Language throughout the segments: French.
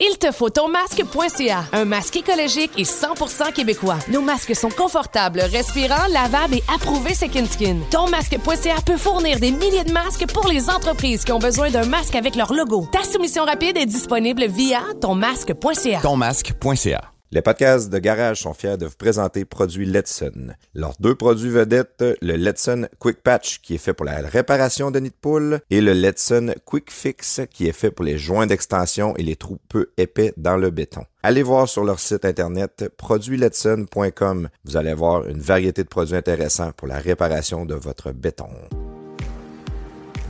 Il te faut ton masque.ca, un masque écologique et 100% québécois. Nos masques sont confortables, respirants, lavables et approuvés Second Skin. Ton masque.ca peut fournir des milliers de masques pour les entreprises qui ont besoin d'un masque avec leur logo. Ta soumission rapide est disponible via tonmasque.ca. Tonmasque.ca. Les podcasts de Garage sont fiers de vous présenter produits Letson. Leurs deux produits vedettes, le Letson Quick Patch qui est fait pour la réparation de nids de poule et le Letson Quick Fix qui est fait pour les joints d'extension et les trous peu épais dans le béton. Allez voir sur leur site internet produitsletson.com. Vous allez voir une variété de produits intéressants pour la réparation de votre béton.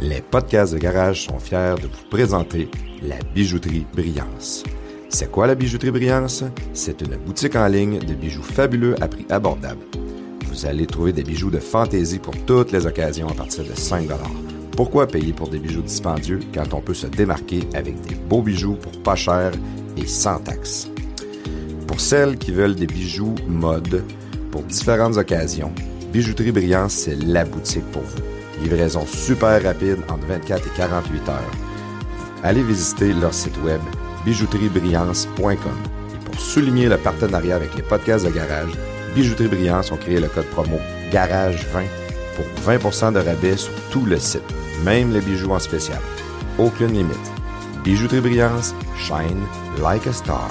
Les podcasts de Garage sont fiers de vous présenter la bijouterie Brillance. C'est quoi la bijouterie Brillance? C'est une boutique en ligne de bijoux fabuleux à prix abordable. Vous allez trouver des bijoux de fantaisie pour toutes les occasions à partir de 5 Pourquoi payer pour des bijoux dispendieux quand on peut se démarquer avec des beaux bijoux pour pas cher et sans taxes? Pour celles qui veulent des bijoux mode pour différentes occasions, Bijouterie Brillance, c'est la boutique pour vous. Livraison super rapide entre 24 et 48 heures. Allez visiter leur site web bijouteriebrillance.com. Et pour souligner le partenariat avec les podcasts de garage, Bijouterie Brillance ont créé le code promo GARAGE20 pour 20% de rabais sur tout le site, même les bijoux en spécial. Aucune limite. Bijouterie Brillance, shine like a star.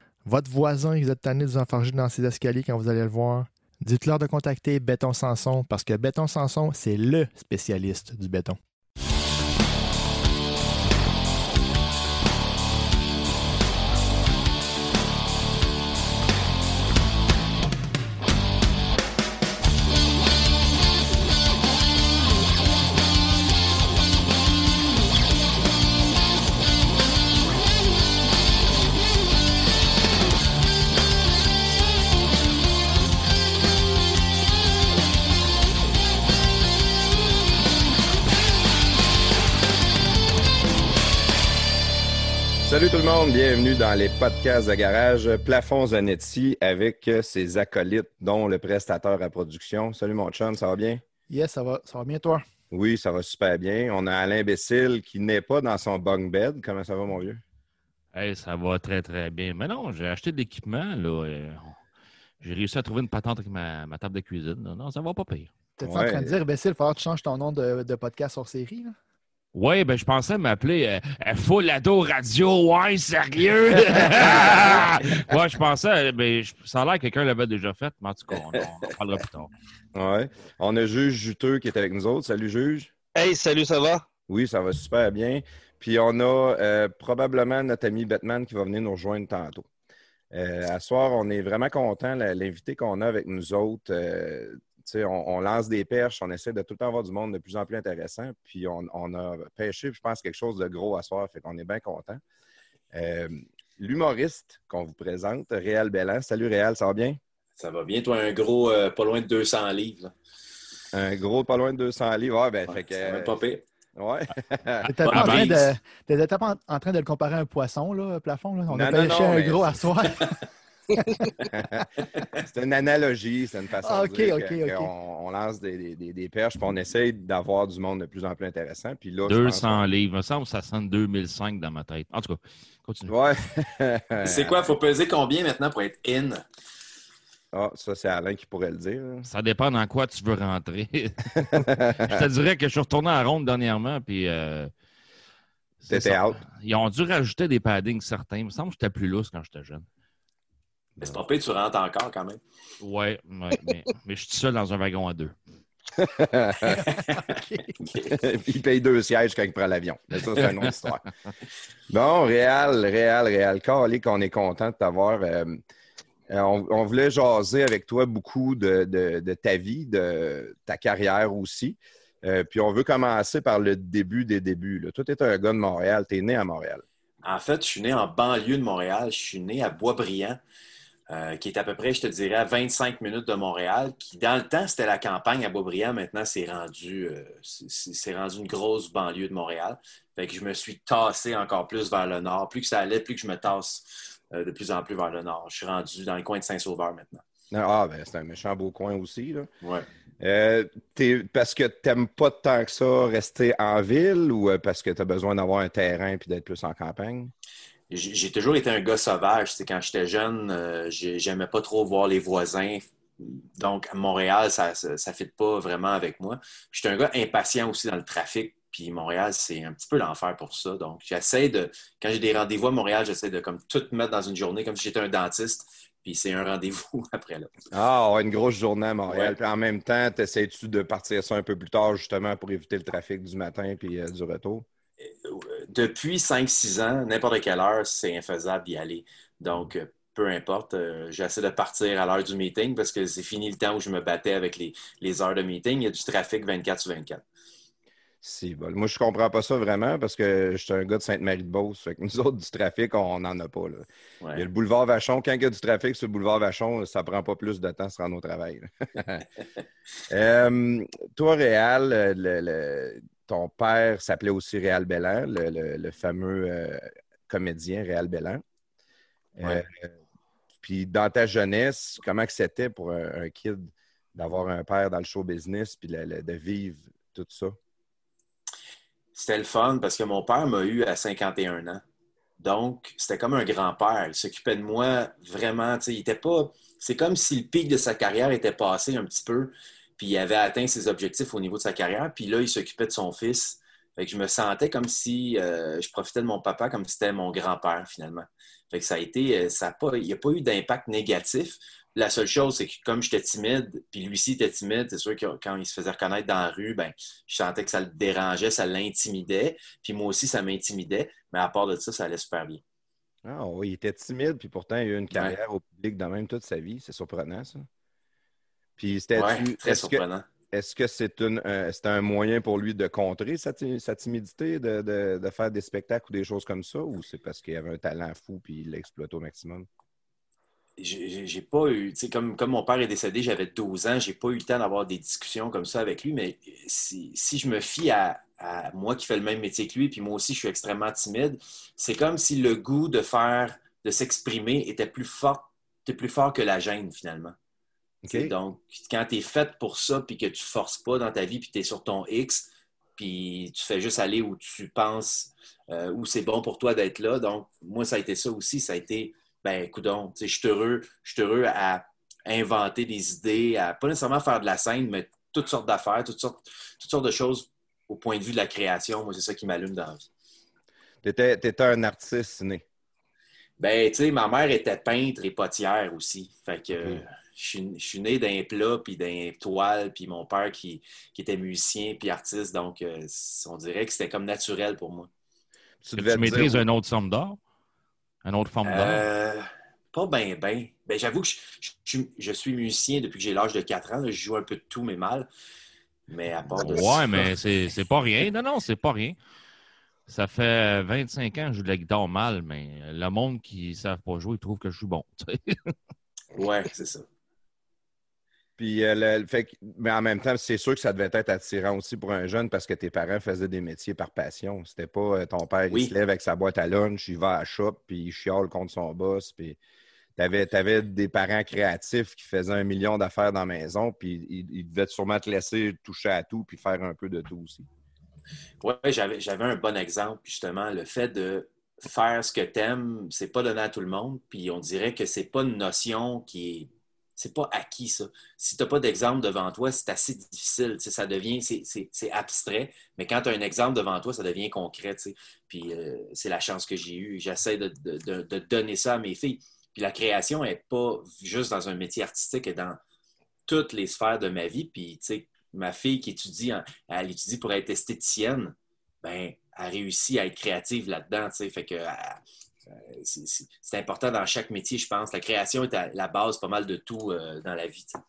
votre voisin, vous êtes tanné de vous enfarger dans ses escaliers quand vous allez le voir, dites-leur de contacter Béton Sanson parce que Béton Sanson, c'est le spécialiste du béton. Bienvenue dans les podcasts de garage Plafond Zanetti avec ses acolytes, dont le prestateur à production. Salut mon chum, ça va bien? Yes, ça va, ça va bien toi? Oui, ça va super bien. On a Alain Bécile qui n'est pas dans son bunk bed. Comment ça va, mon vieux? Hey, ça va très, très bien. Mais non, j'ai acheté de l'équipement. là. euh, J'ai réussi à trouver une patente avec ma, ma table de cuisine. là. Non, ça va pas pire. T'es-tu Ouais. en train de dire, Bessil, il va falloir que tu changes ton nom de, de podcast sur série? Là? Oui, ben je pensais m'appeler euh, euh, Full Ado Radio. Ouais, sérieux? ouais, je pensais, mais je- ça a l'air que quelqu'un l'avait déjà fait, mais en tout cas, on, on en parlera plus tard. Ouais. On a Juge Juteux qui est avec nous autres. Salut, Juge. Hey, salut, ça va? Oui, ça va super bien. Puis on a euh, probablement notre ami Batman qui va venir nous rejoindre tantôt. Euh, à soir, on est vraiment content. L'invité qu'on a avec nous autres, euh, on, on lance des perches, on essaie de tout le temps avoir du monde de plus en plus intéressant. Puis on, on a pêché, je pense, quelque chose de gros à soir. Fait qu'on est bien content. Euh, L'humoriste qu'on vous présente, Réal Bellan. Salut Réal, ça va bien? Ça va bien, toi, un gros, euh, pas loin de 200 livres. là. Un gros pas loin de 200 livres. Ouais, ben, Ouais, fait que, même pas pire. ouais. T'étais en train de, en, en train de le comparer à un poisson, là, plafond? Là? On a non, pêché non, un mais- gros à soir. c'est une analogie, c'est une façon Ah, de dire ok, que- ok, ok. qu'on- on lance des, des- des- des perches, puis on essaye d'avoir du monde de plus en plus intéressant. Puis là, je pense 200 livres. Il me semble que ça sonne 2005 dans ma tête. En tout cas, continue. Ouais. C'est quoi, faut peser combien maintenant pour être in? Ah, ça, c'est Alain qui pourrait le dire. Ça dépend dans quoi tu veux rentrer. je te dirais que je suis retourné en ronde dernièrement, puis. euh, ça. out. Ils ont dû rajouter des paddings certains. Il me semble que j'étais plus lousse quand j'étais jeune. Mais c'est pas pire, tu rentres encore quand même. Ouais, ouais, mais, mais je suis seul dans un wagon à deux. il paye deux sièges quand il prend l'avion. Mais ça, c'est une autre histoire. Bon, Réal, Réal, Réal. Carlé, qu'on est content de t'avoir. euh, euh, on, on voulait jaser avec toi beaucoup de, de- de ta vie, de ta carrière aussi. Euh, puis on veut commencer par le début des débuts. Là. Toi, tu es un gars de Montréal. Tu es né à Montréal. En fait, je suis né en banlieue de Montréal. Je suis né à Boisbriand, euh, qui est à peu près, je te dirais, à 25 minutes de Montréal. Qui, dans le temps, c'était la campagne à Boisbriand. Maintenant, c'est rendu, euh, c'est- rendu une grosse banlieue de Montréal. Fait que je me suis tassé encore plus vers le nord. Plus que ça allait, plus que je me tasse euh, de plus en plus vers le nord. Je suis rendu dans le coin de Saint-Sauveur maintenant. Ah, ben, c'est un méchant beau coin aussi. Là. Ouais. Parce que tu n'aimes pas tant que ça rester en ville ou parce que tu as besoin d'avoir un terrain puis d'être plus en campagne? J'ai toujours été un gars sauvage. C'est quand j'étais jeune, euh, j'ai- j'aimais pas trop voir les voisins. Donc, à Montréal, ça ne fit pas vraiment avec moi. J'étais un gars impatient aussi dans le trafic. Puis Montréal, c'est un petit peu l'enfer pour ça. Donc, j'essaie de, quand j'ai des rendez-vous à Montréal, j'essaie de comme tout mettre dans une journée comme si j'étais un dentiste. Puis c'est un rendez-vous après là. Ah, une grosse journée à Montréal. Ouais. Puis en même temps, t'essaies-tu de partir ça un peu plus tard justement pour éviter le trafic du matin puis euh, du retour? Depuis 5-6 ans, n'importe quelle heure, c'est infaisable d'y aller. Donc, euh, peu importe, euh, j'essaie de partir à l'heure du meeting parce que c'est fini le temps où je me battais avec les, les heures de meeting. Il y a du trafic 24 sur 24. Si, bon. Moi, je comprends pas ça vraiment parce que je suis un gars de Sainte-Marie-de-Beauce. Fait que nous autres, du trafic, on n'en a pas. Là. Ouais. Il y a le boulevard Vachon. Quand il y a du trafic sur le boulevard Vachon, ça prend pas plus de temps se rendre au travail. Euh, toi, Réal, le- le- ton père s'appelait aussi Réal Bellan, le, le- le fameux euh, comédien Réal Bellan. Ouais. Euh, puis dans ta jeunesse, comment que c'était pour un, un kid d'avoir un père dans le show business puis le- le- de vivre tout ça? C'était le fun parce que mon père m'a eu à 51 ans. Donc, c'était comme un grand-père. Il s'occupait de moi vraiment. Il était pas. C'est comme si le pic de sa carrière était passé un petit peu, puis il avait atteint ses objectifs au niveau de sa carrière. Puis là, il s'occupait de son fils. Fait que je me sentais comme si euh, je profitais de mon papa comme si c'était mon grand-père, finalement. Fait que ça a été. euh, Ça a pas, il n'y a pas eu d'impact négatif. La seule chose, c'est que comme j'étais timide, puis lui aussi était timide, c'est sûr que quand il se faisait reconnaître dans la rue, ben, je sentais que ça le dérangeait, ça l'intimidait. Puis moi aussi, ça m'intimidait. Mais à part de ça, ça allait super bien. Ah oui, il était timide, puis pourtant, il a eu une carrière au public de même toute sa vie. C'est surprenant, ça. Puis c'était Ouais, très est-ce que surprenant. est-ce que c'est une, un, moyen pour lui de contrer sa, ti- sa timidité, de, de- de faire des spectacles ou des choses comme ça, ou c'est parce qu'il avait un talent fou puis il l'exploite au maximum? J'ai pas eu, tu sais, comme, comme mon père est décédé, j'avais 12 ans, j'ai pas eu le temps d'avoir des discussions comme ça avec lui, mais si, si je me fie à, à moi qui fais le même métier que lui, puis moi aussi, je suis extrêmement timide. C'est comme si le goût de faire, de s'exprimer était plus fort, était plus fort que la gêne, finalement. Donc, quand tu es fait pour ça, puis que tu forces pas dans ta vie, puis tu es sur ton X, puis tu fais juste aller où tu penses, euh, où c'est bon pour toi d'être là. Donc, moi, ça a été ça aussi. Ça a été, ben, coudon, je suis heureux, je suis heureux à inventer des idées, à pas nécessairement faire de la scène, mais toutes sortes d'affaires, toutes sortes, toutes sortes de choses au point de vue de la création. Moi, c'est ça qui m'allume dans la vie. Tu étais, un artiste né. Ben, tu sais, ma mère était peintre et potière aussi. Fait que Mm. Je, suis, je suis né d'un plat, puis d'un toile, puis mon père qui, qui était musicien puis artiste. Donc, euh, on dirait que c'était comme naturel pour moi. Tu maîtrises dire- une autre somme d'or? Une autre forme d'or? Euh, pas bien, bien. Ben, J'avoue que je, je- je suis musicien depuis que j'ai l'âge de 4 ans. là. Je joue un peu de tout, mais mal. Mais à part de ça- Ouais, mais c'est c'est pas rien. Non, non, c'est pas rien. Ça fait 25 ans que je joue de la guitare mal, mais le monde qui ne savent pas jouer, ils trouvent que je suis bon. Ouais, c'est ça. Puis, euh, le- fait que- mais en même temps, c'est sûr que ça devait être attirant aussi pour un jeune parce que tes parents faisaient des métiers par passion. C'était pas euh, ton père, Oui. il se lève avec sa boîte à lunch, il va à la shop, puis il chiale contre son boss. Puis, t'avais, avais des parents créatifs qui faisaient un million d'affaires dans la maison, puis ils, ils devaient sûrement te laisser toucher à tout, puis faire un peu de tout aussi. Oui, j'avais, j'avais un bon exemple, justement, le fait de faire ce que t'aimes, c'est pas donné à tout le monde, puis on dirait que c'est pas une notion qui est... C'est pas acquis, ça. Si t'as pas d'exemple devant toi, c'est assez difficile, tu ça devient... C'est, abstrait, mais quand tu as un exemple devant toi, ça devient concret, tu. Puis euh, c'est la chance que j'ai eue. J'essaie de, de- de- donner ça à mes filles. Puis la création n'est pas juste dans un métier artistique, elle est dans toutes les sphères de ma vie, puis tu sais, ma fille qui étudie, elle étudie pour être esthéticienne, ben, elle réussit à être créative là-dedans, tu sais. Fait que c'est- c'est important dans chaque métier, je pense. La création est à la base pas mal de tout euh, dans la vie, tu sais.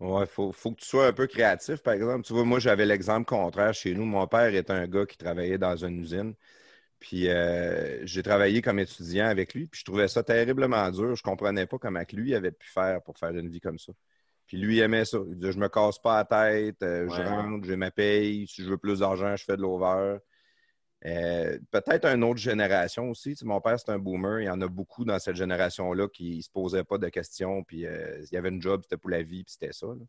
Ouais, faut, faut que tu sois un peu créatif, par exemple. Tu vois, moi, j'avais l'exemple contraire chez nous. Mon père était un gars qui travaillait dans une usine. Puis euh, j'ai travaillé comme étudiant avec lui, puis je trouvais ça terriblement dur. Je comprenais pas comment que lui avait pu faire pour faire une vie comme ça. Puis lui il aimait ça. Il disait Je me casse pas la tête, euh, je rentre, j'ai ma paye, si je veux plus d'argent, je fais de l'over. Euh, Peut-être une autre génération aussi. Tu sais, mon père, c'est un boomer. Il y en a beaucoup dans cette génération-là qui ne se posaient pas de questions. Puis euh, il y avait une job, c'était pour la vie, puis c'était ça. là.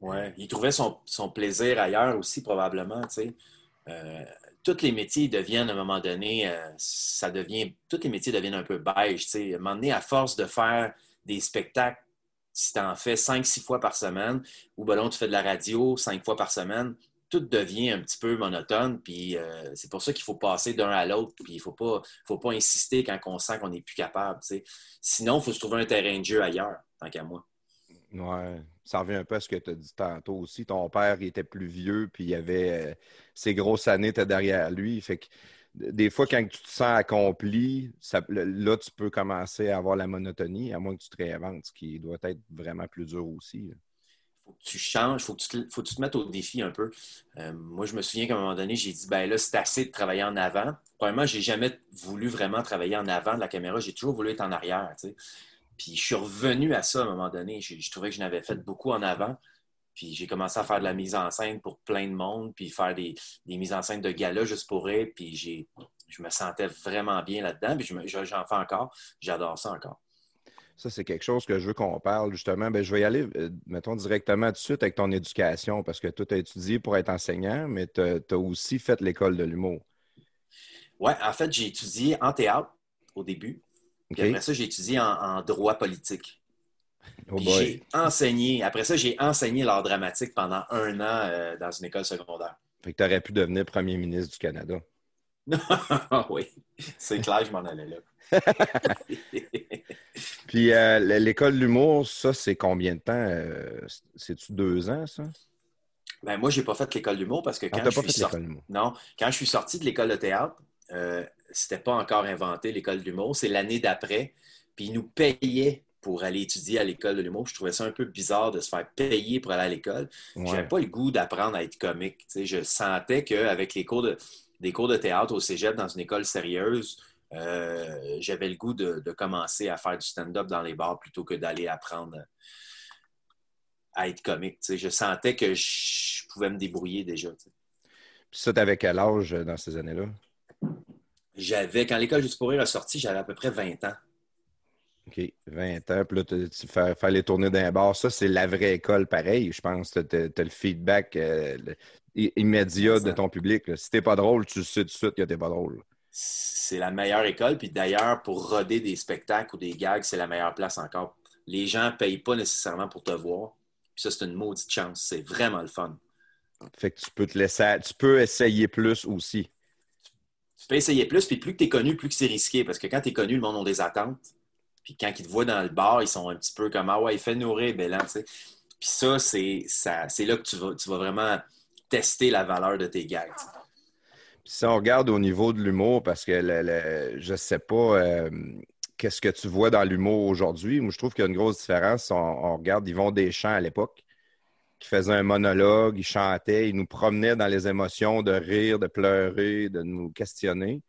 Ouais. Il trouvait son, son plaisir ailleurs aussi, probablement, tu sais. Euh, tous les métiers deviennent, à un moment donné, ça devient, tous les métiers deviennent un peu beige, tu sais. À un moment donné, à force de faire des spectacles, si tu en fais cinq, six fois par semaine, ou ben non, tu fais de la radio cinq fois par semaine, tout devient un petit peu monotone, puis euh, c'est pour ça qu'il faut passer d'un à l'autre, puis il ne faut pas, faut pas insister quand on sent qu'on n'est plus capable. Sinon, il faut se trouver un terrain de jeu ailleurs, tant qu'à moi. Ouais, ça revient un peu à ce que tu as dit tantôt aussi. Ton père, était plus vieux, puis il avait euh, ses grosses années derrière lui. Fait que des fois, quand tu te sens accompli, là, tu peux commencer à avoir la monotonie, à moins que tu te réinventes, ce qui doit être vraiment plus dur aussi. Faut que tu changes, faut que tu faut que tu te mettes au défi un peu. Euh, moi, je me souviens qu'à un moment donné, j'ai dit, ben là, c'est assez de travailler en avant. Premièrement, j'ai jamais voulu vraiment travailler en avant de la caméra. J'ai toujours voulu être en arrière, tu sais. Puis je suis revenu à ça à un moment donné. Je trouvais que je n'avais fait beaucoup en avant. Puis j'ai commencé à faire de la mise en scène pour plein de monde, puis faire des, des mises en scène de gala juste pour rire. Puis j'ai, je me sentais vraiment bien là-dedans. Puis j'en fais encore. J'adore ça encore. Ça, c'est quelque chose que je veux qu'on parle, justement. Ben, je vais y aller, euh, mettons, directement tout de suite avec ton éducation, parce que tu as étudié pour être enseignant, mais tu as aussi fait l'école de l'humour. Ouais, en fait, j'ai étudié en théâtre au début. Après ça, j'ai étudié en, en droit politique. Oh j'ai enseigné. Après ça, j'ai enseigné l'art dramatique pendant un an euh, dans une école secondaire. Fait que tu aurais pu devenir premier ministre du Canada. oui, c'est clair, je m'en allais là. Puis euh, l'école de l'humour, ça, c'est combien de temps? euh, C'est-tu deux ans, ça? ben, moi, j'ai pas fait l'école d'humour parce que Ah, quand je pas suis fait sorti. Non, quand je suis sorti de l'école de théâtre, euh, c'était pas encore inventé l'école d'humour. C'est l'année d'après. Puis ils nous payaient pour aller étudier à l'école de l'humour. Je trouvais ça un peu bizarre de se faire payer pour aller à l'école. Ouais. J'avais pas le goût d'apprendre à être comique. Je sentais qu'avec les cours de, des cours de théâtre au cégep dans une école sérieuse, euh, j'avais le goût de, de commencer à faire du stand-up dans les bars plutôt que d'aller apprendre à être comique. Je sentais que je pouvais me débrouiller déjà. tu sais. Puis ça, t'avais quel âge euh, dans ces années-là? J'avais, quand l'école Juste pour rire a sorti, j'avais à peu près 20 ans. OK, 20 ans. Puis là, tu fais les tournées d'un bar. Ça, c'est la vraie école, pareil. Je pense que tu as, le feedback euh, le- immédiat de ton public. là. Si t'es pas drôle, tu sais tout de suite que t'es pas drôle. C'est la meilleure école. Puis d'ailleurs, pour roder des spectacles ou des gags, c'est la meilleure place encore. Les gens ne payent pas nécessairement pour te voir. Puis ça, c'est une maudite chance. C'est vraiment le fun. Fait que tu peux te laisser, tu peux essayer plus aussi. Tu peux essayer plus, puis plus que tu es connu, plus que c'est risqué. Parce que quand tu es connu, le monde a des attentes. Puis quand ils te voient dans le bar, ils sont un petit peu comme Ah ouais, il fait nourrir, Bélan, tu sais. Puis ça, c'est ça, c'est là que tu vas, tu vas vraiment tester la valeur de tes gags. Si on regarde au niveau de l'humour, parce que je sais pas euh, qu'est-ce que tu vois dans l'humour aujourd'hui. Moi, je trouve qu'il y a une grosse différence. On, on regarde Yvon Deschamps à l'époque, qui faisait un monologue, il chantait, il nous promenait dans les émotions de rire, de pleurer, de nous questionner.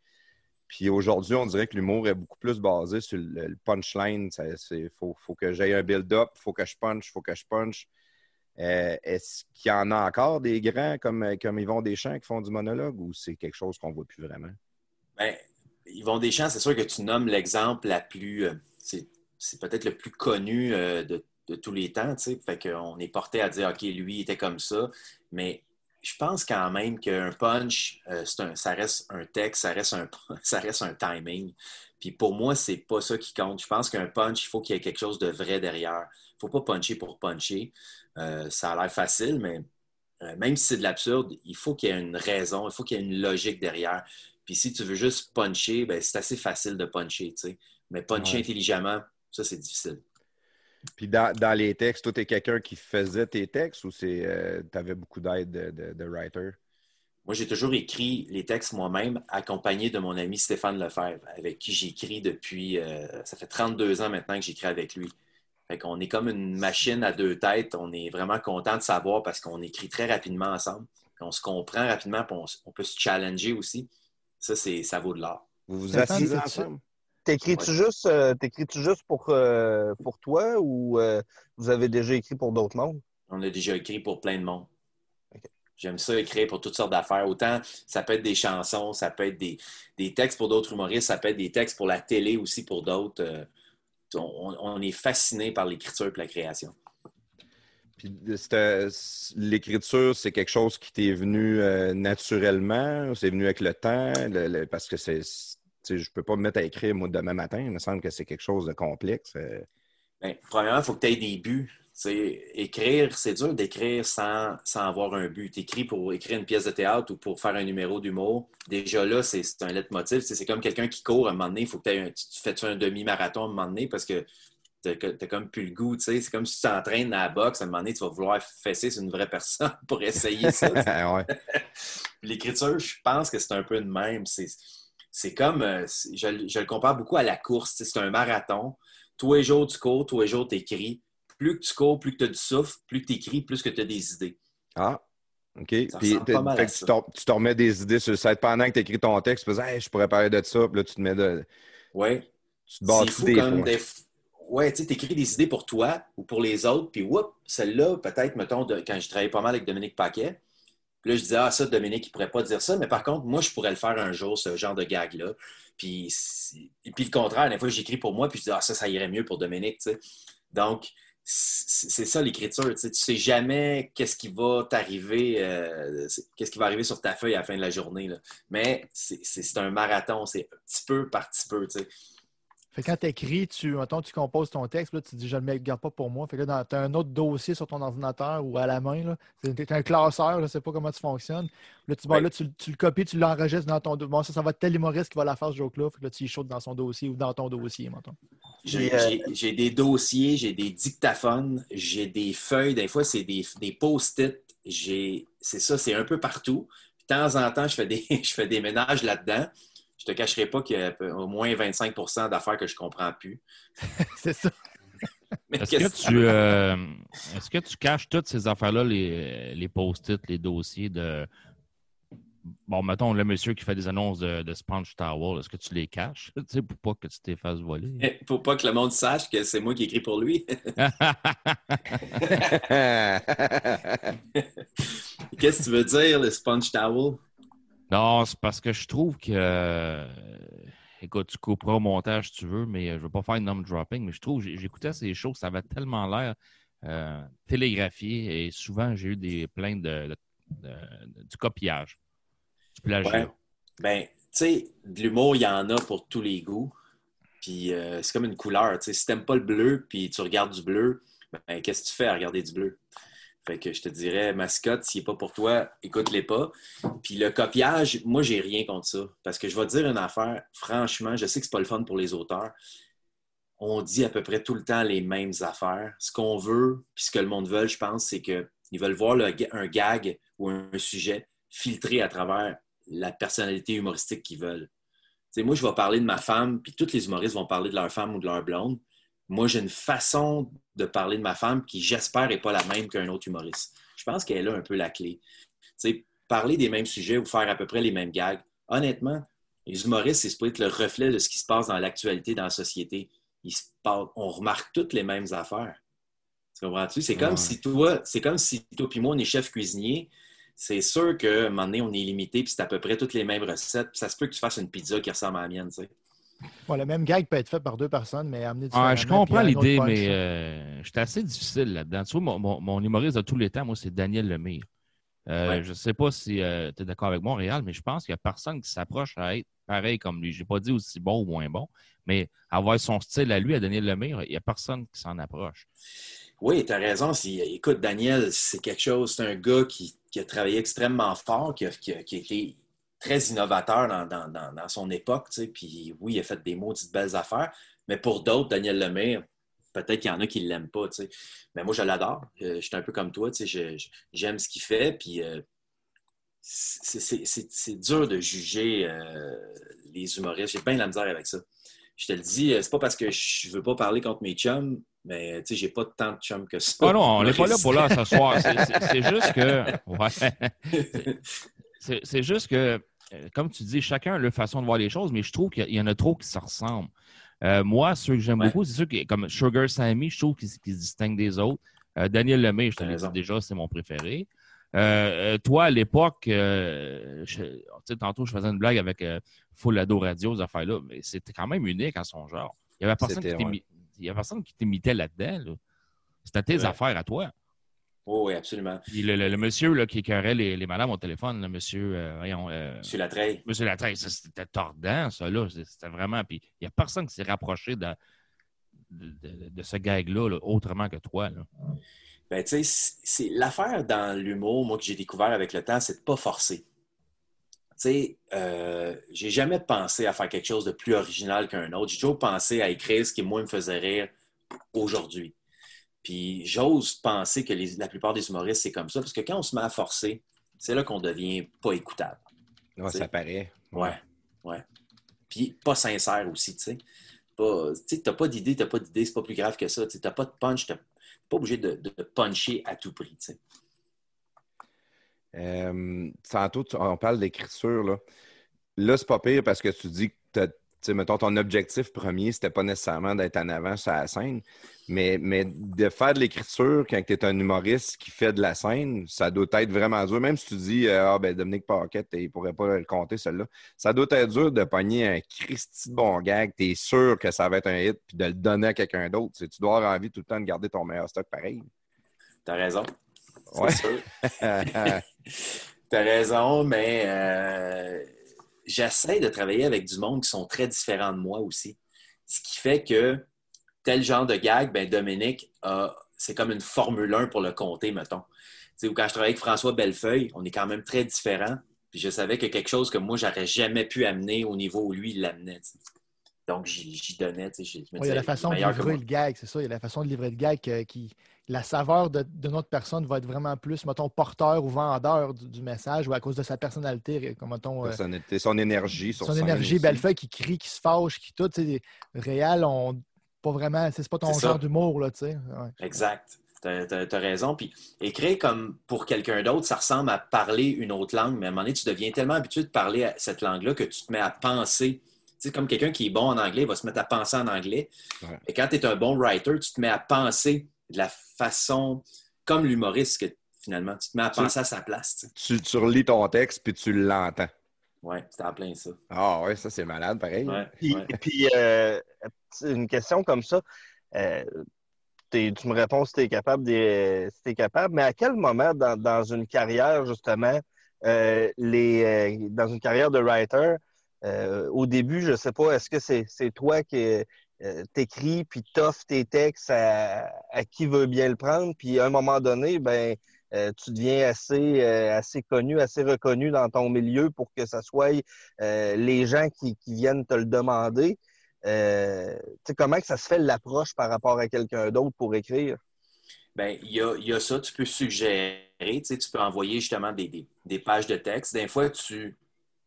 Puis aujourd'hui, on dirait que l'humour est beaucoup plus basé sur le, punchline. Il faut, faut que j'aie un build-up, il faut que je punch, il faut que je punch. Euh, Est-ce qu'il y en a encore des grands comme, comme Yvon Deschamps qui font du monologue ou c'est quelque chose qu'on voit plus vraiment? Ben, Yvon Deschamps, c'est sûr que tu nommes l'exemple la plus. euh, c'est peut-être le plus connu euh, de, de tous les temps, tu sais. Fait qu'on est porté à dire, OK, lui, il était comme ça. Mais je pense quand même qu'un punch, euh, un- ça reste un texte, ça reste un, ça reste un timing. Puis pour moi, c'est pas ça qui compte. Je pense qu'un punch, il faut qu'il y ait quelque chose de vrai derrière. Il faut pas puncher pour puncher. Euh, ça a l'air facile, mais euh, même si c'est de l'absurde, il faut qu'il y ait une raison, il faut qu'il y ait une logique derrière. Puis si tu veux juste puncher, ben, c'est assez facile de puncher, tu sais. Mais puncher Ouais. intelligemment, ça, c'est difficile. Puis dans, dans les textes, toi, t'es quelqu'un qui faisait tes textes ou c'est tu avais beaucoup d'aide de, de, de writer? Moi, j'ai toujours écrit les textes moi-même, accompagné de mon ami Stéphane Lefebvre, avec qui j'écris depuis. euh, ça fait 32 ans maintenant que j'écris avec lui. Fait qu'on est comme une machine à deux têtes. On est vraiment content de savoir parce qu'on écrit très rapidement ensemble. On se comprend rapidement, puis on, peut se challenger aussi. Ça, c'est, ça vaut de l'or. Vous vous assisez ensemble? T'écris-tu Ouais. juste, euh, t'écris-tu juste pour, euh, pour toi ou euh, vous avez déjà écrit pour d'autres mondes? On a déjà écrit pour plein de monde. J'aime ça écrire pour toutes sortes d'affaires. Autant ça peut être des chansons, ça peut être des, des textes pour d'autres humoristes, ça peut être des textes pour la télé aussi pour d'autres. On, on est fasciné par l'écriture et la création. Puis l'écriture, c'est quelque chose qui t'est venu euh, naturellement, c'est venu avec le temps, le- le- parce que c'est, je peux pas me mettre à écrire moi demain matin. Il me semble que c'est quelque chose de complexe. euh. Bien, premièrement, il faut que tu aies des buts. Écrire, c'est dur d'écrire sans, sans avoir un but. Tu écris pour écrire une pièce de théâtre ou pour faire un numéro d'humour. Déjà là, c'est un leitmotiv. C'est comme quelqu'un qui court à un moment donné. Il faut que un, tu tu fais un demi-marathon à un moment donné parce que tu n'as comme plus le goût. tu sais. C'est comme si tu t'entraînes à la boxe. À un moment donné, tu vas vouloir fesser sur une vraie personne pour essayer ça. L'écriture, je pense que c'est un peu de même. C'est, comme, euh, je, le- je le compare beaucoup à la course. C'est un marathon. Tous les jours, tu cours, tous les jours, tu écris. Plus que tu cours, plus que tu as du souffle, plus que tu écris, plus que tu as des idées. Ah, OK. Ça Puis tu te- remets des idées sur le site pendant que tu écris ton texte. Tu dire, Hey, je pourrais parler de ça. Puis là, tu te mets de. Ouais. Tu te bâtis des. Ouais, tu écris des idées pour toi ou pour les autres, puis whoop, celle-là, peut-être, mettons, de- quand je travaillais pas mal avec Dominique Paquet, puis là, je disais, ah, ça, Dominique, il pourrait pas dire ça, mais par contre, moi, je pourrais le faire un jour, ce genre de gag-là. Puis, puis le contraire, des fois, j'écris pour moi, puis je dis, ah, ça, ça irait mieux pour Dominique, tu sais. Donc, c'est ça l'écriture, tu sais. Tu sais jamais qu'est-ce qui va t'arriver, euh, qu'est-ce qui va arriver sur ta feuille à la fin de la journée, là. Mais c'est- un marathon, c'est petit peu par petit peu, tu sais. Fait que quand tu écris, tu, mettons, tu composes ton texte, là, tu dis je ne le garde pas pour moi. Fait que là, tu as un autre dossier sur ton ordinateur ou à la main. C'est t'es un classeur, je ne sais pas comment tu fonctionnes. Là, tu, bon, Ouais. là, tu, tu le copies, tu l'enregistres dans ton dossier. Bon, ça, ça va être tel humoriste qui va la faire ce joke-là. Fait que là, tu y shootes dans son dossier ou dans ton dossier, mettons. J'ai euh, j'ai- des dossiers, j'ai des dictaphones, j'ai des feuilles, des fois c'est des, des post-it, j'ai c'est ça, c'est un peu partout. Puis, de temps en temps, je fais des, je fais des ménages là-dedans. Je te cacherai pas qu'il y a au moins 25% d'affaires que je comprends plus. c'est ça. Est-ce que, tu, euh, est-ce que tu caches toutes ces affaires-là, les, les post-it, les dossiers de. Bon, mettons, le monsieur qui fait des annonces de, de Sponge Towel, est-ce que tu les caches? Tu sais, pour pas que tu t'es fasses voler? Faut pas que le monde sache que c'est moi qui écris pour lui. Qu'est-ce que tu veux dire, le sponge towel? Non, c'est parce que je trouve que. euh, écoute, tu couperas au montage si tu veux, mais euh, je ne veux pas faire de name dropping, mais je trouve, j'écoutais ces shows, ça avait tellement l'air euh, télégraphié et souvent j'ai eu des plaintes de, de- de- du copiage, Ben, tu sais, de l'humour, il y en a pour tous les goûts. Puis euh, c'est comme une couleur. Tu sais, si t'aimes pas le bleu, puis tu regardes du bleu, ben, qu'est-ce que tu fais à regarder du bleu? Fait que je te dirais, mascotte, s'il n'est pas pour toi, écoute-les pas. Puis le copiage, moi, j'ai rien contre ça. Parce que je vais te dire une affaire, franchement, je sais que c'est pas le fun pour les auteurs. On dit à peu près tout le temps les mêmes affaires. Ce qu'on veut, puis ce que le monde veut, je pense, c'est qu'ils veulent voir un gag ou un sujet filtré à travers la personnalité humoristique qu'ils veulent. Moi, je vais parler de ma femme, puis tous les humoristes vont parler de leur femme ou de leur blonde. Moi, j'ai une façon de parler de ma femme qui, j'espère, n'est pas la même qu'un autre humoriste. Je pense qu'elle là un peu la clé. Tu sais, parler des mêmes sujets ou faire à peu près les mêmes gags. Honnêtement, les humoristes, c'est peut être le reflet de ce qui se passe dans l'actualité, dans la société. Il se passe- on remarque toutes les mêmes affaires. Tu comprends-tu? C'est comme Ouais. si toi, c'est comme si toi puis moi, on est chef cuisinier. C'est sûr qu'à un moment donné, on est limité, puis c'est à peu près toutes les mêmes recettes. Puis ça se peut que tu fasses une pizza qui ressemble à la mienne, tu sais. Bon, le même gag peut être fait par deux personnes, mais amené Ah, je comprends l'idée, mais euh, j'étais assez difficile là-dedans. Tu vois, mon, mon- mon humoriste de tous les temps, moi, c'est Daniel Lemire. Euh, Ouais. Je ne sais pas si tu es d'accord avec moi, Réal, mais je pense qu'il n'y a personne qui s'approche à être pareil comme lui. Je n'ai pas dit aussi bon ou moins bon, mais avoir son style à lui, à Daniel Lemire, il n'y a personne qui s'en approche. Oui, tu as raison. Si- écoute, Daniel, c'est quelque chose, c'est un gars qui, qui a travaillé extrêmement fort, qui a, qui a- qui a été très innovateur dans, dans- dans- son époque. tu sais. Puis oui, il a fait des maudites belles affaires. Mais pour d'autres, Daniel Lemire, peut-être qu'il y en a qui ne l'aiment pas. tu sais. Mais moi, je l'adore. Euh, je suis un peu comme toi. tu sais. J'aime ce qu'il fait. Puis euh, c'est- dur de juger euh, les humoristes. J'ai bien de la misère avec ça. Je te le dis, c'est pas parce que je veux pas parler contre mes chums, mais tu sais, j'ai pas tant de chums que ça. Ah non, on n'est pas là pour là ce soir. C'est- juste que. Ouais. C'est juste que, euh, comme tu dis, chacun a leur façon de voir les choses, mais je trouve qu'il y en a trop qui se ressemblent. Euh, moi, ceux que j'aime Ouais. beaucoup, c'est ceux qui, comme Sugar Sammy, je trouve qu'ils se distinguent des autres. Euh, Daniel Lemay, je te l'ai dit déjà, c'est mon préféré. Euh, toi, à l'époque, euh, je- tu sais, tantôt, je faisais une blague avec Full Ado Radio, ces affaires-là, mais c'était quand même unique en son genre. Il n'y avait personne qui C'était, t'imi- il y avait personne qui t'imitait là-dedans. là. C'était tes Ouais. affaires à toi. Oui, oui, absolument. Puis le, le- le monsieur là, qui écœurait les, les madames au téléphone, le monsieur, euh, voyons, euh, Monsieur Latreille. monsieur Latreille, c'était tordant, ça, là. C'était vraiment. Puis il n'y a personne qui s'est rapproché de, de, de- de ce gag-là, là, autrement que toi. Là. Ben, tu sais, l'affaire dans l'humour, moi, que j'ai découvert avec le temps, c'est de pas forcer. Tu sais, euh, j'ai jamais pensé à faire quelque chose de plus original qu'un autre. J'ai toujours pensé à écrire ce qui, moi, me faisait rire aujourd'hui. Puis j'ose penser que les- la plupart des humoristes, c'est comme ça, parce que quand on se met à forcer, c'est là qu'on devient pas écoutable. Ouais, ça paraît. Ouais, ouais. Puis pas sincère aussi, tu sais. Tu sais, t'as pas d'idée, t'as pas d'idée, c'est pas plus grave que ça. Tu t'as pas de punch, t'as pas obligé de, de puncher à tout prix, tu sais. Euh, tantôt, tu- on parle d'écriture. Là, là c'est pas pire parce que tu dis que, mettons, ton objectif premier, c'était pas nécessairement d'être en avant sur la scène, mais, mais de faire de l'écriture quand tu es un humoriste qui fait de la scène, ça doit être vraiment dur. Même si tu dis, euh, ah, ben, Dominique Paquette, il pourrait pas le compter, celle-là. Ça doit être dur de pogner un Christy bon gag. Tu es sûr que ça va être un hit, puis de le donner à quelqu'un d'autre. Tu sais, tu dois avoir envie tout le temps de garder ton meilleur stock pareil. T'as raison. C'est Ouais. sûr. T'as raison, mais euh, j'essaie de travailler avec du monde qui sont très différents de moi aussi. Ce qui fait que tel genre de gag, ben Dominique, c'est comme une Formule 1 pour le compter, mettons. Quand je travaillais avec François Bellefeuille, on est quand même très différents. Puis je savais que quelque chose que moi, j'aurais jamais pu amener au niveau où lui, il l'amenait. Donc, j'y donnais. je me Ouais, il y a disais, la façon de livrer le gag, c'est ça. Il y a la façon de livrer le gag que- qui. La saveur de, de notre personne va être vraiment plus, mettons, porteur ou vendeur du, du message ou à cause de sa personnalité, comme mettons. euh, Personnalité, son énergie. Sur son scène énergie. Bellefeuille qui crie, qui se fâche, qui tout. Réal, on. Pas vraiment. C'est pas ton genre d'humour, là, tu sais. Ouais. Exact. T'as as, raison. Puis écrire comme pour quelqu'un d'autre, ça ressemble à parler une autre langue, mais à un moment donné, tu deviens tellement habitué de parler à cette langue-là que tu te mets à penser. Tu sais, comme quelqu'un qui est bon en anglais, il va se mettre à penser en anglais. Ouais. Et quand tu es un bon writer, tu te mets à penser de la façon, comme l'humoriste, que finalement, tu te mets à Tu- penser à sa place. tu tu, tu relis ton texte puis tu l'entends. Ouais, c'était en plein ça. Ah ouais, ça c'est malade, pareil. Ouais, Puis, ouais. puis, euh, une question comme ça, euh, t'es- tu me réponds si tu es capable, des- si t'es capable, mais à quel moment dans, dans une carrière, justement, euh, les, euh, dans une carrière de writer, euh, au début, je sais pas, est-ce que c'est c'est toi qui euh, t'écris puis t'offres tes textes à, à qui veut bien le prendre, puis à un moment donné, ben euh, tu deviens assez, euh, assez connu, assez reconnu dans ton milieu pour que ça soit les gens qui, qui viennent te le demander. Comment que ça se fait l'approche par rapport à quelqu'un d'autre pour écrire? Ben, il y a, y a ça, tu peux suggérer, tu peux envoyer justement des, des- des pages de texte. Des fois, tu,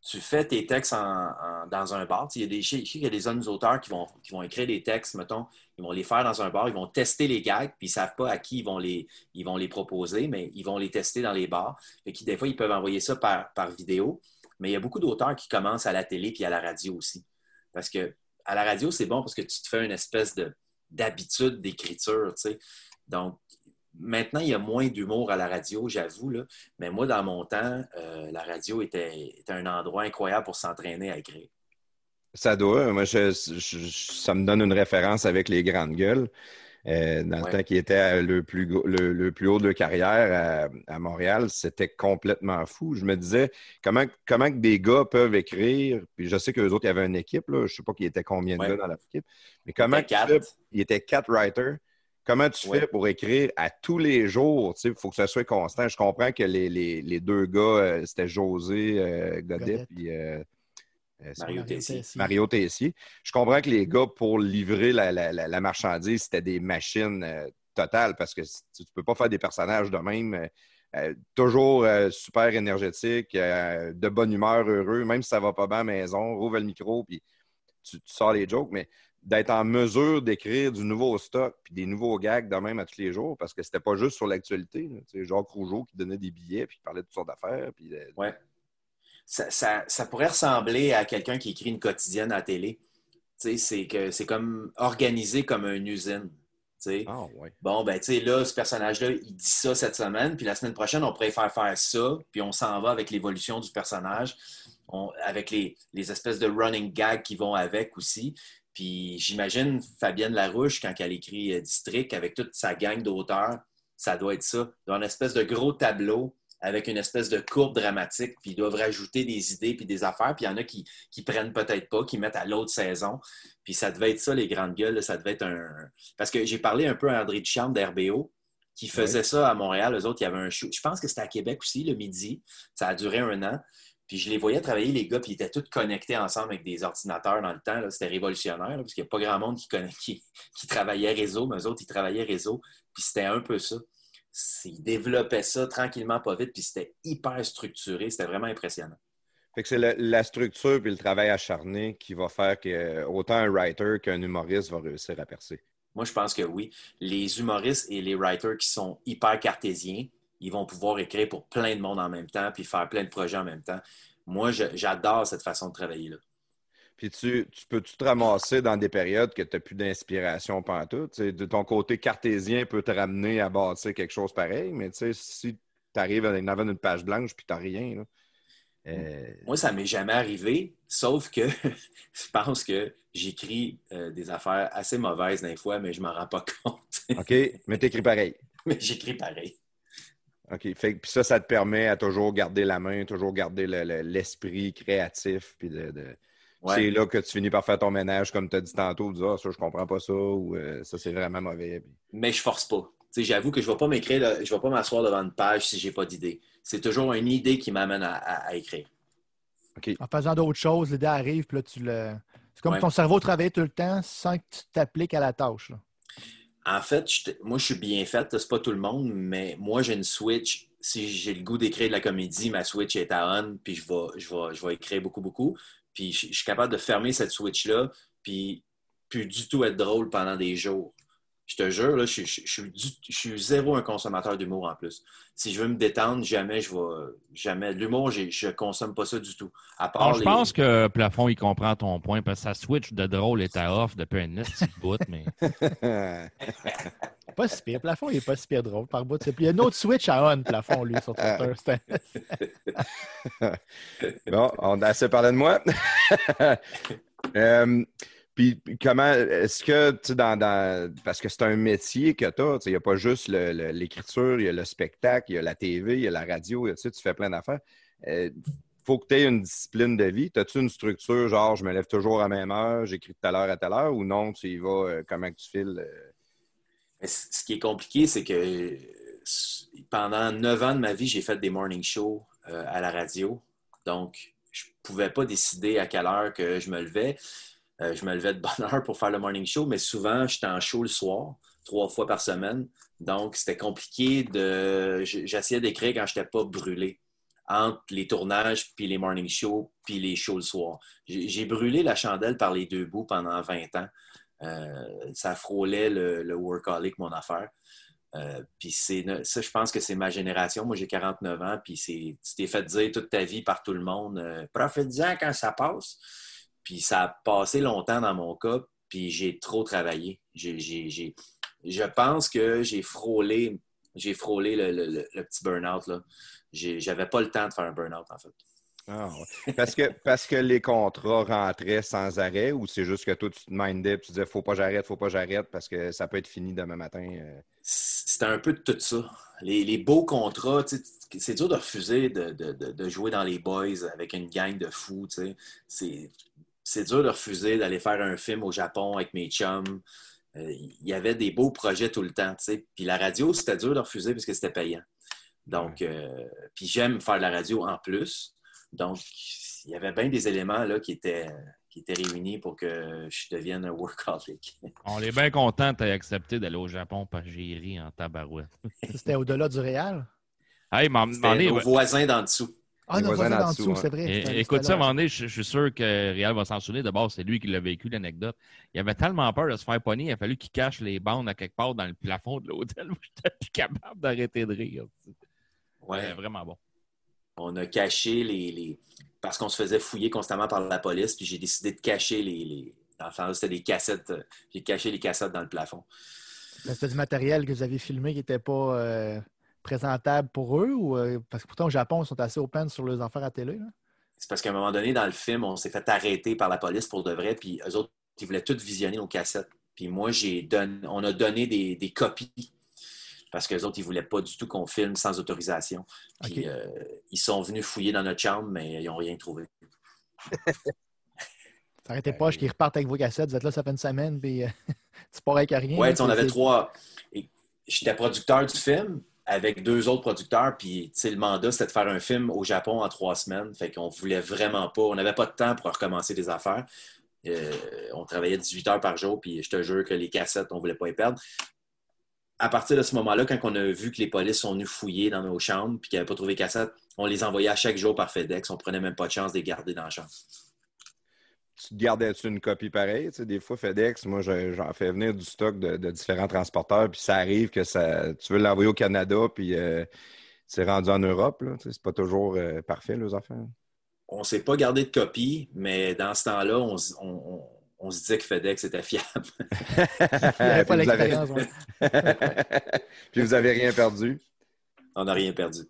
tu fais tes textes dans un bar. Tu sais, Il y a des, je sais qu'il y a des jeunes auteurs qui vont, qui vont écrire des textes, mettons, ils vont les faire dans un bar, ils vont tester les gags, puis ils ne savent pas à qui ils vont, les, ils vont les proposer, mais ils vont les tester dans les bars. Et qui, des fois, ils peuvent envoyer ça par, vidéo. Mais il y a beaucoup d'auteurs qui commencent à la télé puis à la radio aussi. Parce que à la radio, c'est bon parce que tu te fais une espèce de d'habitude d'écriture. Donc, maintenant, il y a moins d'humour à la radio, j'avoue, mais moi, dans mon temps, euh, la radio était, était un endroit incroyable pour s'entraîner à écrire. Ça doit. Moi, je- je- ça me donne une référence avec les grandes gueules. Euh, dans Ouais. le temps qui était le plus, le, le plus haut de carrière à, à Montréal, c'était complètement fou. Je me disais, comment, comment que des gars peuvent écrire, puis je sais qu'eux autres, il y avait une équipe, là, je ne sais pas qu'il y était combien de Ouais. gars dans l'équipe, mais comment était quatre. il était quatre writers. Comment tu Ouais. fais pour écrire à tous les jours? Il faut que ça soit constant. Je comprends que les, les- les deux gars, euh, c'était José euh, Godet puis euh, euh, Mario Tessier. Mario Tessier. Je comprends que les gars, pour livrer la, la- la- la marchandise, c'était des machines euh, totales parce que tu ne peux pas faire des personnages de même. euh, euh, toujours euh, super énergétique, euh, de bonne humeur, heureux, même si ça va pas bien à la maison, rouvre le micro, puis tu, tu sors les jokes, mais d'être en mesure d'écrire du nouveau stock puis des nouveaux gags de même à tous les jours, parce que c'était pas juste sur l'actualité. Jacques Rougeau qui donnait des billets puis qui parlait de toutes sortes d'affaires. Puis, euh, Ouais. Ça, ça- ça pourrait ressembler à quelqu'un qui écrit une quotidienne à la télé. Tu sais, C'est que c'est comme organisé comme une usine. Ah, ouais. Bon, ben, tu sais, là, ce personnage-là, il dit ça cette semaine, puis la semaine prochaine, on pourrait faire faire ça, puis on s'en va avec l'évolution du personnage, on- avec les, les espèces de running gags qui vont avec aussi. Puis j'imagine Fabienne Larouche, quand elle écrit euh, District, avec toute sa gang d'auteurs, ça doit être ça. Dans une espèce de gros tableau avec une espèce de courbe dramatique, puis ils doivent rajouter des idées puis des affaires, puis il y en a qui, qui prennent peut-être pas, qui mettent à l'autre saison. Puis ça devait être ça, les grandes gueules, là, ça devait être un... Parce que j'ai parlé un peu à André Duchamp d'RBO, qui faisait ça à Montréal. Eux autres, il y avait un show. Je pense que c'était à Québec aussi, le midi. Ça a duré un an. Puis je les voyais travailler, les gars, puis ils étaient tous connectés ensemble avec des ordinateurs dans le temps. C'était révolutionnaire, là, parce qu'il n'y a pas grand monde qui, connaît, qui, qui travaillait réseau, mais eux autres, ils travaillaient réseau. Puis c'était un peu ça. Ils développaient ça tranquillement, pas vite, puis c'était hyper structuré. C'était vraiment impressionnant. Fait que c'est la, structure et le travail acharné qui va faire que autant un writer qu'un humoriste va réussir à percer. Moi, je pense que oui. Les humoristes et les writers qui sont hyper cartésiens, ils vont pouvoir écrire pour plein de monde en même temps, puis faire plein de projets en même temps. Moi, j'adore cette façon de travailler-là. Puis tu, tu peux-tu te ramasser dans des périodes que tu n'as plus d'inspiration? Tu sais, de ton côté cartésien peut te ramener à bâtir quelque chose pareil, mais tu sais, si tu arrives en avant d'une page blanche puis tu n'as rien, là, euh, Moi, ça m'est jamais arrivé, sauf que je pense que j'écris euh, des affaires assez mauvaises des fois, mais je m'en rends pas compte. OK, mais tu écris pareil. mais j'écris pareil. OK. Fait que puis ça, ça te permet à toujours garder la main, toujours garder le- le- l'esprit créatif. Puis de, de- Ouais. C'est là que tu finis par faire ton ménage, comme tu as dit tantôt, dire Ah, ça, je comprends pas ça, ou euh, ça, c'est vraiment mauvais. Puis- Mais je force pas. Tu sais, J'avoue que je ne vais pas m'écrire, je vais pas m'asseoir devant une page si j'ai pas d'idée. C'est toujours une idée qui m'amène à, à- à écrire. En faisant d'autres choses, l'idée arrive, puis là, tu le. C'est comme Ouais. ton cerveau travaille tout le temps sans que tu t'appliques à la tâche. là. En fait, moi, je suis bien faite. C'est pas tout le monde, mais moi, j'ai une switch. Si j'ai le goût d'écrire de la comédie, ma switch est à on, puis je vais, je vais, je vais écrire beaucoup, beaucoup. Puis je, je suis capable de fermer cette switch-là, puis plus du tout être drôle pendant des jours. Je te jure, là, je, je- je suis du- je suis zéro un consommateur d'humour en plus. Si je veux me détendre, jamais je vais. Jamais. L'humour, je consomme pas ça du tout. À part Alors, je les- pense que Plafond, il comprend ton point parce que sa switch de drôle est à off depuis un petit bout, mais Pas si pire. Plafond, il est pas si pire drôle par bout. C'est- Il y a une autre switch à on, Plafond, lui, sur Twitter. C'est- Bon, on a assez parlé de moi. Euh, puis comment est-ce que tu dans, dans- parce que c'est un métier que tu as, il n'y a pas juste l'écriture, il y a le spectacle, il y a la TV, il y a la radio, tu fais plein d'affaires. Il faut que tu aies une discipline de vie. As-tu une structure, genre je me lève toujours à la même heure, j'écris de telle heure à telle heure, ou non, tu y vas, euh, comment tu files? euh? Ce qui est compliqué, c'est que euh, pendant neuf ans de ma vie, j'ai fait des morning shows euh, à la radio. Donc, je ne pouvais pas décider à quelle heure que je me levais. Euh, je me levais de bonne heure pour faire le morning show, mais souvent, j'étais en show le soir, trois fois par semaine. Donc, c'était compliqué de. J'essayais d'écrire quand je n'étais pas brûlé entre les tournages, puis les morning shows, puis les shows le soir. J'ai brûlé la chandelle par les deux bouts pendant 20 ans. Euh, ça frôlait le, le workaholic, mon affaire. Euh, puis ça, je pense que c'est ma génération. Moi, j'ai 49 ans, puis tu t'es fait dire toute ta vie par tout le monde, euh, profite-en quand ça passe. Puis ça a passé longtemps dans mon cas, puis j'ai trop travaillé. Je pense que j'ai frôlé, j'ai frôlé le, le- le- le petit burn-out. J'avais pas le temps de faire un burn-out, en fait. Ah, ouais. parce, que, parce que les contrats rentraient sans arrêt ou c'est juste que toi, tu te mindais et tu disais faut pas j'arrête, faut pas que j'arrête parce que ça peut être fini demain matin? euh? C'était un peu de tout ça. Les, les beaux contrats, c'est dur de refuser de, de- de- de jouer dans les boys avec une gang de fous. C'est c'est dur de refuser d'aller faire un film au Japon avec mes chums. Euh, Il y avait des beaux projets tout le temps. tu sais. Puis la radio, c'était dur de refuser parce que c'était payant. Donc, euh, puis j'aime faire de la radio en plus. Donc, il y avait bien des éléments là, qui, étaient, qui étaient réunis pour que je devienne un workaholic. on est bien content que tu aies accepté d'aller au Japon par gérer en tabarouette. C'était au-delà du Réal. Hey, m'en nos voisins d'en dessous. Ah, non, voisin en dessous, dessous, ouais. c'est vrai. Écoute ça, à un moment donné, je, je suis sûr que Réal va s'en souvenir. D'abord, c'est lui qui l'a vécu, l'anecdote. Il avait tellement peur de se faire pogner, il a fallu qu'il cache les bandes à quelque part dans le plafond de l'hôtel j'étais plus capable d'arrêter de rire. Ouais. C'était vraiment bon. On a caché les. les- Parce qu'on se faisait fouiller constamment par la police, puis j'ai décidé de cacher les. les... Enfin, c'était des cassettes. euh, J'ai caché les cassettes dans le plafond. Mais C'était du matériel que vous avez filmé qui n'était pas euh, présentable pour eux ou euh, parce que pourtant au Japon, ils sont assez open sur leurs affaires à télé. là? C'est parce qu'à un moment donné, dans le film, on s'est fait arrêter par la police pour de vrai, puis eux autres, ils voulaient tous visionner nos cassettes. Puis moi, j'ai donné, on a donné des, des copies parce qu'eux autres, ils ne voulaient pas du tout qu'on filme sans autorisation. Puis euh, ils sont venus fouiller dans notre chambre, mais ils n'ont rien trouvé. Ça arrêtait pas, qu'ils repartent avec vos cassettes, vous êtes là, ça fait une semaine, puis euh, tu pars avec rien. Ouais, là, tu sais, on avait trois. J'étais producteur du film avec deux autres producteurs, puis le mandat, c'était de faire un film au Japon en trois semaines. Fait qu'on voulait vraiment pas, on n'avait pas de temps pour recommencer des affaires. Euh, on travaillait 18 heures par jour, puis je te jure que les cassettes, on voulait pas les perdre. À partir de ce moment-là, quand on a vu que les polices sont venus fouiller dans nos chambres, puis qu'ils n'avaient pas trouvé cassettes, on les envoyait chaque jour par FedEx. On prenait même pas de chance de les garder dans la chambre. Tu te gardais-tu une copie pareille? Tu sais, des fois, FedEx, moi, je- j'en fais venir du stock de, de différents transporteurs, puis ça arrive que ça, tu veux l'envoyer au Canada, puis euh, c'est rendu en Europe. là. Tu sais, C'est pas toujours euh, parfait, les affaires. On ne s'est pas gardé de copie, mais dans ce temps-là, on, s- on- on- on se disait que FedEx était fiable. Il n'y avait pas Puis vous avez- l'expérience. ouais. puis vous avez rien perdu? On n'a rien perdu.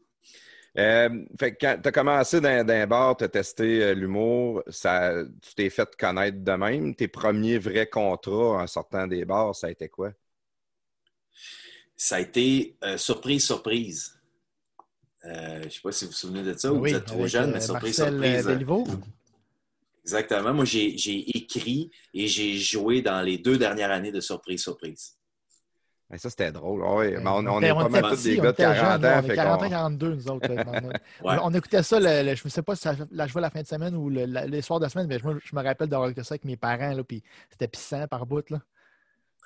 Euh, fait que quand tu as commencé dans, dans un bar, tu as testé euh, l'humour, ça, tu t'es fait connaître de même. Tes premiers vrais contrats en sortant des bars, ça a été quoi? Ça a été euh, surprise, surprise. Euh, je ne sais pas si vous vous souvenez de ça ou Oui, vous êtes trop avec, jeune, mais surprise, Marcel surprise. Béliveau. Exactement. Moi, j'ai j'ai écrit et j'ai joué dans les deux dernières années de surprise, surprise. Ben, ça, c'était drôle. Ah oui, Ouais, mais on, on est pas mal tous des on gars de était 40 jeunes, là, ans. On fait est 40 qu'on- 42, nous autres. là, dans notre- Ouais. On, on écoutait ça, le- le- je ne sais pas si ça la jouait la fin de semaine ou le- la- les soirs de semaine, mais je, me- je me rappelle d'avoir écouté ça avec mes parents, là, puis c'était pissant par bout. Là.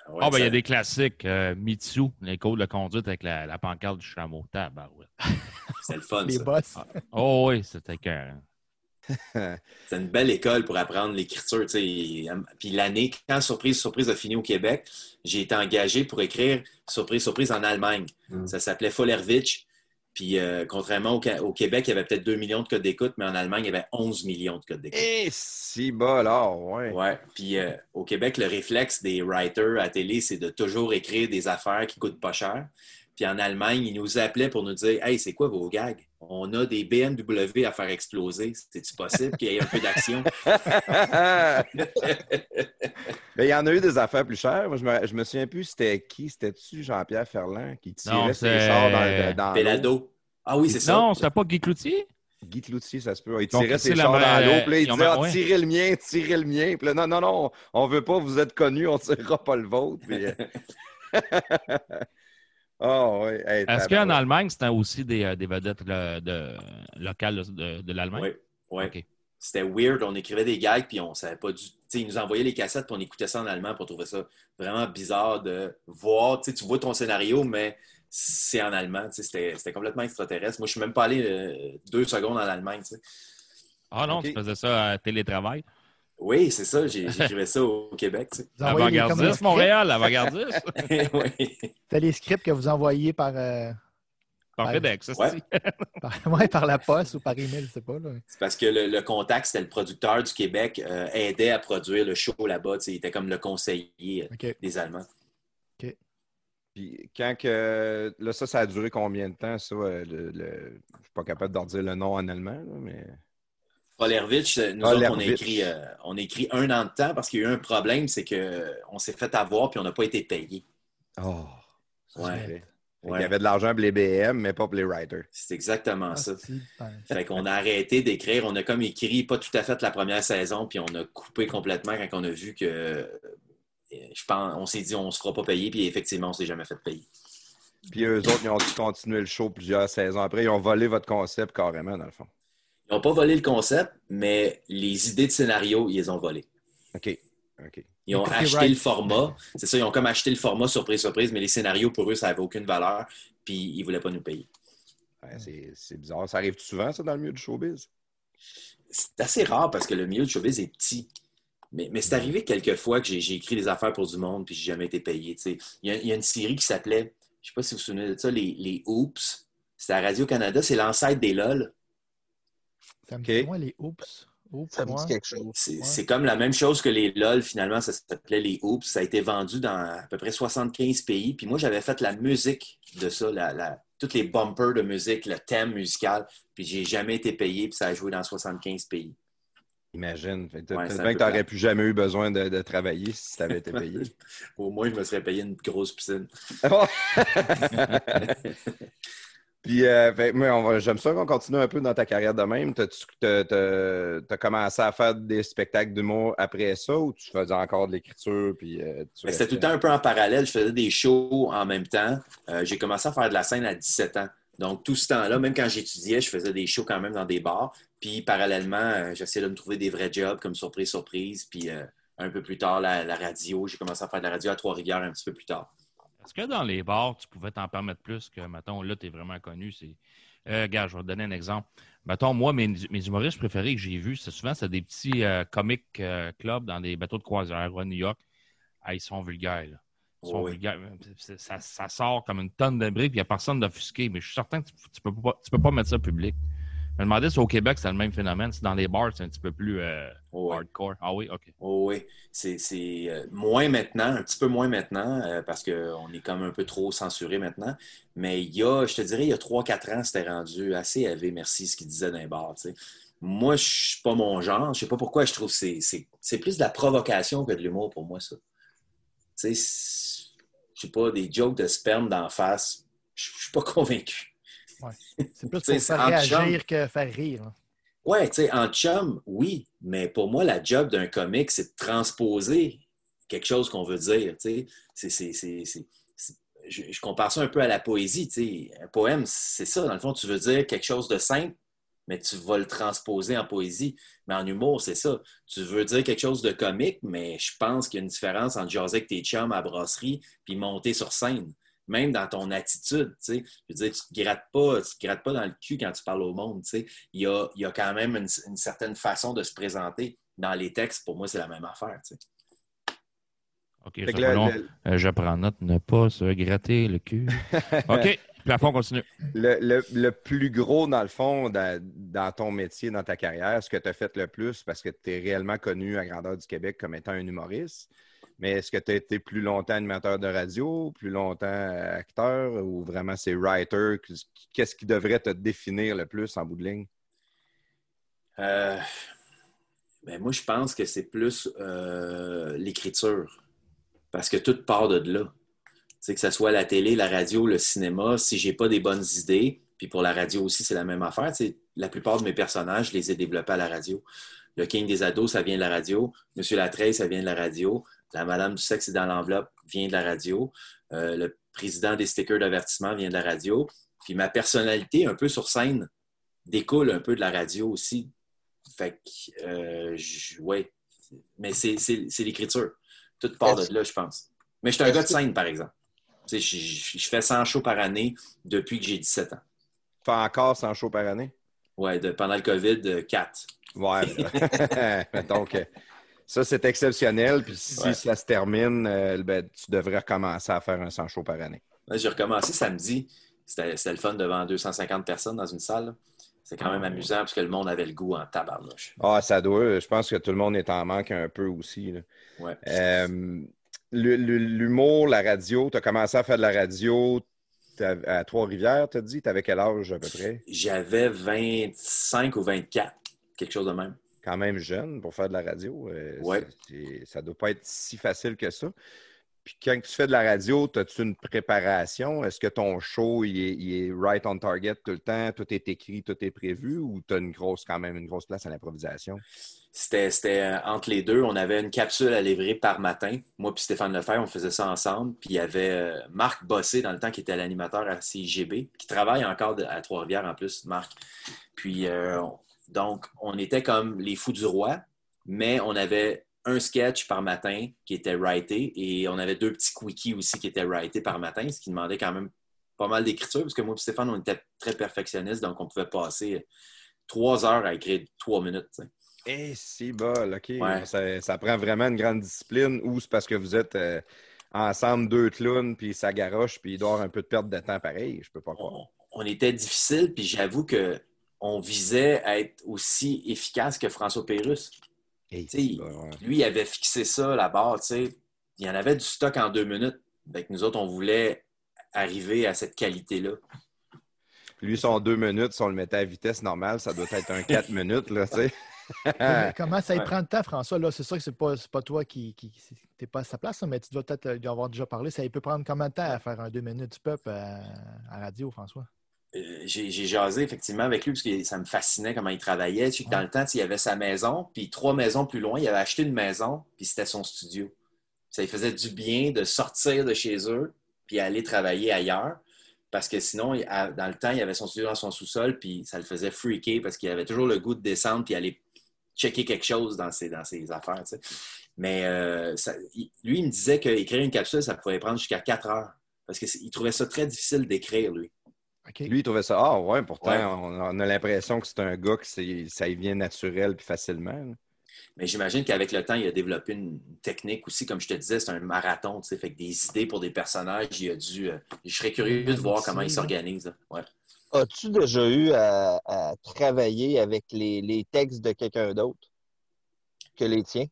Ouais, Ah, ben, il y a des classiques. euh, Mitsu, les cours de conduite avec la, la pancarte du chameau. Tabarouette. C'était le fun, Les ça. boss. Oh oui, c'était cœur. C'est une belle école pour apprendre l'écriture. Puis l'année, quand Surprise, Surprise a fini au Québec, j'ai été engagé pour écrire Surprise, Surprise en Allemagne. Mm. Ça s'appelait Follerwitch. Puis euh, contrairement au, Québec, il y avait peut-être 2 millions de codes d'écoute, mais en Allemagne, il y avait 11 millions de codes d'écoute. Et si bas, ouais. Ouais. Puis euh, au Québec, le réflexe des writers à télé, c'est de toujours écrire des affaires qui coûtent pas cher. Puis en Allemagne, ils nous appelaient pour nous dire Hey, c'est quoi vos gags? On a des BMW à faire exploser. C'est-tu possible qu'il y ait un peu d'action? Mais il y en a eu des affaires plus chères. Moi, je me, je me souviens plus c'était qui. C'était-tu Jean-Pierre Ferland qui tirait Non, ses chars dans, dans l'eau? Pelado. Ah oui, c'est ça. Non, c'était pas Guy Cloutier? Guy Cloutier, ça se peut. Il Donc, tirait ses chars dans l'eau. Puis là, il disait ah, ouais. tirez le mien, tirez le mien. Puis là, non, non, non, on veut pas, vous êtes connus, on tirera pas le vôtre. Puis, euh, Ah oui. Hey, Est-ce qu'en Allemagne, c'était aussi des, euh, des vedettes de, locales de, de l'Allemagne? Oui. C'était weird. On écrivait des gags, puis on savait pas du. Tu sais, ils nous envoyaient les cassettes, puis on écoutait ça en allemand, pour trouver ça vraiment bizarre de voir. Tu vois ton scénario, mais c'est en allemand. C'était complètement extraterrestre. Moi, je suis même pas allé euh, deux secondes en Allemagne. Ah non, OK. tu faisais ça à télétravail? Oui, c'est ça. j'ai- J'écrivais ça au Québec. tu sais. Avant-gardiste, Montréal, avant-gardiste. oui. C'est les scripts que vous envoyez par, euh, Par. FedEx, ça, Ouais. c'est- par, ouais, par la poste ou par email, je sais pas. Là. C'est parce que le, le contact, c'était le producteur du Québec, euh, aidait à produire le show là-bas. Il était comme le conseiller euh, OK. des Allemands. Puis quand que. Là, ça, ça a duré combien de temps, ça? Le, le- Je suis pas capable d'en dire le nom en allemand, là, mais. Rollervitch, euh, nous autres, on a, écrit, euh, on a écrit un an de temps parce qu'il y a eu un problème, c'est qu'on s'est fait avoir puis on n'a pas été payé. Oh! ça, Ouais. Il y avait de l'argent pour les BM, mais pas pour les writers. C'est exactement Ah, ça. ben, Fait qu'on a arrêté d'écrire. On a comme écrit pas tout à fait la première saison, puis on a coupé complètement quand on a vu que euh, je pense, on s'est dit on se fera pas payer, puis effectivement, on s'est jamais fait payer. Puis eux autres, ils ont continué le show plusieurs saisons après. Ils ont volé votre concept carrément, dans le fond. Ils n'ont pas volé le concept, mais les idées de scénario, ils les ont volées. OK. OK. Ils ont acheté le format. C'est ça, ils ont comme acheté le format surprise, surprise, mais les scénarios, pour eux, ça n'avait aucune valeur, puis ils ne voulaient pas nous payer. Ouais, c'est- bizarre. Ça arrive souvent, ça, dans le milieu du showbiz? C'est assez rare parce que le milieu du showbiz est petit. Mais, mais c'est arrivé quelques fois que j'ai écrit des affaires pour du monde puis j'ai jamais été payé. tu sais. Il y, a, il y a une série qui s'appelait, je sais pas si vous vous souvenez de ça, les, les Oops. C'était à Radio-Canada, c'est l'ancêtre des LOL. Ça me OK. dit, moi, les oups. Oups, Ça me dit quelque chose. C'est Ouais. comme la même chose que les LOL, finalement, ça s'appelait les Oops. Ça a été vendu dans à peu près 75 pays. Puis moi, j'avais fait la musique de ça, la, la- toutes les bumpers de musique, le thème musical. Puis j'ai jamais été payé, puis ça a joué dans 75 pays. Imagine. Ouais, Peut-être que tu n'aurais plus jamais eu besoin de, de travailler si tu avais été payé. Au moins, je me serais payé une grosse piscine. Puis, euh, j'aime ça qu'on continue un peu dans ta carrière de même. T'as t'as commencé à faire des spectacles d'humour après ça ou tu faisais encore de l'écriture? Puis, euh, tu Mais C'était tout le temps un peu en parallèle. Je faisais des shows en même temps. Euh, j'ai commencé à faire de la scène à 17 ans. Donc, tout ce temps-là, même quand j'étudiais, je faisais des shows quand même dans des bars. Puis, parallèlement, j'essayais de me trouver des vrais jobs comme surprise, surprise. Puis, un peu plus tard, la, la radio. J'ai commencé à faire de la radio à Trois-Rivières un petit peu plus tard. Est-ce que dans les bars, tu pouvais t'en permettre plus que, mettons, là, tu es vraiment connu? C'est... Euh, regarde, je vais te donner un exemple. Mettons, moi, mes, mes humoristes préférés que j'ai vus, c'est souvent c'est des petits euh, comic euh, clubs dans des bateaux de croisière à New York. Ah, ils sont vulgaires. là. Ils sont Oui. vulgaires. Ça, ça sort comme une tonne de briques, puis il n'y a personne d'offusqué. Mais je suis certain que tu ne peux pas mettre ça public. Je me demandais si au Québec, c'est le même phénomène. Si dans les bars, c'est un petit peu plus euh, Ouais. hardcore. Ah oui, OK. Oh oui, c'est euh, moins maintenant, un petit peu moins maintenant, euh, parce qu'on est comme un peu trop censuré maintenant. Mais il y a, je te dirais, il y a 3-4 ans, c'était rendu assez élevé, merci, ce qu'il disait dans les bars. Moi, je suis pas mon genre. Je sais pas pourquoi je trouve que c'est- plus de la provocation que de l'humour pour moi, ça. Tu sais, je sais pas, des jokes de sperme d'en face, je je suis pas convaincu. C'est plus pour faire réagir chum. que faire rire. Ouais, tu sais, en chum, oui, mais pour moi, la job d'un comique, c'est de transposer quelque chose qu'on veut dire, tu sais. Je, je compare ça un peu à la poésie, tu sais. Un poème, c'est ça. Dans le fond, tu veux dire quelque chose de simple, mais tu vas le transposer en poésie. Mais en humour, c'est ça. Tu veux dire quelque chose de comique, mais je pense qu'il y a une différence entre jaser avec tes chums à la brasserie puis monter sur scène. Même dans ton attitude. tu sais. Je veux dire, tu ne te grattes pas, tu te grattes pas dans le cul quand tu parles au monde. tu sais. Il y a, il y a quand même une, une certaine façon de se présenter. Dans les textes, pour moi, c'est la même affaire. tu sais. OK, ça le- long. le- Euh, je prends note, ne pas se gratter le cul. OK, plafond continue. Le, le- le plus gros, dans le fond, dans, dans ton métier, dans ta carrière, ce que tu as fait le plus, parce que tu es réellement connu à grandeur du Québec comme étant un humoriste, mais est-ce que tu as été plus longtemps animateur de radio, plus longtemps euh, acteur, ou vraiment c'est writer? Qu'est-ce qui devrait te définir le plus en bout de ligne? Euh, ben, moi, je pense que c'est plus euh, l'écriture. Parce que tout part de là. Tu sais, que ce soit la télé, la radio, le cinéma, si j'ai pas des bonnes idées, puis pour la radio aussi, c'est la même affaire. La plupart de mes personnages, je les ai développés à la radio. Le King des ados, ça vient de la radio. Monsieur Latreille, ça vient de la radio. La Madame du sexe est dans l'enveloppe vient de la radio. Euh, le président des stickers d'avertissement vient de la radio. Puis ma personnalité, un peu sur scène, découle un peu de la radio aussi. Fait que, euh, ouais. Mais c'est l'écriture. Tout part de là, je pense. Mais je suis un gars de scène, par exemple. Tu sais, Je, je- je fais 100 shows par année depuis que j'ai 17 ans. Fais encore 100 shows par année? Ouais, de- pendant le COVID, 4. Ouais. Donc, euh, ça, c'est exceptionnel. Puis si Ouais. ça se termine, euh, ben, tu devrais recommencer à faire un 100 shows par année. J'ai recommencé samedi. C'était c'était le fun devant 250 personnes dans une salle. là. C'était quand même amusant parce que le monde avait le goût en tabarnouche. Ah, ça doit. Je pense que tout le monde est en manque un peu aussi. là. Ouais. Euh, L'humour, la radio, tu as commencé à faire de la radio à Trois-Rivières, tu as dit? Tu avais quel âge à peu près? J'avais 25 ou 24, quelque chose de même. Quand même jeune pour faire de la radio. euh, Ouais. Ça doit pas être si facile que ça. Puis quand tu fais de la radio, as-tu une préparation? Est-ce que ton show il est, il est right on target tout le temps? Tout est écrit, tout est prévu ou tu as une grosse, quand même une grosse place à l'improvisation? C'était euh, entre les deux. On avait une capsule à livrer par matin. Moi puis Stéphane Lefebvre, on faisait ça ensemble. Puis il y avait euh, Marc Bossé, dans le temps, qui était l'animateur à CIGB, qui travaille encore à Trois-Rivières en plus, Marc. Puis, euh, donc, on était comme les fous du roi, mais on avait un sketch par matin qui était writé et on avait deux petits quickies aussi qui étaient writés par matin, ce qui demandait quand même pas mal d'écriture, parce que moi et Stéphane, on était très perfectionnistes, donc on pouvait passer trois heures à écrire trois minutes. tu sais. Eh, si bol, OK. Ouais. Ça, ça prend vraiment une grande discipline ou c'est parce que vous êtes euh, ensemble deux clowns, puis ça garoche, puis il doit avoir un peu de perte de temps pareil. Je peux pas croire. on, on était difficile, puis j'avoue que on visait à être aussi efficace que François ouais. Lui, il avait fixé ça là-bas, tu sais. Il y en avait du stock en deux minutes. Que nous autres, on voulait arriver à cette qualité-là. Lui, son deux minutes, si on le mettait à vitesse normale, ça doit être un quatre minutes, là. Mais Comment ça y Ouais. prend de temps, François? Là, c'est sûr que c'est pas, pas toi qui, qui t'es pas à sa place, mais tu dois peut-être euh, lui avoir déjà parlé. Ça il peut prendre combien de temps à faire un deux minutes du peuple à, à radio, François? Euh, J'ai jasé effectivement avec lui parce que ça me fascinait comment il travaillait. Sais dans le temps, il avait sa maison, puis trois maisons plus loin, il avait acheté une maison, puis c'était son studio. Ça lui faisait du bien de sortir de chez eux, puis aller travailler ailleurs. Parce que sinon, dans le temps, il avait son studio dans son sous-sol, puis ça le faisait freaker parce qu'il avait toujours le goût de descendre puis aller checker quelque chose dans ses, dans ses affaires. tu sais. Mais euh, ça- lui, il me disait qu'écrire une capsule, ça pouvait prendre jusqu'à quatre heures. Parce qu'il trouvait ça très difficile d'écrire, lui. Lui, il trouvait ça. Ah, ouais, pourtant, Ouais. On, on a l'impression que c'est un gars que ça y vient naturel puis facilement. là. Mais j'imagine qu'avec le temps, il a développé une technique aussi. Comme je te disais, c'est un marathon, tu sais, fait que des idées pour des personnages, il a dû. euh, je serais curieux de voir comment il s'organise. Ouais. As-tu déjà eu à, à travailler avec les, les textes de quelqu'un d'autre que les tiens?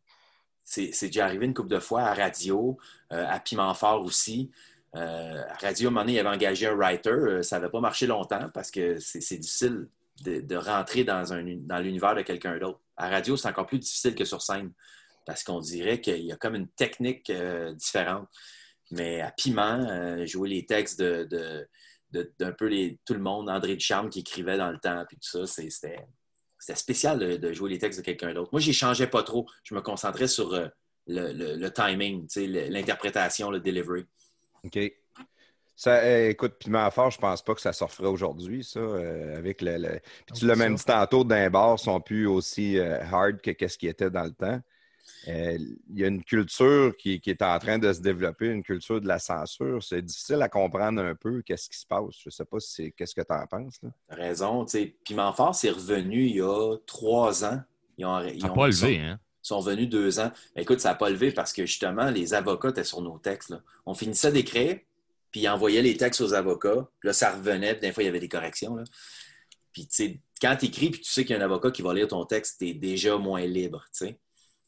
C'est c'est déjà arrivé une couple de fois à radio, euh, à Piment Fort aussi. Euh, radio, il avait engagé un writer. Euh, ça n'avait pas marché longtemps parce que c'est difficile de, rentrer dans, un, dans l'univers de quelqu'un d'autre. À radio, c'est encore plus difficile que sur scène parce qu'on dirait qu'il y a comme une technique euh, différente. Mais à Piment, jouer les textes de, d'un peu tout le monde, André Ducharme qui écrivait dans le temps, puis tout ça, c'est- c'était, spécial de, jouer les textes de quelqu'un d'autre. Moi, j'y changeais pas trop. Je me concentrais sur le, le- le timing, l'interprétation, le delivery. OK. Ça, euh, écoute, Piment Fort, je pense pas que ça se referait aujourd'hui, ça, euh, avec le... le- Puis tu l'as même dit tantôt, d'un bar, sont plus aussi euh, hard que qu'est-ce qui était dans le temps. Euh, il y a une culture qui, qui est en train de se développer, une culture de la censure. C'est difficile à comprendre un peu qu'est-ce qui se passe. Je ne sais pas si c'est qu'est-ce que tu en penses. Là. Raison. tu sais. Piment Fort, c'est revenu il y a trois ans. Ils ont, ils Ça pas levé, hein? Sont venus deux ans. Mais écoute, ça n'a pas levé parce que justement, les avocats étaient sur nos textes. là. On finissait d'écrire, puis ils envoyaient les textes aux avocats. Puis là, ça revenait, puis des fois, il y avait des corrections. là. Puis, tu sais, quand tu écris, puis tu sais qu'il y a un avocat qui va lire ton texte, tu es déjà moins libre, tu sais.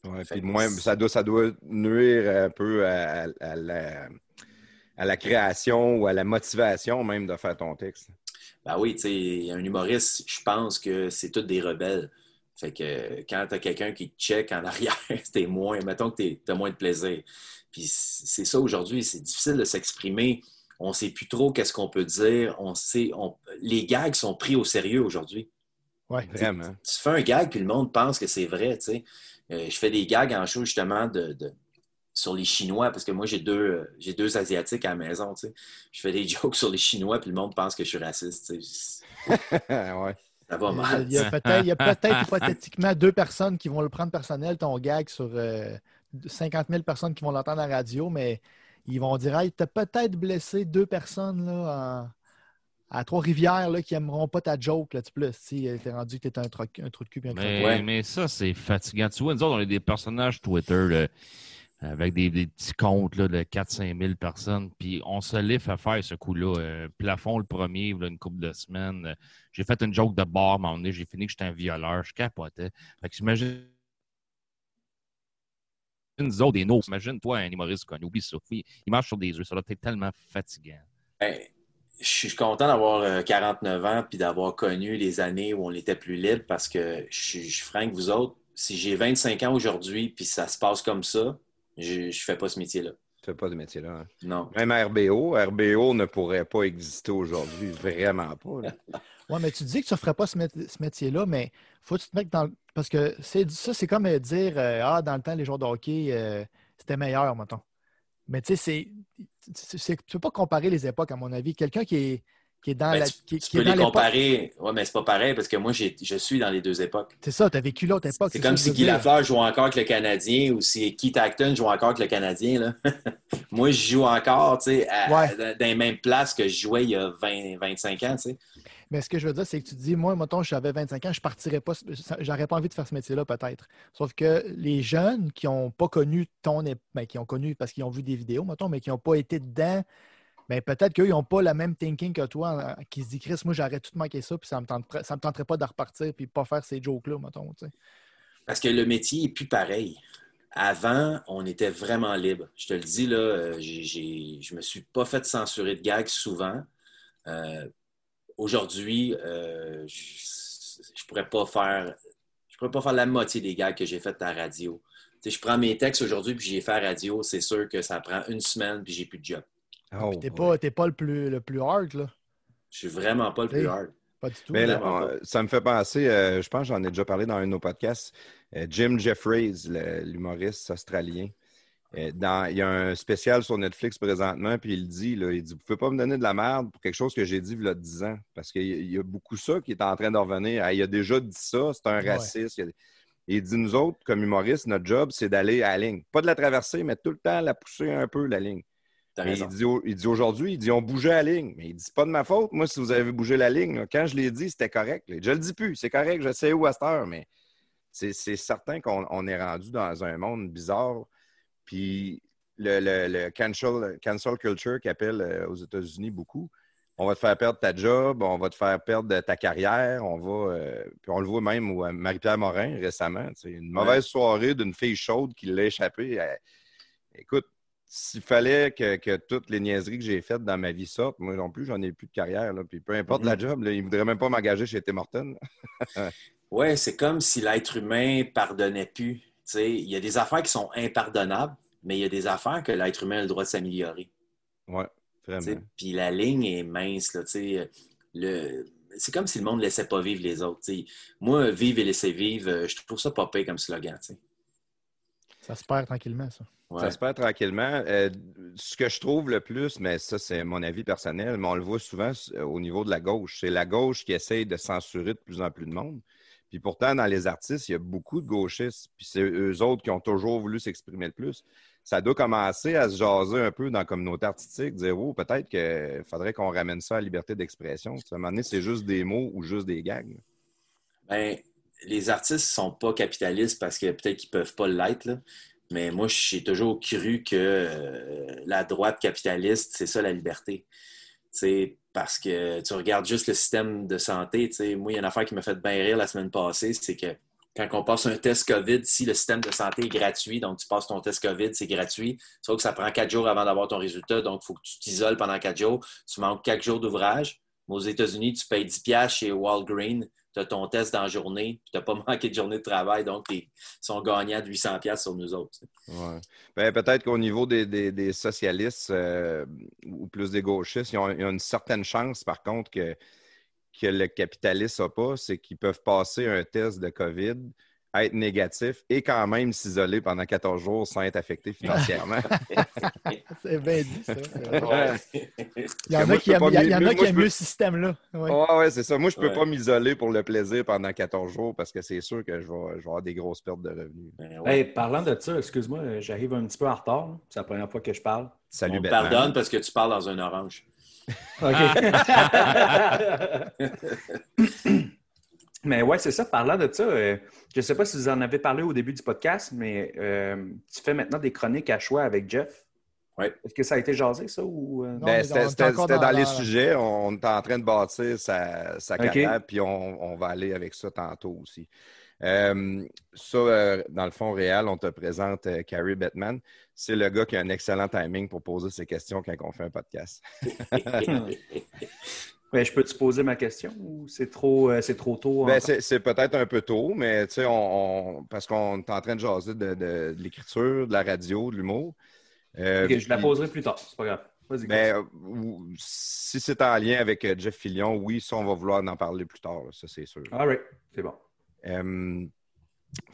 Ouais, puis moins- ça, doit, ça doit nuire un peu à, à la, à la création ou à la motivation même de faire ton texte. Ben oui, tu sais, un humoriste, je pense que c'est tous des rebelles. Fait que quand tu as quelqu'un qui te check en arrière, t'es moins, mettons que tu as moins de plaisir. Puis c'est ça aujourd'hui, c'est difficile de s'exprimer. On ne sait plus trop qu'est-ce qu'on peut dire. On sait, on- les gags sont pris au sérieux aujourd'hui. Ouais. Vraiment. Tu fais un gag, puis le monde pense que c'est vrai, tu sais. Euh, je fais des gags en show, justement, de, de- sur les Chinois, parce que moi, j'ai deux, euh, j'ai deux Asiatiques à la maison, tu sais. Je fais des jokes sur les Chinois, puis le monde pense que je suis raciste, tu sais. ouais. Ça va Il y a- mal. il y a peut-être peut-être hypothétiquement deux personnes qui vont le prendre personnel, ton gag, sur euh, 50 000 personnes qui vont l'entendre à la radio, mais ils vont dire Hey, t'as peut-être blessé deux personnes là, en- à Trois-Rivières là, qui n'aimeront pas ta joke. Là, tu peux, là, si t'es rendu que t'es un, tro- un trou de cul. un Mais. Ouais. mais ça, c'est fatigant. Tu vois, nous autres, on est des personnages Twitter là, avec des, petits comptes là, de 4-5 000 personnes. Puis on se livre à faire ce coup-là. Euh, plafond le premier, là, une couple de semaines. Euh, J'ai fait une joke de bar, moment donné, j'ai fini que j'étais un violeur. Je capotais. Fait que j'imagine. Nous autres, des nôtres. Imagine-toi un humoriste connu. Oublie ça. Il, il marche sur des œufs. Ça doit être tellement fatigant. Ben, je suis content d'avoir euh, 49 ans puis d'avoir connu les années où on était plus libre parce que je suis franc que vous autres, si j'ai 25 ans aujourd'hui puis ça se passe comme ça, je ne fais pas ce métier-là. Tu fais pas de métier-là. hein? Non. Même RBO, RBO ne pourrait pas exister aujourd'hui. Vraiment pas. Ouais, mais tu dis que tu ne ferais pas ce, mét- ce métier-là, mais faut que tu te mettes dans le- Parce que c'est ça, c'est comme euh, dire euh, Ah, dans le temps, les joueurs de hockey, euh, c'était meilleur, mettons. Mais tu sais, c'est. c'est- c'est- Tu ne peux pas comparer les époques, à mon avis. Quelqu'un qui est, qui est dans Ben, la. tu, Qui, tu qui est peux dans les comparer. Oui, mais c'est pas pareil parce que moi, je suis dans les deux époques. C'est ça, tu as vécu l'autre époque. C'est comme si Guy. Lafleur joue encore avec le Canadien ou si Keith Acton joue encore avec le Canadien. Là. moi, je joue encore tu sais, à- Ouais. dans les mêmes places que je jouais il y a 20, 25 ans. tu sais. Mais ce que je veux dire, c'est que tu te dis, moi, mettons, j'avais 25 ans, je partirais pas, j'aurais pas envie de faire ce métier-là, peut-être. Sauf que les jeunes qui n'ont pas connu ton ép- ben, qui ont connu parce qu'ils ont vu des vidéos, mettons, mais qui n'ont pas été dedans, ben, peut-être qu'eux, ils n'ont pas le même thinking que toi, qui se dit, Chris, moi, j'aurais tout manqué ça, puis ça ça me tenterait pas de repartir, puis pas faire ces jokes-là, mettons, tu sais. Parce que le métier est plus pareil. Avant, on était vraiment libre. Je te le dis, là, euh, j'ai- je me suis pas fait censurer de gags souvent. Euh, Aujourd'hui, euh, je, je pourrais pas faire je pourrais pas faire la moitié des gags que j'ai fait à la radio. Je prends mes textes aujourd'hui puis j'ai fait à la radio, c'est sûr que ça prend une semaine puis j'ai plus de job. Oh, T'es pas, t'es pas le plus, le plus hard, là. Je suis vraiment pas le plus hard. Pas du tout. Mais là, Vraiment on- pas. ça me fait penser, euh, je pense que j'en ai déjà parlé dans un de nos podcasts, euh, Jim Jeffries, l'humoriste australien. Euh, dans- il y a un spécial sur Netflix présentement, puis il dit, là, il dit, vous pouvez pas me donner de la merde pour quelque chose que j'ai dit il y a 10 ans. Parce qu'il y y a beaucoup ça qui est en train de revenir. Ah, il a déjà dit ça, c'est un raciste. Il dit, nous autres, comme humoristes, notre job, c'est d'aller à la ligne. Pas de la traverser, mais tout le temps la pousser un peu, la ligne. Il dit, au- il dit aujourd'hui, il dit on bougeait la ligne. Mais il dit pas de ma faute. Moi, si vous avez bougé la ligne, là, quand je l'ai dit, c'était correct. là. Je le dis plus, c'est correct, je sais où à cette heure, mais c'est certain qu'on on est rendu dans un monde bizarre. Puis le, le- le cancel, cancel culture qui appelle euh, aux États-Unis beaucoup. On va te faire perdre ta job, on va te faire perdre ta carrière, on va. euh, puis on le voit même où Marie-Pierre Morin récemment. Une mauvaise soirée d'une fille chaude qui l'a échappé. écoute, s'il fallait que, que toutes les niaiseries que j'ai faites dans ma vie sortent, moi non plus, j'en ai plus de carrière. Là. Puis peu importe la job, là, ils ne voudraient même pas m'engager chez Tim Hortons. Ouais, c'est comme si l'être humain pardonnait plus. Il y a des affaires qui sont impardonnables, mais il y a des affaires que l'être humain a le droit de s'améliorer. Sais, vraiment. Puis la ligne est mince. Là, sais. le... C'est comme si le monde ne laissait pas vivre les autres. Moi, vivre et laisser vivre, euh, je trouve ça pas pire comme slogan. Ça se perd tranquillement, ça. Ouais. Ça se perd tranquillement. Euh, ce que je trouve le plus, mais ça, c'est mon avis personnel, mais on le voit souvent euh, au niveau de la gauche. C'est la gauche qui essaye de censurer de plus en plus de monde. Puis Puis pourtant, dans les artistes, il y a beaucoup de gauchistes. Puis c'est eux autres qui ont toujours voulu s'exprimer le plus. Ça doit commencer à se jaser un peu dans la communauté artistique, dire oh, peut-être qu'il faudrait qu'on ramène ça à la liberté d'expression. À un moment donné, c'est juste des mots ou juste des gags. Ben, les artistes ne sont pas capitalistes parce que peut-être qu'ils ne peuvent pas l'être. Mais moi, j'ai toujours cru que euh, la droite capitaliste, c'est ça la liberté. C'est parce que tu regardes juste le système de santé. Moi, il y a une affaire qui m'a fait bien rire la semaine passée, c'est que quand on passe un test COVID, si le système de santé est gratuit, donc tu passes ton test COVID, c'est gratuit, sauf que ça prend quatre jours avant d'avoir ton résultat, donc il faut que tu t'isoles pendant quatre jours. Tu manques quatre jours d'ouvrage. Mais Aux États-Unis, tu payes 10$ piastres chez Walgreens, tu as ton test dans journée, puis tu n'as pas manqué de journée de travail, donc ils sont gagnants de 800$ piastres sur nous autres. Ouais. Ben, peut-être qu'au niveau des socialistes euh, ou plus des gauchistes, ils ont, ils ont une certaine chance, par contre, que, que le capitaliste n'a pas, c'est qu'ils peuvent passer un test de COVID, être négatif et quand même s'isoler pendant 14 jours sans être affecté financièrement. C'est bien dit, ça. c'est vrai. Ouais. Il y en a qui peux aiment, mieux- en a moi, qui je aiment peux- mieux ce système-là. Ouais. Ouais, ouais, c'est ça. Moi, je peux Ouais. pas m'isoler pour le plaisir pendant 14 jours parce que c'est sûr que je vais, je vais avoir des grosses pertes de revenus. Ben ouais. Hey, parlant de ça, excuse-moi, j'arrive un petit peu en retard. C'est la première fois que je parle. Salut, On te pardonne parce que tu parles dans un orange. OK. mais ouais, c'est ça. Parlant de ça, euh, je ne sais pas si vous en avez parlé au début du podcast, mais euh, tu fais maintenant des chroniques à choix avec Jeff. Ouais. Est-ce que ça a été jasé, ça? Ou, euh? Non, Ben, c'était dans, dans les la- sujets. On est en train de bâtir sa, sa carrière, puis on, on va aller avec ça tantôt aussi. Euh, ça, euh, dans le fond réel, on te présente euh, Carrie Batman. C'est le gars qui a un excellent timing pour poser ses questions quand on fait un podcast. Ben, je peux-tu poser ma question ou c'est trop, euh, c'est trop tôt? Ben, c'est peut-être un peu tôt, mais tu sais, on, on- parce qu'on est en train de jaser de, de- de l'écriture, de la radio, de l'humour. Euh, Ok, je la poserai plus tard. C'est pas grave. Vas-y. Ben, euh, si c'est en lien avec euh, Jeff Fillion, oui, ça, on va vouloir en parler plus tard, là, ça c'est sûr. All right. C'est bon. Euh,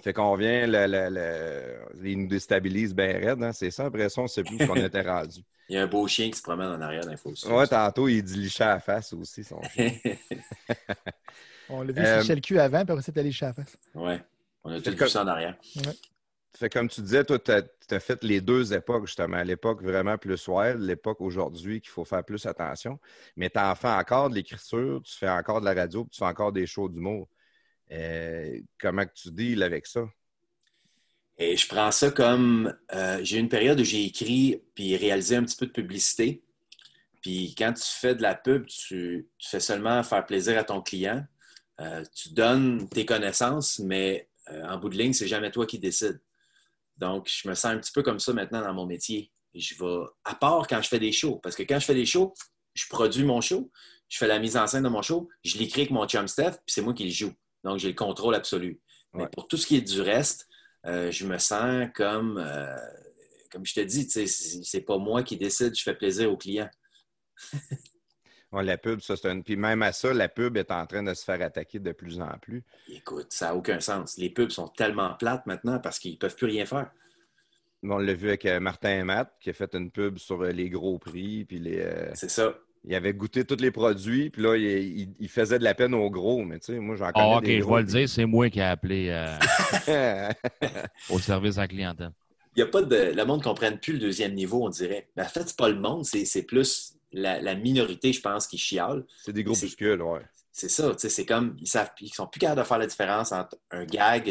fait qu'on vient, le, le- le- ils nous déstabilisent bien raide, hein, c'est ça. Après ça, on ne sait plus où on était rendu. Il y a un beau chien qui se promène en arrière d'info. Ouais, tantôt, il dit licher à la face aussi, son chien. On l'a vu Euh, sécher le cul avant, puis après, allé chez la face. ouais. On a tout vu comme- ça en arrière. Fait comme tu disais, toi, tu as, fait les deux époques, justement. L'époque vraiment plus wild, l'époque aujourd'hui qu'il faut faire plus attention. Mais tu en fais encore de l'écriture, tu fais encore de la radio, puis tu fais encore des shows d'humour. Euh, comment que tu deals avec ça? Et je prends ça comme. euh, j'ai une période où j'ai écrit puis réalisé un petit peu de publicité. Puis quand tu fais de la pub, tu, tu fais seulement faire plaisir à ton client. Euh, tu donnes tes connaissances, mais euh, en bout de ligne, c'est jamais toi qui décides. Donc, je me sens un petit peu comme ça maintenant dans mon métier. Je vais, à part quand je fais des shows, parce que quand je fais des shows, je produis mon show, je fais la mise en scène de mon show, je l'écris avec mon chum Steph, puis c'est moi qui le joue. Donc, j'ai le contrôle absolu. Mais Ouais. pour tout ce qui est du reste, euh, je me sens comme, euh, comme je te dis, c'est pas moi qui décide, je fais plaisir au client. Ouais, la pub, ça, c'est un. Puis même à ça, la pub est en train de se faire attaquer de plus en plus. Écoute, ça n'a aucun sens. Les pubs sont tellement plates maintenant parce qu'ils ne peuvent plus rien faire. On l'a vu avec euh, Martin et Matt, qui a fait une pub sur les gros prix, puis les. C'est ça. Il avait goûté tous les produits, puis là, il, il- il faisait de la peine aux gros, mais tu sais, moi, j'en connais Ah, ok, des je vais le dire, c'est moi qui ai appelé euh, puis- au service à la clientèle. Il y a pas de. Le monde ne comprenne plus le deuxième niveau, on dirait. Mais en fait, c'est pas le monde, c'est c'est plus la, la minorité, je pense, qui chiale. c'est des groupuscules, ouais. C'est ça, tu sais, c'est comme. Ils savent ils sont plus capables de faire la différence entre un gag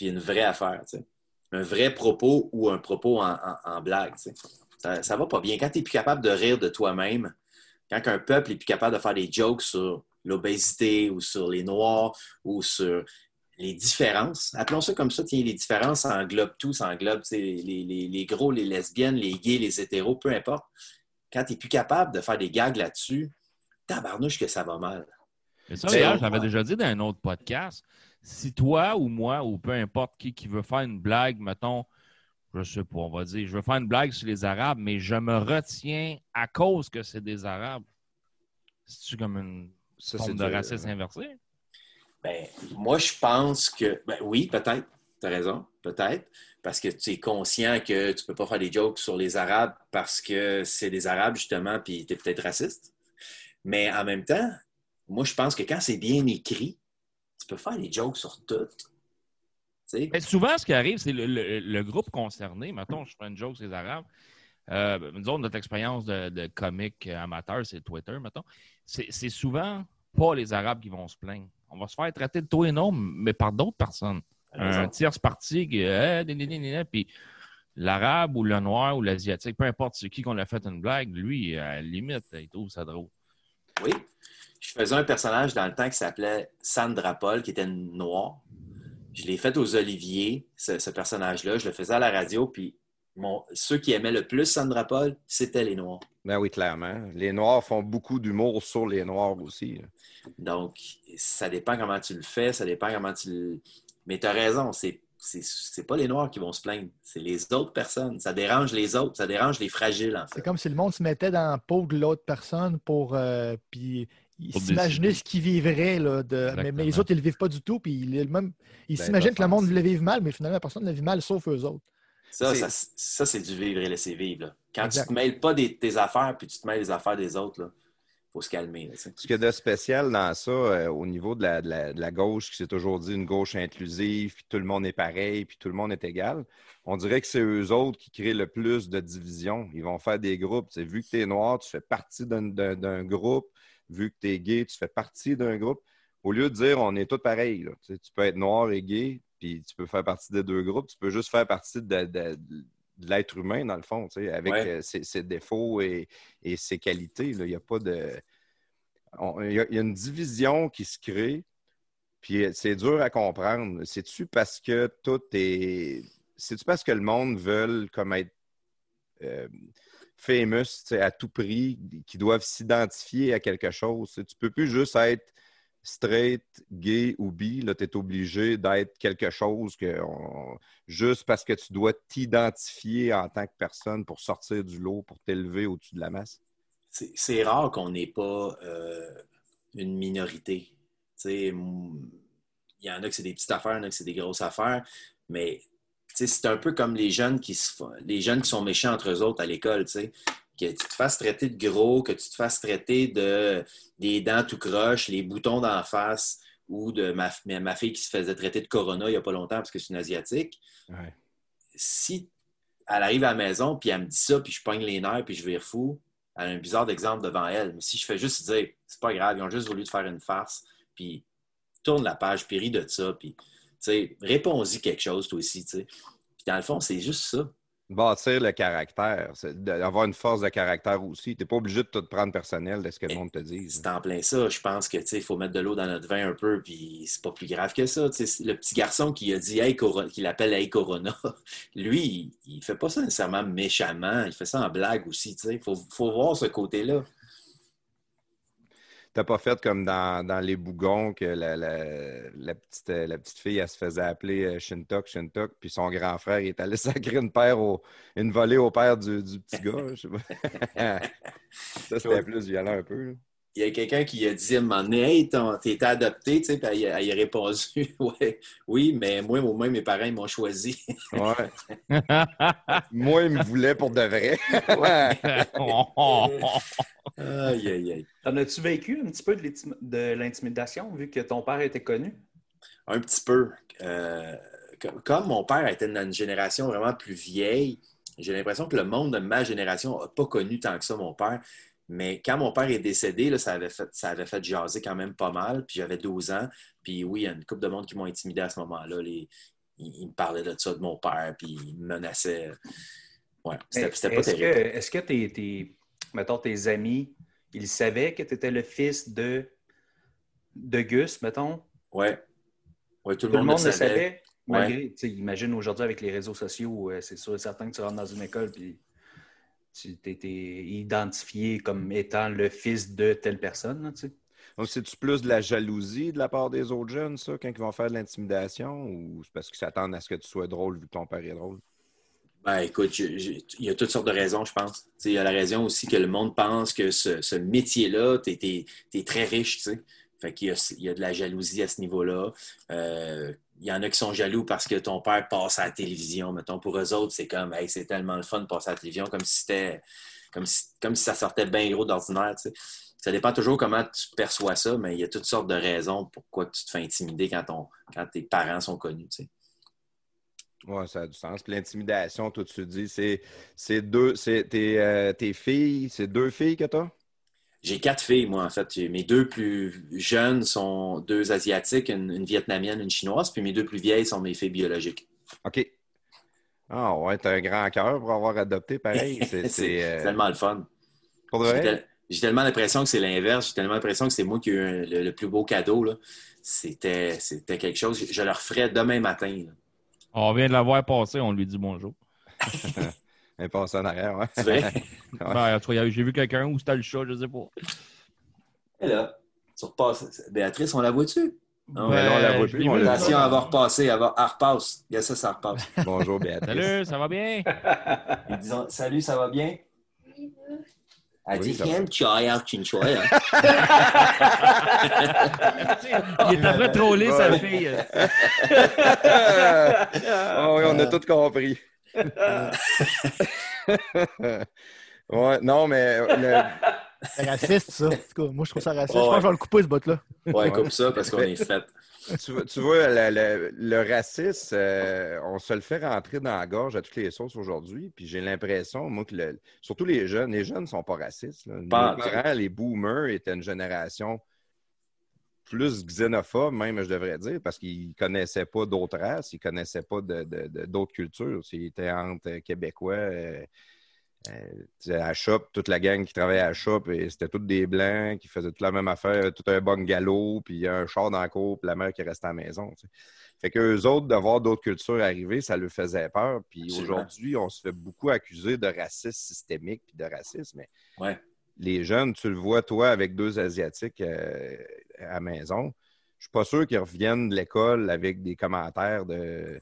et une vraie affaire, tu sais. Un vrai propos ou un propos en, en- en blague, tu sais. Ça, ça va pas bien. Quand tu n'es plus capable de rire de toi-même, quand un peuple est plus capable de faire des jokes sur l'obésité ou sur les noirs ou sur les différences, appelons ça comme ça, tiens, les différences ça englobe tout, ça englobe les, les- les gros, les lesbiennes, les gays, les hétéros, peu importe. Quand tu n'es plus capable de faire des gags là-dessus, tabarnouche que ça va mal. Mais ça, d'ailleurs, j'avais déjà dit dans un autre podcast, si toi ou moi ou peu importe qui qui veut faire une blague, mettons, je sais pas, on va dire, je veux faire une blague sur les Arabes, mais je me retiens à cause que c'est des Arabes. C'est-tu comme une Ça, forme c'est de du- racisme inversé? Ben, moi, je pense que, ben, oui, peut-être. Tu as raison, peut-être. Parce que tu es conscient que tu peux pas faire des jokes sur les Arabes parce que c'est des Arabes, justement, puis tu es peut-être raciste. Mais en même temps, moi, je pense que quand c'est bien écrit, tu peux faire des jokes sur tout. Mais souvent, ce qui arrive, c'est le, le- le groupe concerné. Mettons, je fais une joke sur les Arabes. Euh, nous autres, notre expérience de, de comique amateur, c'est Twitter, mettons. C'est souvent pas les Arabes qui vont se plaindre. On va se faire traiter de tout et non, mais par d'autres personnes. Raison. Un tierce parti qui euh, ni, puis l'arabe ou le noir ou l'asiatique, peu importe c'est qui qu'on a fait une blague, lui, à la limite, il trouve ça drôle. Oui. Je faisais un personnage dans le temps qui s'appelait Sandra Paul, qui était noire. Je l'ai fait aux Oliviers, ce, ce personnage-là. Je le faisais à la radio, puis mon- ceux qui aimaient le plus Sandra Paul, c'était les Noirs. Ben oui, clairement. Les Noirs font beaucoup d'humour sur les Noirs aussi. Donc, ça dépend comment tu le fais, ça dépend comment tu le... Mais tu as raison, c'est c'est c'est pas les Noirs qui vont se plaindre, c'est les autres personnes. Ça dérange les autres, ça dérange les fragiles, en C'est fait. comme si le monde se mettait dans la peau de l'autre personne pour. euh, puis il Pour s'imaginait décider. ce qu'il vivrait. Là, de... mais, mais les autres, ils ne le vivent pas du tout. Puis même, ils Ben, s'imaginent que le monde le vive mal, mais finalement, personne ne le vit mal sauf eux autres. Ça, C'est- ça, ça, c'est du vivre et laisser vivre. là. Quand Exact. tu te mêles pas des, tes affaires, puis tu te mêles des affaires des autres, il faut se calmer. là. Ce qu'il y a de spécial dans ça, euh, au niveau de la, de la- de la gauche, qui s'est toujours dit une gauche inclusive, puis tout le monde est pareil, puis tout le monde est égal, on dirait que c'est eux autres qui créent le plus de divisions. Ils vont faire des groupes. Vu que tu es noir, tu fais partie d'un groupe. Vu que tu es gay, tu fais partie d'un groupe. Au lieu de dire on est tous pareils, là. Tu sais, tu peux être noir et gay, puis tu peux faire partie des deux groupes. Tu peux juste faire partie de, de- de l'être humain, dans le fond, tu sais, avec Ouais. euh, ses, ses défauts et, et ses qualités. Il n'y a pas de. on- Il y, a- il y a une division qui se crée, puis euh, c'est dur à comprendre. C'est-tu parce que tout est. C'est-tu parce que le monde veut comme être euh, famous à tout prix, qui doivent s'identifier à quelque chose? Tu Tu peux plus juste être straight, gay ou bi. Tu es obligé d'être quelque chose que juste parce que tu dois t'identifier en tant que personne pour sortir du lot, pour t'élever au-dessus de la masse. C'est rare qu'on n'ait pas euh, une minorité. Il y en a que c'est des petites affaires, il y en a que c'est des grosses affaires, mais c'est un peu comme les jeunes qui se font- les jeunes qui sont méchants entre eux autres à l'école, tu sais. Que tu te fasses traiter de gros, que tu te fasses traiter de des dents tout croche, les boutons d'en face, ou de ma, ma ma fille qui se faisait traiter de corona il n'y a pas longtemps parce que c'est une asiatique. Ouais. Si elle arrive à la maison, puis elle me dit ça, puis je pogne les nerfs, puis je vire fou, elle a un bizarre d'exemple devant elle. Mais si je fais juste dire, c'est pas grave, ils ont juste voulu te faire une farce, puis tourne la page, puis ris de ça, puis, réponds-y quelque chose, toi aussi. Puis dans le fond, c'est juste ça. Bâtir le caractère, d'avoir une force de caractère aussi. Tu n'es pas obligé de tout prendre personnel de ce que le Mais monde te dit. C'est en plein ça. Je pense que, il faut mettre de l'eau dans notre vin un peu, puis c'est pas plus grave que ça. Tu sais, c'est le petit garçon qui a dit, hey, Corona, qui l'appelle Hey Corona, lui, il, il fait pas ça nécessairement méchamment, il fait ça en blague aussi. Il faut, faut voir ce côté-là. T'as pas fait comme dans, dans Les Bougons que la, la- la petite, la petite fille, elle se faisait appeler euh, Shintok, Shintok, puis son grand frère, il est allé sacrer une, paire au- une volée au père du, du petit gars. Je sais pas. ça, c'était plus violent un peu. Il y a quelqu'un qui a dit à un moment donné, Hey, ton- t'es adopté, tu sais, puis elle, elle a répondu, ouais, oui, mais moi, au moins, mes parents, ils m'ont choisi. Ouais. Moi, il me voulait pour de vrai. aïe, aïe, aïe. T'en as-tu vécu un petit peu de l'intim- de l'intimidation vu que ton père était connu? Un petit peu. Euh, comme, comme mon père était dans une génération vraiment plus vieille, j'ai l'impression que le monde de ma génération n'a pas connu tant que ça mon père. Mais quand mon père est décédé, là, ça, avait fait, ça avait fait jaser quand même pas mal. Puis j'avais 12 ans. Puis oui, il y a une couple de monde qui m'ont intimidé à ce moment-là. Les- Ils, ils me parlaient de ça, de mon père, puis ils me menaçaient. Ouais, c'était c'était pas Est-ce que, terrible. est-ce que tes, tes- mettons, tes amis, ils savaient que tu étais le fils de, de Gus, mettons? Ouais. Ouais, tout Tout le monde, le savait. Malgré, tu sais, imagine aujourd'hui avec les réseaux sociaux, euh, c'est sûr et certain que tu rentres dans une école puis tu t'es identifié comme étant le fils de telle personne. là, tu sais. Donc, c'est-tu plus de la jalousie de la part des autres jeunes, ça, quand ils vont faire de l'intimidation, ou c'est parce qu'ils s'attendent à ce que tu sois drôle vu que ton père est drôle? Ben, écoute, il y a toutes sortes de raisons, je pense. Tu sais, il y a la raison aussi que le monde pense que ce, ce métier-là, tu es, très riche, tu sais. Fait qu'il y a, il y a de la jalousie à ce niveau-là. Euh, il y en a qui sont jaloux parce que ton père passe à la télévision. Mettons, pour eux autres, c'est comme, c'est tellement le fun de passer à la télévision, comme si c'était comme si, comme si ça sortait bien gros d'ordinaire. Ça dépend toujours comment tu perçois ça, mais il y a toutes sortes de raisons pourquoi tu te fais intimider quand, ton, quand tes parents sont connus. tu sais. Ouais, ça a du sens. Puis l'intimidation, toi, tu dis, c'est, c'est deux, c'est tes, euh, tes filles, c'est deux filles que t'as? J'ai quatre filles, moi, en fait. Mes deux plus jeunes sont deux Asiatiques, une, une Vietnamienne, une Chinoise, puis mes deux plus vieilles sont mes filles biologiques. OK. Ah ouais, t'as un grand cœur pour avoir adopté, pareil. C'est, euh, tellement le fun. pour J'ai vrai? tel- j'ai tellement l'impression que c'est l'inverse. J'ai tellement l'impression que c'est moi qui ai eu un- le, le plus beau cadeau. là. C'était, c'était quelque chose. Je le referais demain matin. là. On vient de la voir passer, on lui dit bonjour. Un passe en arrière, ouais. C'est vrai? Ouais. Ben, en tout cas, j'ai vu quelqu'un où c'était le chat, je sais pas. Et là, tu repasses. Béatrice, on la voit-tu? Non, Ben, on la voit plus. Attention, elle va repasser. Elle, va... elle repasse. Il y a ça, ça repasse. Bonjour, Béatrice. Salut, ça va bien? Disons, salut, ça va bien? Elle dit. Quel choya, qu'une choya. Il est en train de troller sa fille. Ah oui, on a tout compris. ouais, non, mais le- C'est raciste, ça. En tout cas, moi, je trouve ça raciste. Ouais. Je pense que je vais le couper, ce bout-là. Ouais, comme ça, parce qu'on est fait. tu, vois- tu vois, le, le- le racisme, euh, on se le fait rentrer dans la gorge à toutes les sauces aujourd'hui. Puis j'ai l'impression, moi, que le- surtout les jeunes, les jeunes ne sont pas racistes. là. Pas Nos en tout. parents, les boomers, étaient une génération plus xénophobe, même, je devrais dire, parce qu'ils ne connaissaient pas d'autres races, ils ne connaissaient pas de- de- de- d'autres cultures. Ils étaient entre Québécois. euh, euh, à shop, toute la gang qui travaillait à shop, et c'était tous des blancs qui faisaient toute la même affaire, tout un bungalow, puis un char dans la cour, puis la mère qui restait à la maison. tu sais. Fait qu'eux autres, de voir d'autres cultures arriver, ça leur faisait peur. Puis Absolument. aujourd'hui, on se fait beaucoup accuser de racisme systémique puis de racisme. Mais Ouais. Les jeunes, tu le vois, toi, avec deux Asiatiques euh, à la maison, je suis pas sûr qu'ils reviennent de l'école avec des commentaires de,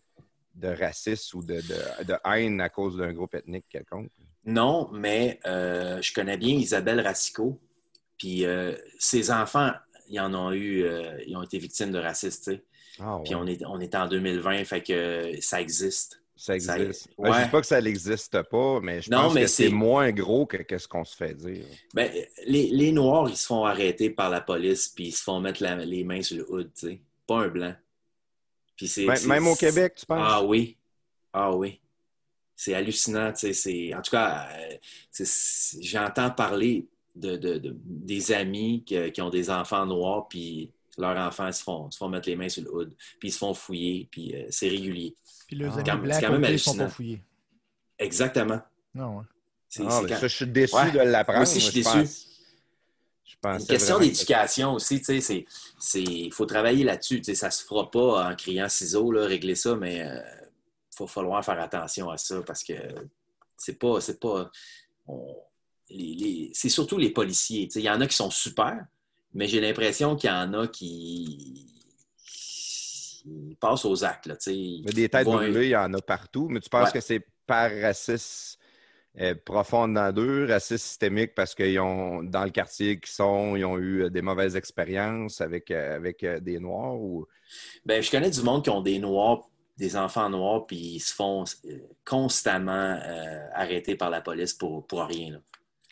de racisme ou de, de- de haine à cause d'un groupe ethnique quelconque. Non, mais euh, je connais bien Isabelle Racicot. Puis euh, ses enfants, ils en ont eu, ils ont été victimes de racisme, tu sais. Ah, Puis on est, on est en 2020, fait que ça existe. Ça ça- existe. ouais. Ben, je dis pas que ça n'existe pas, mais je Non, pense mais que c'est moins gros que, que ce qu'on se fait dire. Ben, les, les Noirs, ils se font arrêter par la police, puis ils se font mettre la- les mains sur le hood, tu sais. Pas un blanc. Puis c'est, Même, au Québec, tu penses? Ah oui. Ah oui. C'est hallucinant, tu sais. En tout cas, euh, j'entends parler de, de- de- des amis qui, qui ont des enfants noirs, puis leurs enfants se font, se font mettre les mains sur le hood, puis ils se font fouiller, puis euh, c'est régulier. Puis les Ah. quand- blancs, c'est quand même sont pas fouillés. Exactement. Non, ouais. C'est, Ah, quand- ça, je suis déçu Ouais. de l'apprendre. Moi aussi, je suis déçu. pense- une question d'éducation aussi, tu sais, c'est, c'est, il faut travailler là-dessus, tu sais, ça se fera pas en criant ciseaux, là, régler ça, mais il va falloir faire attention à ça parce que c'est pas, c'est pas, on- les- les- c'est surtout les policiers, tu sais, il y en a qui sont super, mais j'ai l'impression qu'il y en a qui ils passent aux actes, là. Mais des têtes brûlées, il y en a partout. Mais tu penses Ouais. que c'est par racisme euh, profond dans d'eux, racisme systémique parce qu'ils ont, dans le quartier qu'ils sont, ils ont eu euh, des mauvaises expériences avec, euh, avec euh, des Noirs ou? Ben, je connais du monde qui ont des noirs, des enfants noirs, puis ils se font constamment euh, arrêter par la police pour, pour rien. là.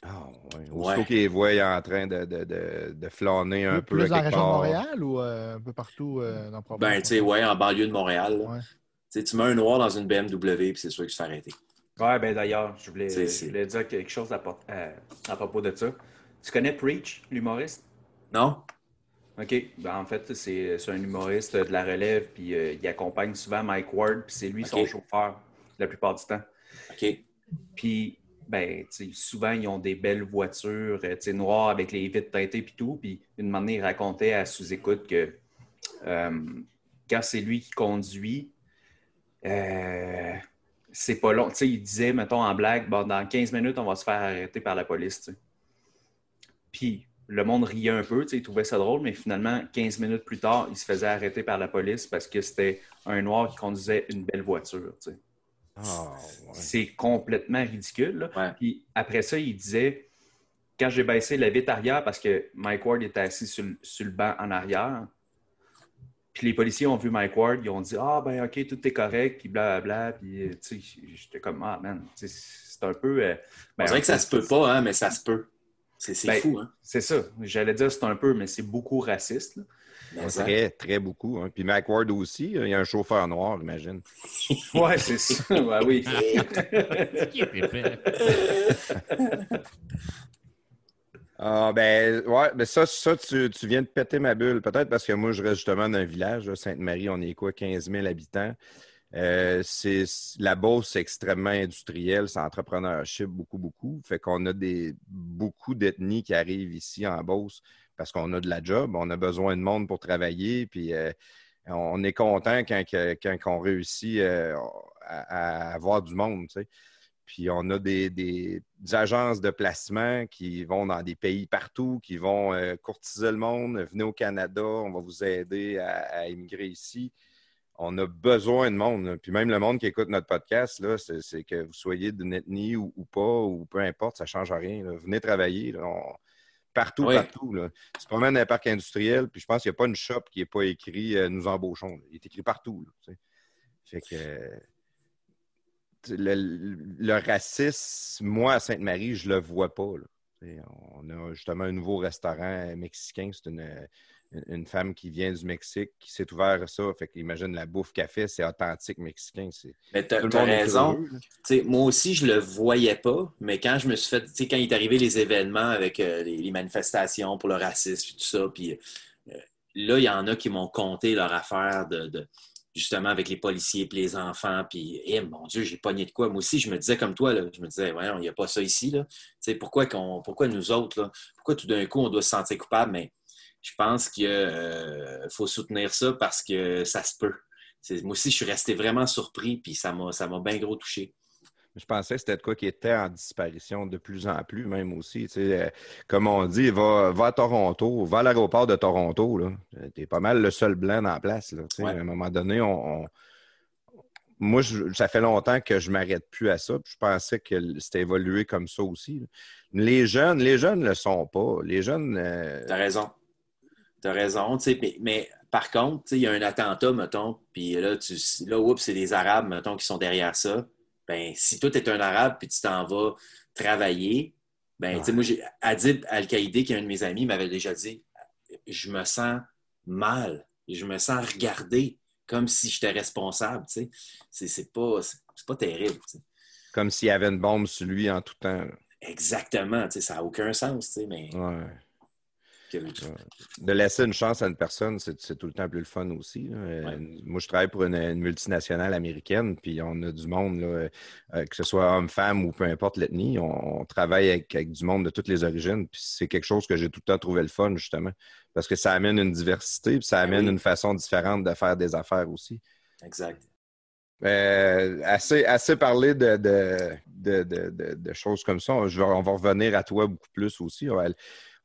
Ah, ouais. Ouais. Aussitôt qu'ils les voient en train de, de, de, de flâner un peu. Plus à dans la quelque région de part. Montréal ou euh, un peu partout euh, dans le province? Ben, tu sais, ouais, en banlieue de Montréal. Ouais. Tu mets un noir dans une BMW, puis c'est sûr que tu te fais arrêter. Ouais, ben d'ailleurs, je voulais, je voulais dire quelque chose à, por- à- propos de ça. Tu connais Preach, l'humoriste? Non? OK. Ben, en fait, c'est c'est un humoriste de la relève, puis euh, il accompagne souvent Mike Ward, puis c'est lui son chauffeur la plupart du temps. OK. Puis, ben, souvent, ils ont des belles voitures, euh, noires avec les vitres teintées puis tout. Puis, une manière, il racontait à sous-écoute que euh, quand c'est lui qui conduit, euh, c'est pas long. Tu sais, il disait, mettons, en blague, dans 15 minutes, on va se faire arrêter par la police. Puis, le monde riait un peu, il trouvait ça drôle, mais finalement, 15 minutes plus tard, il se faisait arrêter par la police parce que c'était un noir qui conduisait une belle voiture, tu Ah, ouais. C'est complètement ridicule. là. Ouais. Puis après ça, il disait quand j'ai baissé la vitre arrière parce que Mike Ward était assis sur, le- sur le banc en arrière, puis les policiers ont vu Mike Ward, ils ont dit Ah, ben, OK, tout est correct, puis blablabla. Puis, euh, tu sais, j'étais comme Ah, man, c'est un peu. euh, ben, On dirait que ça se peut pas, hein, mais ça se peut. C'est c'est Ben, fou, hein? C'est ça. J'allais dire c'est un peu, mais c'est beaucoup raciste. là. Mais ça- Très, très beaucoup. hein. Puis Mac Ward aussi, il y a un chauffeur noir, imagine. Ouais, c'est ça. Ouais, oui. Ah, ben, ouais, ben ça, ça tu, tu viens de péter ma bulle. Peut-être parce que moi, je reste justement dans un village, Sainte-Marie, on est quoi, 15 000 habitants. Euh, c'est, la Beauce, c'est extrêmement industriel, c'est entrepreneurship, beaucoup, beaucoup. Fait qu'on a des, beaucoup d'ethnies qui arrivent ici en Beauce parce qu'on a de la job, on a besoin de monde pour travailler, puis euh, on est content quand, on réussit euh, à, avoir du monde. Puis on a des, agences de placement qui vont dans des pays partout, qui vont euh, courtiser le monde. Venez au Canada, on va vous aider à, immigrer ici. On a besoin de monde. Puis même le monde qui écoute notre podcast, c'est, que vous soyez d'une ethnie ou, pas, ou peu importe, ça ne change rien. Venez travailler. On- Partout, Oui. partout. Là. Tu te promènes dans un parc industriel, puis je pense qu'il n'y a pas une shop qui n'est pas écrit euh, Nous embauchons. là. Il est écrit partout. là. Fait que euh, le, le racisme, moi, à Sainte-Marie, je le vois pas. On a justement un nouveau restaurant mexicain. C'est une, une femme qui vient du Mexique, qui s'est ouvert à ça. Fait qu'imagine la bouffe qu'elle fait, c'est authentique mexicain. C'est, Mais t'as raison. heureux, moi aussi, je le voyais pas, mais quand je me suis fait, tu sais, quand il est arrivé les événements avec euh, les, les manifestations pour le racisme et tout ça, puis euh, là, il y en a qui m'ont conté leur affaire de, de- justement avec les policiers et les enfants, puis eh, mon Dieu, j'ai pogné de quoi. Moi aussi, je me disais comme toi, là, je me disais, voyons, il n'y a pas ça ici, là. Tu sais, pourquoi, qu'on, pourquoi nous autres, là, pourquoi tout d'un coup on doit se sentir coupable, mais je pense qu'il faut soutenir ça parce que ça se peut. Moi aussi, je suis resté vraiment surpris, puis ça m'a, ça m'a bien gros touché. Je pensais que c'était de quoi qui était en disparition de plus en plus, même aussi. tu sais, euh, comme on dit, va, va à Toronto, va à l'aéroport de Toronto. là. T'es pas mal le seul blanc dans la place. Là, tu. Ouais. À un moment donné, on, on- moi, je- ça fait longtemps que je m'arrête plus à ça. puis Je pensais que c'était évolué comme ça aussi. là. Les jeunes, les jeunes ne le sont pas. Les jeunes. euh, T'as raison. T'as raison. tu sais, Mais, mais par contre, il y a un attentat, mettons, puis là, tu, là oups, c'est des Arabes, mettons, qui sont derrière ça. Ben, si toi, tu es un Arabe puis tu t'en vas travailler, ben, tu sais, moi, j'ai Adib Al-Qaïdé, qui est un de mes amis, m'avait déjà dit Je me sens mal, je me sens regardé comme si j'étais responsable. tu sais. C'est c'est pas, c'est c'est pas terrible. comme s'il y avait une bombe sur lui en tout temps. Exactement. tu sais, Ça n'a aucun sens, tu sais, mais Ouais. De laisser une chance à une personne, c'est tout le temps plus le fun aussi. Euh, Ouais. Moi, je travaille pour une, une multinationale américaine, puis on a du monde, là, euh, que ce soit homme, femme ou peu importe l'ethnie, on, on travaille avec, avec du monde de toutes les origines. Puis c'est quelque chose que j'ai tout le temps trouvé le fun, justement, parce que ça amène une diversité, puis ça Ben amène oui. une façon différente de faire des affaires aussi. exact. Euh, assez, assez parlé de, de, de, de- choses comme ça. Je vais- on va revenir à toi beaucoup plus aussi. On,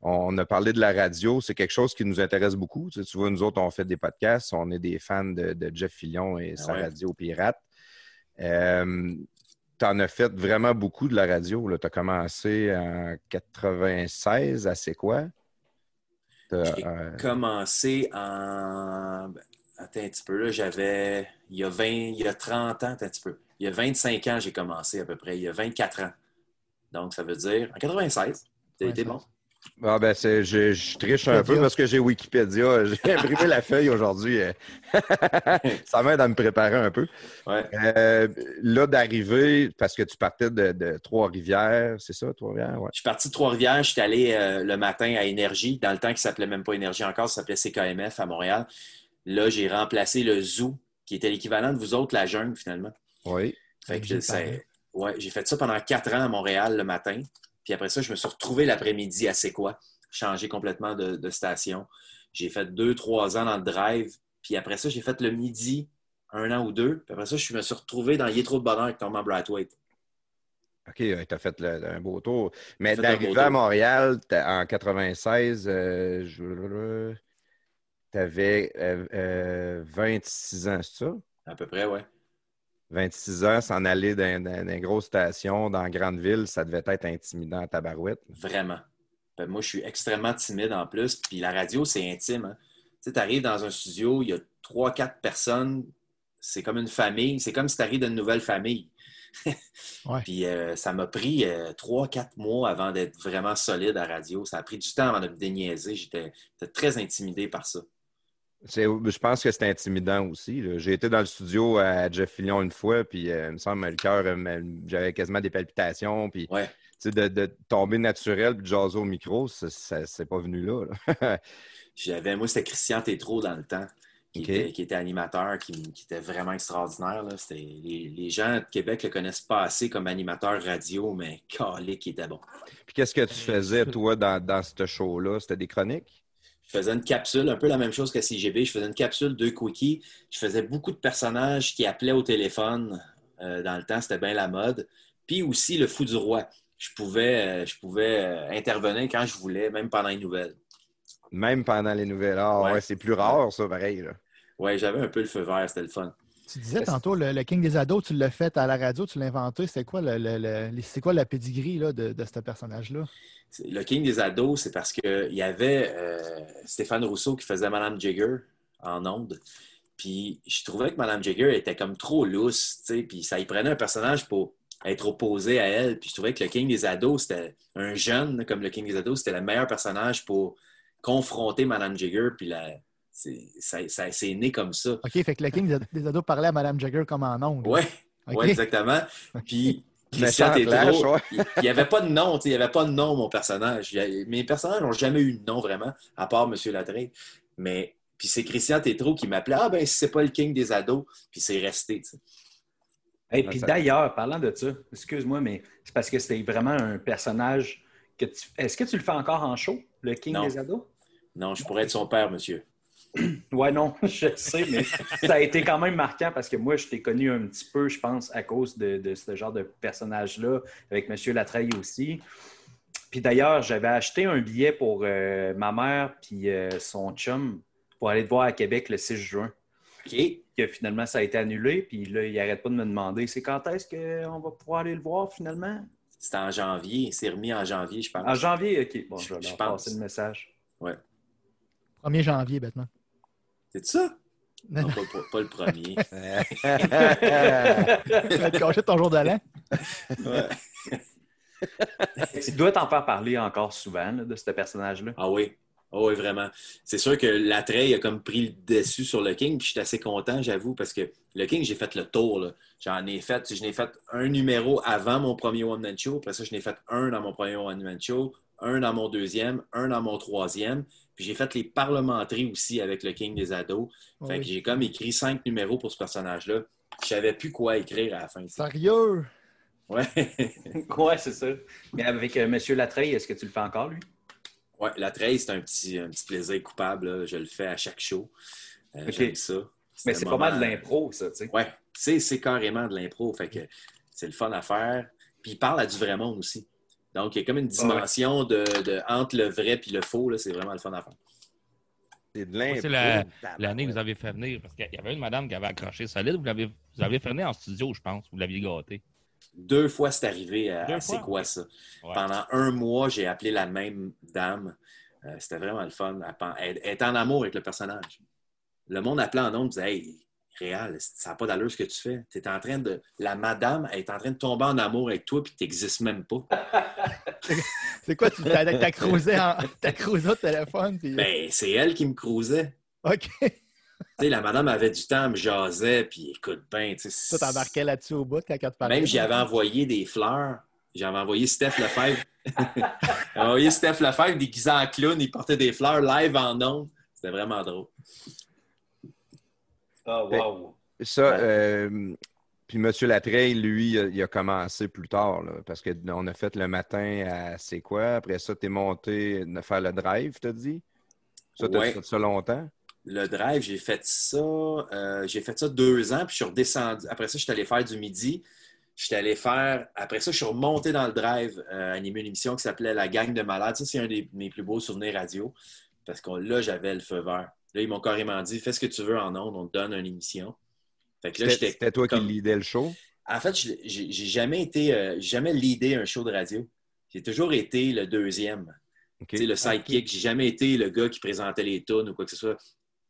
on a parlé de la radio. C'est quelque chose qui nous intéresse beaucoup. Tu, sais, tu vois, nous autres, on fait des podcasts. On est des fans de, de Jeff Fillon et Ah sa ouais. radio Pirate. Euh, tu en as fait vraiment beaucoup de la radio. Tu as commencé en 96 à C'est quoi? T'as, J'ai euh, commencé en. Attends un petit peu, là, j'avais. Il y a 20, il y a 30 ans, attends un petit peu. Il y a 25 ans, j'ai commencé à peu près. Il y a 24 ans. Donc, ça veut dire. En 96. T'as été bon? Ah ben c'est, je, je triche un peu parce que j'ai Wikipédia. J'ai imprimé la feuille aujourd'hui. euh. Ça m'aide à me préparer un peu. Ouais. Euh, là, d'arriver, parce que tu partais de, de Trois-Rivières, c'est ça, Trois-Rivières? Ouais. Je suis parti de Trois-Rivières. Je suis allé euh, le matin à Énergie, dans le temps qui s'appelait même pas Énergie encore, ça s'appelait CKMF à Montréal. Là, j'ai remplacé le Zoo, qui était l'équivalent de vous autres, la jungle, finalement. Oui. Fait que J'ai ouais, j'ai fait ça pendant quatre ans à Montréal le matin. Puis après ça, je me suis retrouvé l'après-midi à C'est quoi? Changé complètement de, de station. J'ai fait deux, trois ans dans le drive. Puis après ça, j'ai fait le midi, un an ou deux. Puis après ça, je me suis retrouvé dans trop de bonheur avec Thomas Brathwaite. OK, tu as fait le- un beau tour. Mais d'arriver à. Montréal en 96, euh, tu avais 26 ans, c'est ça? À peu près, ouais. 26 ans, s'en aller dans, dans, dans une grosse station, dans une grande ville, ça devait être intimidant à tabarouette. Vraiment. Ben, moi, je suis extrêmement timide en plus. Puis la radio, c'est intime. hein. Tu sais, arrives dans un studio, il y a trois, quatre personnes, c'est comme une famille. C'est comme si tu arrives d'une nouvelle famille. Ouais. Puis euh, ça m'a pris euh, trois, quatre mois avant d'être vraiment solide à radio. Ça a pris du temps avant de me déniaiser. J'étais j'étais très intimidé par ça. Je pense que c'est intimidant aussi. J'ai été dans le studio à Jeff Fillion une fois, puis euh, il me semble le cœur, euh, j'avais quasiment des palpitations, puis Ouais. de, de tomber naturel puis de jaser au micro, ça, c'est pas venu là. là. J'avais, moi, c'était Christian Tétrault dans le temps, qui, était, qui était animateur, qui, qui était vraiment extraordinaire. là. C'était- Les, les gens de Québec le connaissent pas assez comme animateur radio, mais calé qui était bon. puis qu'est-ce que tu faisais, toi, dans, dans ce show-là? C'était des chroniques? Je faisais une capsule, un peu la même chose que CGB. Je faisais une capsule, deux quickies. Je faisais beaucoup de personnages qui appelaient au téléphone. euh, dans le temps, c'était bien la mode. Puis aussi le fou du roi. Je pouvais, euh, je pouvais euh, intervenir quand je voulais, même pendant les nouvelles. Même pendant les nouvelles. Ah ouais, Ouais. c'est plus rare, ça, pareil. Ouais, j'avais un peu le feu vert, c'était le fun. Tu disais tantôt, le, le King des ados, tu l'as fait à la radio, tu l'as inventé. C'est quoi, le, c'est quoi la pedigree là, de, de ce personnage-là? Le King des ados, c'est parce qu'il y avait euh, Stéphane Rousseau qui faisait Madame Jagger en ondes. Puis je trouvais que Madame Jagger était comme trop lousse, tu sais, puis ça y prenait un personnage pour être opposé à elle. Puis je trouvais que le King des ados, c'était un jeune comme le King des ados, c'était le meilleur personnage pour confronter Madame Jagger. Puis la, c'est, ça, ça- c'est né comme ça. OK, fait que le King des- ados parlait à Mme Jagger comme en. Ouais, OK. ouais, exactement. Puis Christian Tétrault, ouais. il n'y avait pas de nom, tu sais, il n'y avait pas de nom, mon personnage. Il Mes personnages n'ont jamais eu de nom vraiment, à part M. Latreille. Mais puis c'est Christian Tétrault qui m'appelait Ah ben c'est pas le king des ados, puis c'est resté. tu sais. Et Ouais, puis d'ailleurs, parlant de ça, excuse-moi, mais c'est parce que c'était vraiment un personnage que tu. Est-ce que tu le fais encore en show, le King Non. des ados? Non, je pourrais être son père, monsieur. Ouais, non, je sais, mais ça a été quand même marquant parce que moi, je t'ai connu un petit peu, je pense, à cause de, de ce genre de personnage-là, avec M. Latreille aussi. Puis d'ailleurs, j'avais acheté un billet pour euh, ma mère puis euh, son chum pour aller te voir à Québec le 6 juin. OK. Que finalement, ça a été annulé. Puis là, il n'arrête pas de me demander c'est quand est-ce qu'on va pouvoir aller le voir finalement? C'était en janvier. C'est remis en janvier, je pense. En janvier, OK. Bon, je vais leur pense. passer le message. 1er janvier, bêtement. C'est ça? Non, Non, pas, pas- pas le premier. Tu vas te cacher ton jour de l'an. Ouais. tu dois t'en faire parler encore souvent là, de ce personnage-là. Ah oui. Ah oui, vraiment. C'est sûr que l'attrait a comme pris le dessus sur le King, puis j'étais assez content, j'avoue, parce que le King, j'ai fait le tour. J'en ai fait, je n'ai fait un numéro avant mon premier One Man Show, après ça, je n'ai fait un dans mon premier One Man Show, un dans mon deuxième, un dans mon troisième, puis j'ai fait les parlementaires aussi avec le King des ados. Fait Oui. que j'ai comme écrit cinq numéros pour ce personnage-là. Je savais plus quoi écrire à la fin. Sérieux? Ouais. ouais, c'est ça. Mais avec euh, M. Latreille, est-ce que tu le fais encore, lui? Ouais, la trace, c'est un petit, un petit plaisir coupable. là. Je le fais à chaque show. Euh. J'aime ça. Mais c'est pas mal de l'impro, ça, tu sais. Ouais, c'est, c'est carrément de l'impro. Fait que c'est le fun à faire. Puis il parle à du vrai monde aussi. Donc, il y a comme une dimension de, de- entre le vrai et le faux. là, C'est vraiment le fun à faire. C'est de l'impro. C'est la- Tabarouette. l'année que vous avez fait venir. Parce qu'il y avait une madame qui avait accroché solide. Vous l'avez, vous l'avez fait venir en studio, je pense. Vous l'aviez gâté. Deux fois, c'est arrivé à, C'est quoi ça? Ouais. Pendant un mois, j'ai appelé la même dame. Euh, c'était vraiment le fun. Elle, elle- est en amour avec le personnage. Le monde appelait en ondes disait Hey, Réal, ça n'a pas d'allure ce que tu fais? T'es en train de. La madame elle est en train de tomber en amour avec toi puis tu n'existes même pas. C'est quoi? Tu t'as, cruisé, en, au téléphone? Puis... Ben, c'est elle qui me cruisait. OK. La madame avait du temps, elle me jasait, puis écoute bien. Toi, t'embarquais là-dessus au bout quand elle te parlait. Même j'y avais envoyé des fleurs. J'avais envoyé Steph Lefebvre. J'avais envoyé Steph Lefebvre déguisé en clown, il portait des fleurs live en ondes. C'était vraiment drôle. Ah, wow. Ça, euh, puis M. Latreille, lui, il a, commencé plus tard, là, parce qu'on a fait le matin à C'est quoi? Après ça, tu es monté de faire le drive, t'as dit? Ça, t'as Ouais. fait ça longtemps? Le drive, j'ai fait ça. euh, j'ai fait ça deux ans, puis je suis redescendu. Après ça, je suis allé faire du midi. Je suis allé faire. Après ça, je suis remonté dans le drive, euh, animer une émission qui s'appelait La Gang de Malades. Ça, c'est un des mes plus beaux souvenirs radio. Parce que là, j'avais le feu vert. Là, ils m'ont carrément dit fais ce que tu veux en ondes, on te donne une émission. Fait que là, C'était j'étais. c'était toi comme- qui leadais le show? En fait, je- j'ai j'ai jamais été. euh, jamais leadé un show de radio. J'ai toujours été le deuxième. OK. Tu sais, le sidekick. J'ai jamais été le gars qui présentait les tunes ou quoi que ce soit.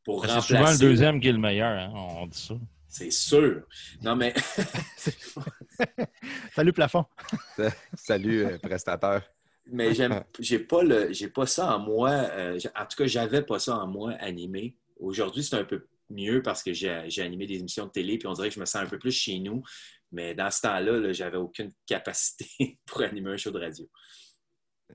pour C'est remplacer. souvent le deuxième qui est le meilleur, hein, on dit ça. C'est sûr. Non, mais Salut, plafond. Salut, euh, prestateur. Mais j'aime, j'ai pas le, j'ai pas ça en moi. euh, en tout cas, j'avais pas ça en moi animé. Aujourd'hui, c'est un peu mieux parce que j'ai, j'ai animé des émissions de télé, puis on dirait que je me sens un peu plus chez nous. Mais dans ce temps-là, là, j'avais aucune capacité pour animer un show de radio.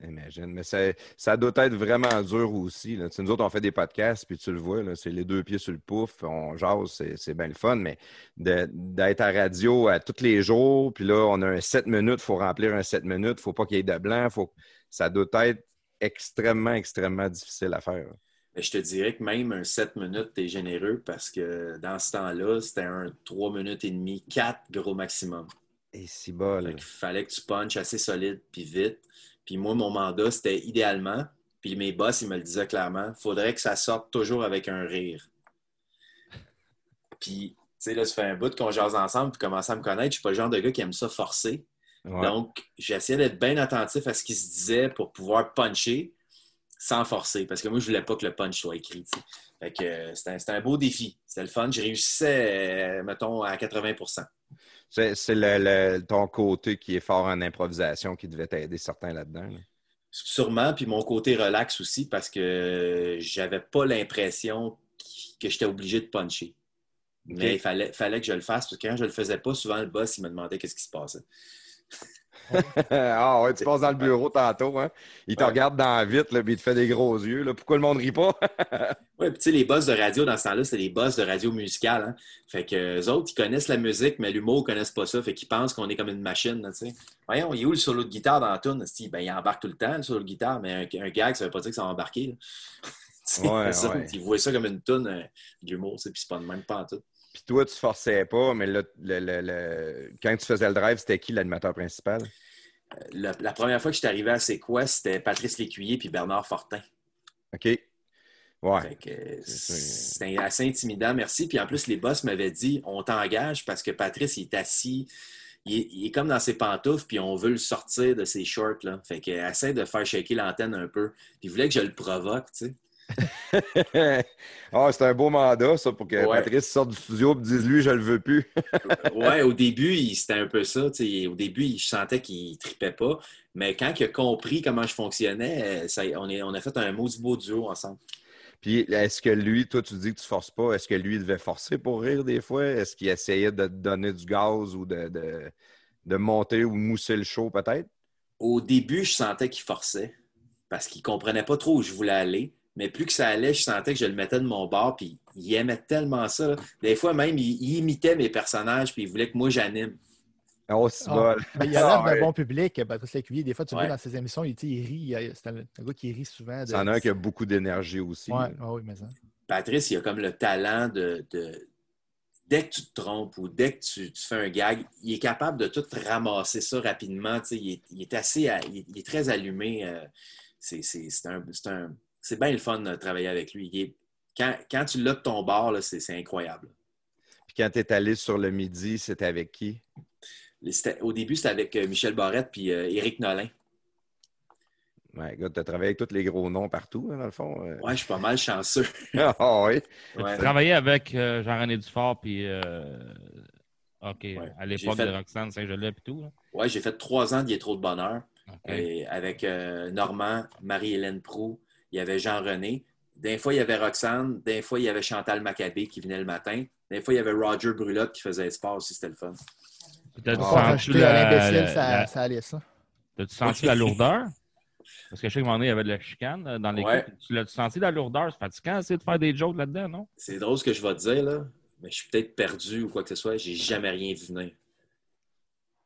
Imagine. Mais ça, ça doit être vraiment dur aussi. là. Tu sais, nous autres, on fait des podcasts, puis tu le vois, là, c'est les deux pieds sur le pouf, on jase, c'est, bien le fun, mais d'être à radio à tous les jours, puis là, on a un 7 minutes, il faut remplir un 7 minutes, il ne faut pas qu'il y ait de blanc, faut... ça doit être extrêmement, extrêmement difficile à faire. Mais je te dirais que même un 7 minutes, t'es généreux parce que dans ce temps-là, c'était un 3 minutes et demie, 4 gros maximum. Et si bol. Fait qu'il fallait que tu punches assez solide puis vite. Puis moi, mon mandat, c'était idéalement, puis mes boss, ils me le disaient clairement, faudrait que ça sorte toujours avec un rire. Puis, tu sais, là, ça fait un bout qu'on jase ensemble, puis commencer à me connaître. Je suis pas le genre de gars qui aime ça forcer. Ouais. Donc, j'essayais d'être bien attentif à ce qui se disait pour pouvoir puncher sans forcer. Parce que moi, je voulais pas que le punch soit écrit. Fait que euh, c'était un, c'était un beau défi. C'était le fun. Je réussissais, euh, mettons, à 80 C'est, le- le- ton côté qui est fort en improvisation qui devait t'aider certains là-dedans. là. Sûrement, puis mon côté relax aussi, parce que j'avais pas l'impression que j'étais obligé de puncher. Mais il fallait, fallait que je le fasse, parce que quand je le faisais pas, souvent le boss, il me demandait qu'est-ce qui se passait. ah ouais, tu passes dans le bureau tantôt, hein? Il te Ouais. regarde dans la vitre, là, puis il te fait des gros yeux. Là. Pourquoi le monde rit pas? Oui, puis tu sais, les boss de radio, dans ce temps-là, c'était des boss de radio musicale. Hein? Fait que eux autres, ils connaissent la musique, mais l'humour, ils connaissent pas ça. Fait qu'ils pensent qu'on est comme une machine, là, tu sais. Voyons, il est où le solo de guitare dans la? Ben, il embarque tout le temps, le solo de guitare, mais un, un gag, ça veut pas dire que ça va embarquer. là. Ouais, eux autres, ouais. Ils voient ça comme une tune euh, sais, puis c'est pas de même pas en tout. Puis toi, tu forçais pas, mais là, le, le- le- quand tu faisais le drive, c'était qui l'animateur principal? La, la première fois que je suis arrivé à C'est quoi, c'était Patrice Lécuyer puis Bernard Fortin. OK. Ouais. Que, euh, C'était assez intimidant, merci. Puis en plus, les boss m'avaient dit on t'engage parce que Patrice, il est assis, il est, il est comme dans ses pantoufles, puis on veut le sortir de ses shorts. Là. Fait que essaie de faire shaker l'antenne un peu. Puis il voulait que je le provoque, tu sais. Ah, c'est un beau mandat, ça, pour que Ouais. Patrice sorte du studio et dise lui, je le veux plus. Ouais, au début, c'était un peu ça. Au début, je sentais qu'il tripait pas. Mais quand il a compris comment je fonctionnais, euh, ça, on, est, on a fait un maudit beau duo ensemble. Puis est-ce que lui, toi, tu dis que tu forces pas, est-ce que lui, il devait forcer pour rire des fois? Est-ce qu'il essayait de te donner du gaz ou de, de, de monter ou mousser le show, peut-être? Au début, je sentais qu'il forçait parce qu'il comprenait pas trop où je voulais aller. Mais plus que ça allait, je sentais que je le mettais de mon bord, puis il aimait tellement ça. là. Des fois, même, il, il imitait mes personnages, puis il voulait que moi, j'anime. Oh, c'est Ah, bon. mais il a l'air Ah, ouais. d'un bon public, Patrice Lécuyer. Des fois, tu Ouais. vois dans ses émissions, il, tu sais, il rit. il- C'est un, un gars qui rit souvent. De... Ça en a un qui a beaucoup d'énergie aussi. Ouais, ah oui, mais ça. Patrice, il a comme le talent de, de- Dès que tu te trompes ou dès que tu, tu fais un gag, il est capable de tout ramasser ça rapidement. tu sais, Il est, il est assez... à- il est, il est très allumé. euh, C'est c'est- c'est un... C'est un- c'est bien le fun de travailler avec lui. Il est- quand, quand tu l'as de ton bord, c'est incroyable. Puis quand tu es allé sur le midi, c'était avec qui? Au début, c'était avec euh, Michel Barrette puis euh, Éric Nolin. Ouais, gars, tu as travaillé avec tous les gros noms partout, hein, dans le fond. euh. Ouais, je suis pas mal chanceux. Ah oui. Ouais. Travailler avec euh, Jean-René Dufort, puis. euh, OK, à l'époque fait- de Roxane Saint-Gelais, puis tout. là. Ouais, j'ai fait trois ans d'Il est trop de bonheur. Et avec euh, Normand, Marie-Hélène Prou, il y avait Jean-René. Des fois, il y avait Roxane. Des fois, il y avait Chantal Maccabé qui venait le matin. Des fois, il y avait Roger Brulotte qui faisait sport aussi. C'était le fun. T'as-tu Ah, senti, la, la- ça, la- ça allait ça. t'as-tu senti la lourdeur? Parce que je sais qu'à un moment donné, il y avait de la chicane euh, dans l'équipe. Ouais. Tu l'as senti la lourdeur? C'est fatigant d'essayer de faire des jokes là-dedans, non? C'est drôle ce que je vais te dire, là. Mais je suis peut-être perdu ou quoi que ce soit. J'ai jamais rien vu venir.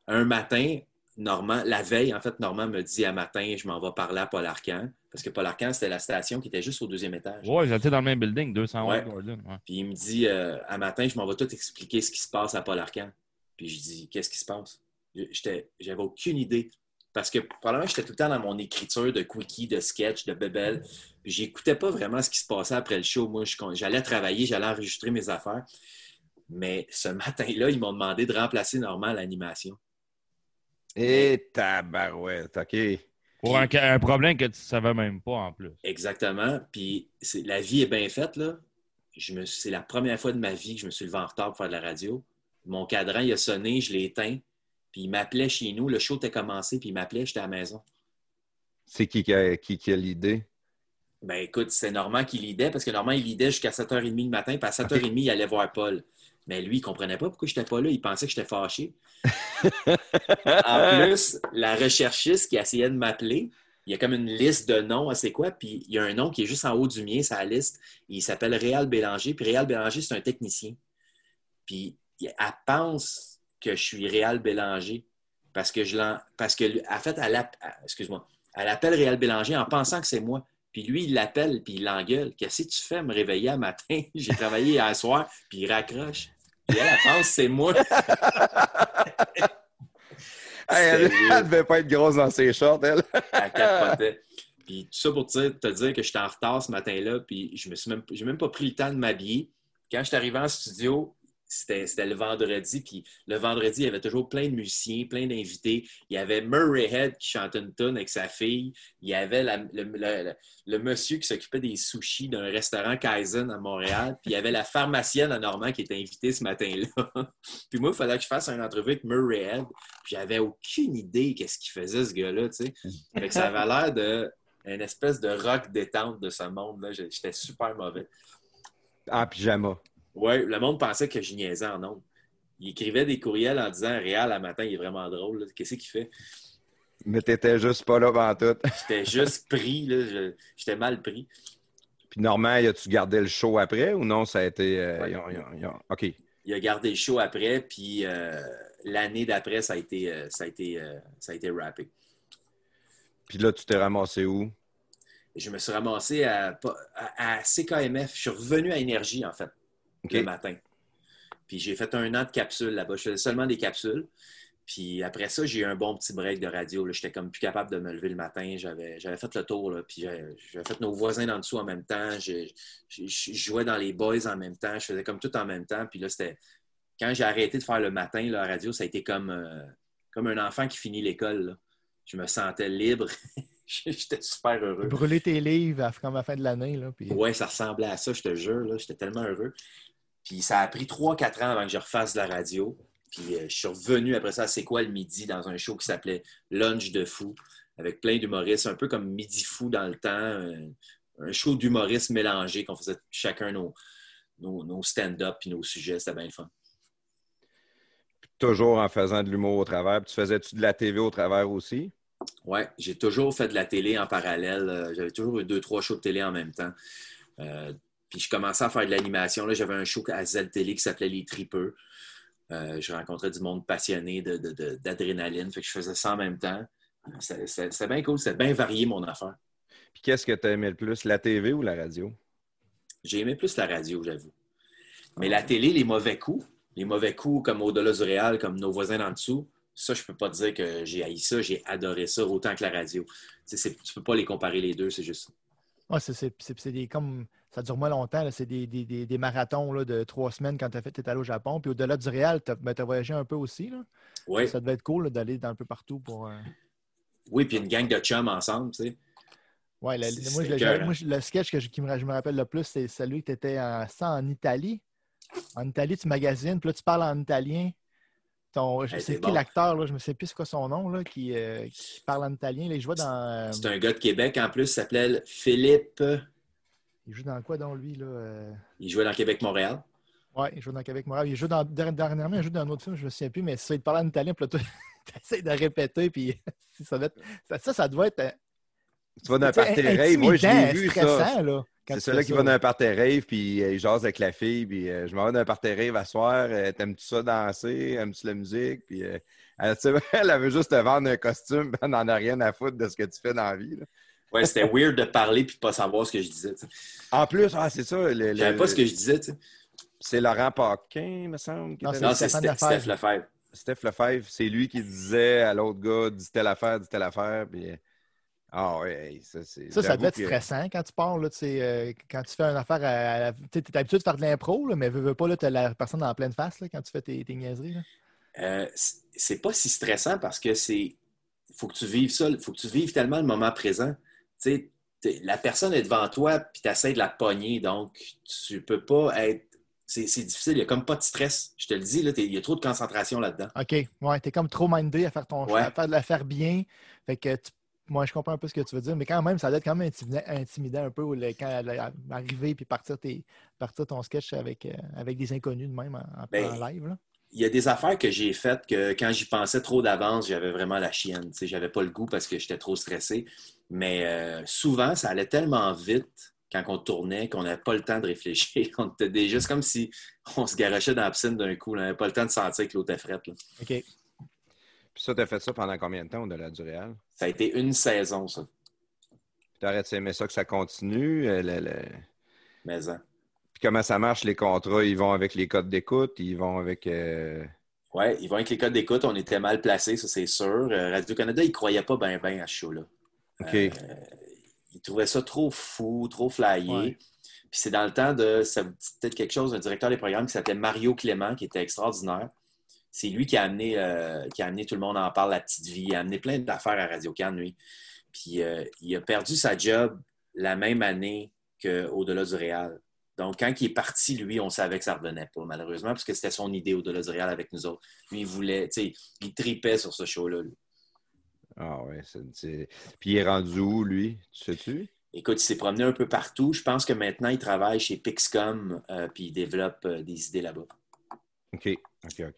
Un matin, Normand, la veille, en fait, Normand me dit à matin, je m'en vais parler à Paul Arcan. Parce que Paul Arcan, c'était la station qui était juste au deuxième étage. Ouais, j'étais dans le même building, 211 Ouais. Gordon. ouais. Puis il me dit, euh, à matin, je m'en vais tout expliquer ce qui se passe à Paul Arcan. Puis je dis, qu'est-ce qui se passe? J'étais- J'avais aucune idée. Parce que probablement, j'étais tout le temps dans mon écriture de quickie, de sketch, de bebel. Puis j'écoutais pas vraiment ce qui se passait après le show. Moi, j'allais travailler, j'allais enregistrer mes affaires. Mais ce matin-là, ils m'ont demandé de remplacer Normand à l'animation. Et tabarouette, OK. Pour un, un problème que tu savais même pas en plus. Exactement. Puis c'est- la vie est bien faite, là. je me, c'est la première fois de ma vie que je me suis levé en retard pour faire de la radio. Mon cadran, il a sonné, je l'ai éteint. Puis il m'appelait chez nous. Le show était commencé, puis il m'appelait, j'étais à la maison. C'est qui qui a, qui, qui a l'idée? Ben écoute, c'est Normand qui lidait, parce que Normand, il lidait jusqu'à 7h30 le matin, puis à 7h30, il allait voir Paul. Mais lui, il ne comprenait pas pourquoi je n'étais pas là. Il pensait que j'étais fâché. en plus, la recherchiste qui essayait de m'appeler, il y a comme une liste de noms, c'est quoi? Puis il y a un nom qui est juste en haut du mien, sa liste. Il s'appelle Réal Bélanger. Puis Réal Bélanger, c'est un technicien. Puis elle pense que je suis Réal Bélanger. Parce que je l'en. Parce que, en fait, elle, excuse-moi, elle appelle Réal Bélanger en pensant que c'est moi. Puis lui, il l'appelle, puis il l'engueule. Qu'est-ce que tu fais me réveiller un matin? J'ai travaillé hier soir, puis il raccroche. Elle, elle pense que c'est moi. Elle, weird. devait pas être grosse dans ses shorts, elle. Elle capotait. Puis tout ça pour te dire, te dire que j'étais en retard ce matin-là, puis je me suis même, j'ai même pas pris le temps de m'habiller. Quand je suis arrivé en studio, c'était, le vendredi, puis le vendredi, il y avait toujours plein de musiciens, plein d'invités. Il y avait Murray Head qui chantait une tune avec sa fille. Il y avait le, le- monsieur qui s'occupait des sushis d'un restaurant Kaizen à Montréal. Puis il y avait la pharmacienne à Normand qui était invitée ce matin-là. puis moi, il fallait que je fasse une entrevue avec Murray Head. Puis j'avais aucune idée qu'est-ce qu'il faisait, ce gars-là, ça avait l'air de une espèce de rock détente de ce monde-là. J'étais super mauvais. En pyjama. Ouais, le monde pensait que je niaisais en ondes. Il écrivait des courriels en disant Réal, à matin, il est vraiment drôle. Qu'est-ce qu'il fait? Mais t'étais juste pas là pendant tout. J'étais juste pris, là. J'étais mal pris. Puis Normand, as-tu gardé le show après ou non? Ça a été. euh, Ouais. ils ont- ils ont- ils ont- OK. Il a gardé le show après, puis euh, l'année d'après, ça a été, euh, ça a été, ça a été rappé. Puis là, tu t'es ramassé où? Je me suis ramassé à- à CKMF. Je suis revenu à Énergie, en fait, Le matin. Puis j'ai fait un an de capsules là-bas. Je faisais seulement des capsules. Puis après ça, j'ai eu un bon petit break de radio. J'étais comme plus capable de me lever le matin. J'avais fait le tour. là. Puis j'avais fait nos voisins en dessous en même temps. Je jouais dans les boys en même temps. Je faisais comme tout en même temps. Puis là, c'était. Quand j'ai arrêté de faire le matin, la radio, ça a été comme, euh, comme un enfant qui finit l'école. Je me sentais libre. J'étais super heureux. Brûler tes livres à, comme à la fin de l'année. Puis... Ouais, ça ressemblait à ça, je te jure. J'étais tellement heureux. Puis ça a pris 3-4 ans avant que je refasse de la radio. Puis euh, je suis revenu après ça, c'est quoi le midi, dans un show qui s'appelait Lunch de fou, avec plein d'humoristes, un peu comme Midi fou dans le temps, un, un show d'humoristes mélangés qu'on faisait chacun nos, nos, nos stand-up puis nos sujets. C'était bien le fun. Toujours en faisant de l'humour au travers. Puis tu faisais-tu de la TV au travers aussi? Ouais, j'ai toujours fait de la télé en parallèle. Euh, J'avais toujours eu deux, trois shows de télé en même temps. Euh, puis je commençais à faire de l'animation. Là, J'avais un show à Z Télé qui s'appelait Les Tripeux. Euh, je rencontrais du monde passionné de- de- de- d'adrénaline. fait que je faisais ça en même temps. C'était c'était- c'était bien cool. C'était bien varié, mon affaire. Puis qu'est-ce que tu aimais le plus, la TV ou la radio? J'ai aimé plus la radio, j'avoue. Mais la télé, les mauvais coups, les mauvais coups comme Au-delà du Réal, comme nos voisins en dessous, ça, je peux pas dire que j'ai haï ça. J'ai adoré ça autant que la radio. Tu sais, c'est- tu peux pas les comparer les deux, c'est juste ça. Ouais, c'est- c'est c'est- c'est des comme. Ça dure moins longtemps. là, C'est des, des- des- des marathons là, de trois semaines quand tu tes allé au Japon. Puis au-delà du Réal, tu as, voyagé un peu aussi. Là. Oui. Ça devait être cool d'aller un peu partout pour. euh, Oui, puis une gang de chums ensemble, tu sais. C'est- moi, le, moi, sketch que je, qui me, je me rappelle le plus, c'est celui que tu étais en, ça en Italie. En Italie, tu magasines, puis là, tu parles en italien. Ton, je Hey, sais qui bon. l'acteur, là, je me sais plus c'est quoi son nom, là, qui, euh, qui parle en italien. Là, dans. euh, C'est un gars de Québec en plus, il s'appelait Philippe. Il joue dans quoi, dans lui, là? euh, Il jouait dans Québec-Montréal. Ouais, il joue dans Québec Montréal. Il joue dans, der- dernièrement, il joue dans un autre film, je ne me souviens plus, mais ça, il parlait en italien, puis là, tu essaies de répéter, puis ça, doit être- ça, doit être. euh, Tu vas d'un tu sais, party rave. Moi, je l'ai vu, stressant, ça. C'est celui-là qui va d'un party rave, puis euh, il jase avec la fille, puis euh, je m'en vais d'un party rave à soir. euh, T'aimes-tu ça danser? Aimes-tu la musique? Puis euh, elle, elle, veut juste te vendre un costume, elle n'en a rien à foutre de ce que tu fais dans la vie. là. Ouais, c'était weird de parler puis de pas savoir ce que je disais. tu sais. En plus, ah, c'est ça. le- savais pas ce que je disais, tu sais. C'est Laurent Paquin, me semble. Non, c'est Steph, Lefebvre. Steph Lefebvre. Steph Lefebvre, c'est lui qui disait à l'autre gars, dis telle affaire, dis telle affaire. Puis, ah ouais, ça c'est. Ça, ça devait être que- stressant quand tu pars, là, tu euh, quand tu fais une affaire à. à- tu es habitué de faire de l'impro, là, mais veux, veux pas, là, t'as la personne en pleine face là, quand tu fais tes, tes niaiseries. là. Euh, c'est- c'est pas si stressant parce que c'est. faut que tu vives ça. faut que tu vives tellement le moment présent. Tu sais, la personne est devant toi, puis tu essaies de la pogner. Donc, tu peux pas être. C'est c'est difficile, il n'y a comme pas de stress. Je te le dis, il y a trop de concentration là-dedans. OK. Ouais, t'es comme trop mindé à faire ton Ouais. à faire de la faire bien. Fait que tu- moi, je comprends un peu ce que tu veux dire, mais quand même, ça doit être quand même intimidant, un peu le- quand arriver puis partir, tes, partir ton sketch avec, euh, avec des inconnus de même en, en- Ben, en live. Là. Il y a des affaires que j'ai faites que quand j'y pensais trop d'avance, j'avais vraiment la chienne. Tu sais, j'avais pas le goût parce que j'étais trop stressé. Mais euh, souvent, ça allait tellement vite quand on tournait qu'on n'avait pas le temps de réfléchir. On était déjà c'est comme si on se garochait dans la piscine d'un coup. là. On n'avait pas le temps de sentir que l'eau était frette. là. OK. Puis ça, t'as fait ça pendant combien de temps au-delà du Réal? Ça a été une saison, ça. Puis t'aurais-tu aimé ça que ça continue? euh, le- le- Mais hein. Puis comment ça marche, les contrats? Ils vont avec les codes d'écoute? Ils vont avec... euh, Ouais, ils vont avec les codes d'écoute. On était mal placés, ça c'est sûr. Euh, Radio-Canada, ils ne croyaient pas bien ben à ce show-là. OK. Euh, ils trouvaient ça trop fou, trop flyé. Ouais. Puis c'est dans le temps de. Ça vous dit peut-être quelque chose d'un directeur des programmes qui s'appelait Mario Clément, qui était extraordinaire. C'est lui qui a amené, euh, qui a amené Tout le monde en parle, la petite vie. Il a amené plein d'affaires à Radio Can, lui. Puis euh, il a perdu sa job la même année qu'au-delà du Réal. Donc, quand il est parti, lui, on savait que ça revenait pas, malheureusement, parce que c'était son idée au-delà du Réal avec nous autres. Lui, il voulait, tu sais, il tripait sur ce show-là. lui. Ah ouais, c'est... c'est- Puis il est rendu où, lui? Tu sais-tu? Écoute, il s'est promené un peu partout. Je pense que maintenant, il travaille chez Pixcom, euh, puis il développe euh, des idées là-bas. OK, OK, OK.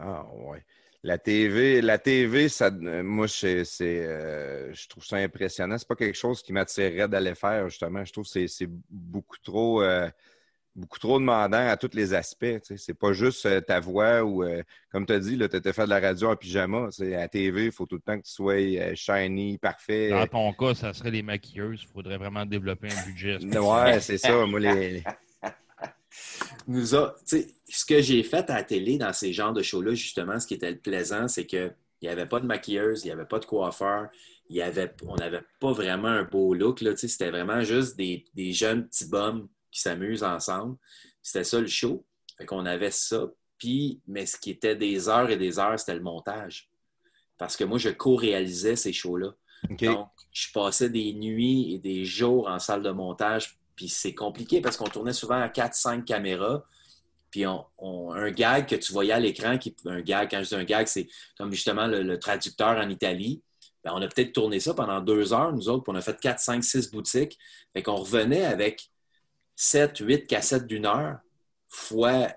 Ah ouais. La TV, la TV, ça, euh, moi, c'est, euh, je trouve ça impressionnant. C'est pas quelque chose qui m'attirerait d'aller faire, justement. Je trouve que c'est, beaucoup trop, euh, beaucoup trop demandant à tous les aspects. C'est pas juste euh, ta voix ou, euh, comme tu as dit, tu étais fait de la radio en pyjama. À la TV, il faut tout le temps que tu sois euh, shiny, parfait. Dans ton cas, ça serait les maquilleuses. Il faudrait vraiment développer un budget. Ouais, c'est ça. Moi, les... Nous a, ce que j'ai fait à la télé dans ces genres de shows-là, justement, ce qui était le plaisant, c'est qu'il n'y avait pas de maquilleuse, il n'y avait pas de coiffeur, il y avait, on n'avait pas vraiment un beau look. C'était vraiment juste des, des jeunes petits bums qui s'amusent ensemble. C'était ça le show. Fait qu'on avait ça. Puis, mais ce qui était des heures et des heures, c'était le montage. Parce que moi, je co-réalisais ces shows-là. Donc, je passais des nuits et des jours en salle de montage. Puis c'est compliqué parce qu'on tournait souvent à 4-5 caméras. Puis on, un gag que tu voyais à l'écran, qui un gag, quand je dis un gag, c'est comme justement le, traducteur en Italie. Ben, on a peut-être tourné ça pendant deux heures, nous autres, puis on a fait 4, 5, 6 boutiques. Fait qu'on revenait avec 7, 8 cassettes d'une heure fois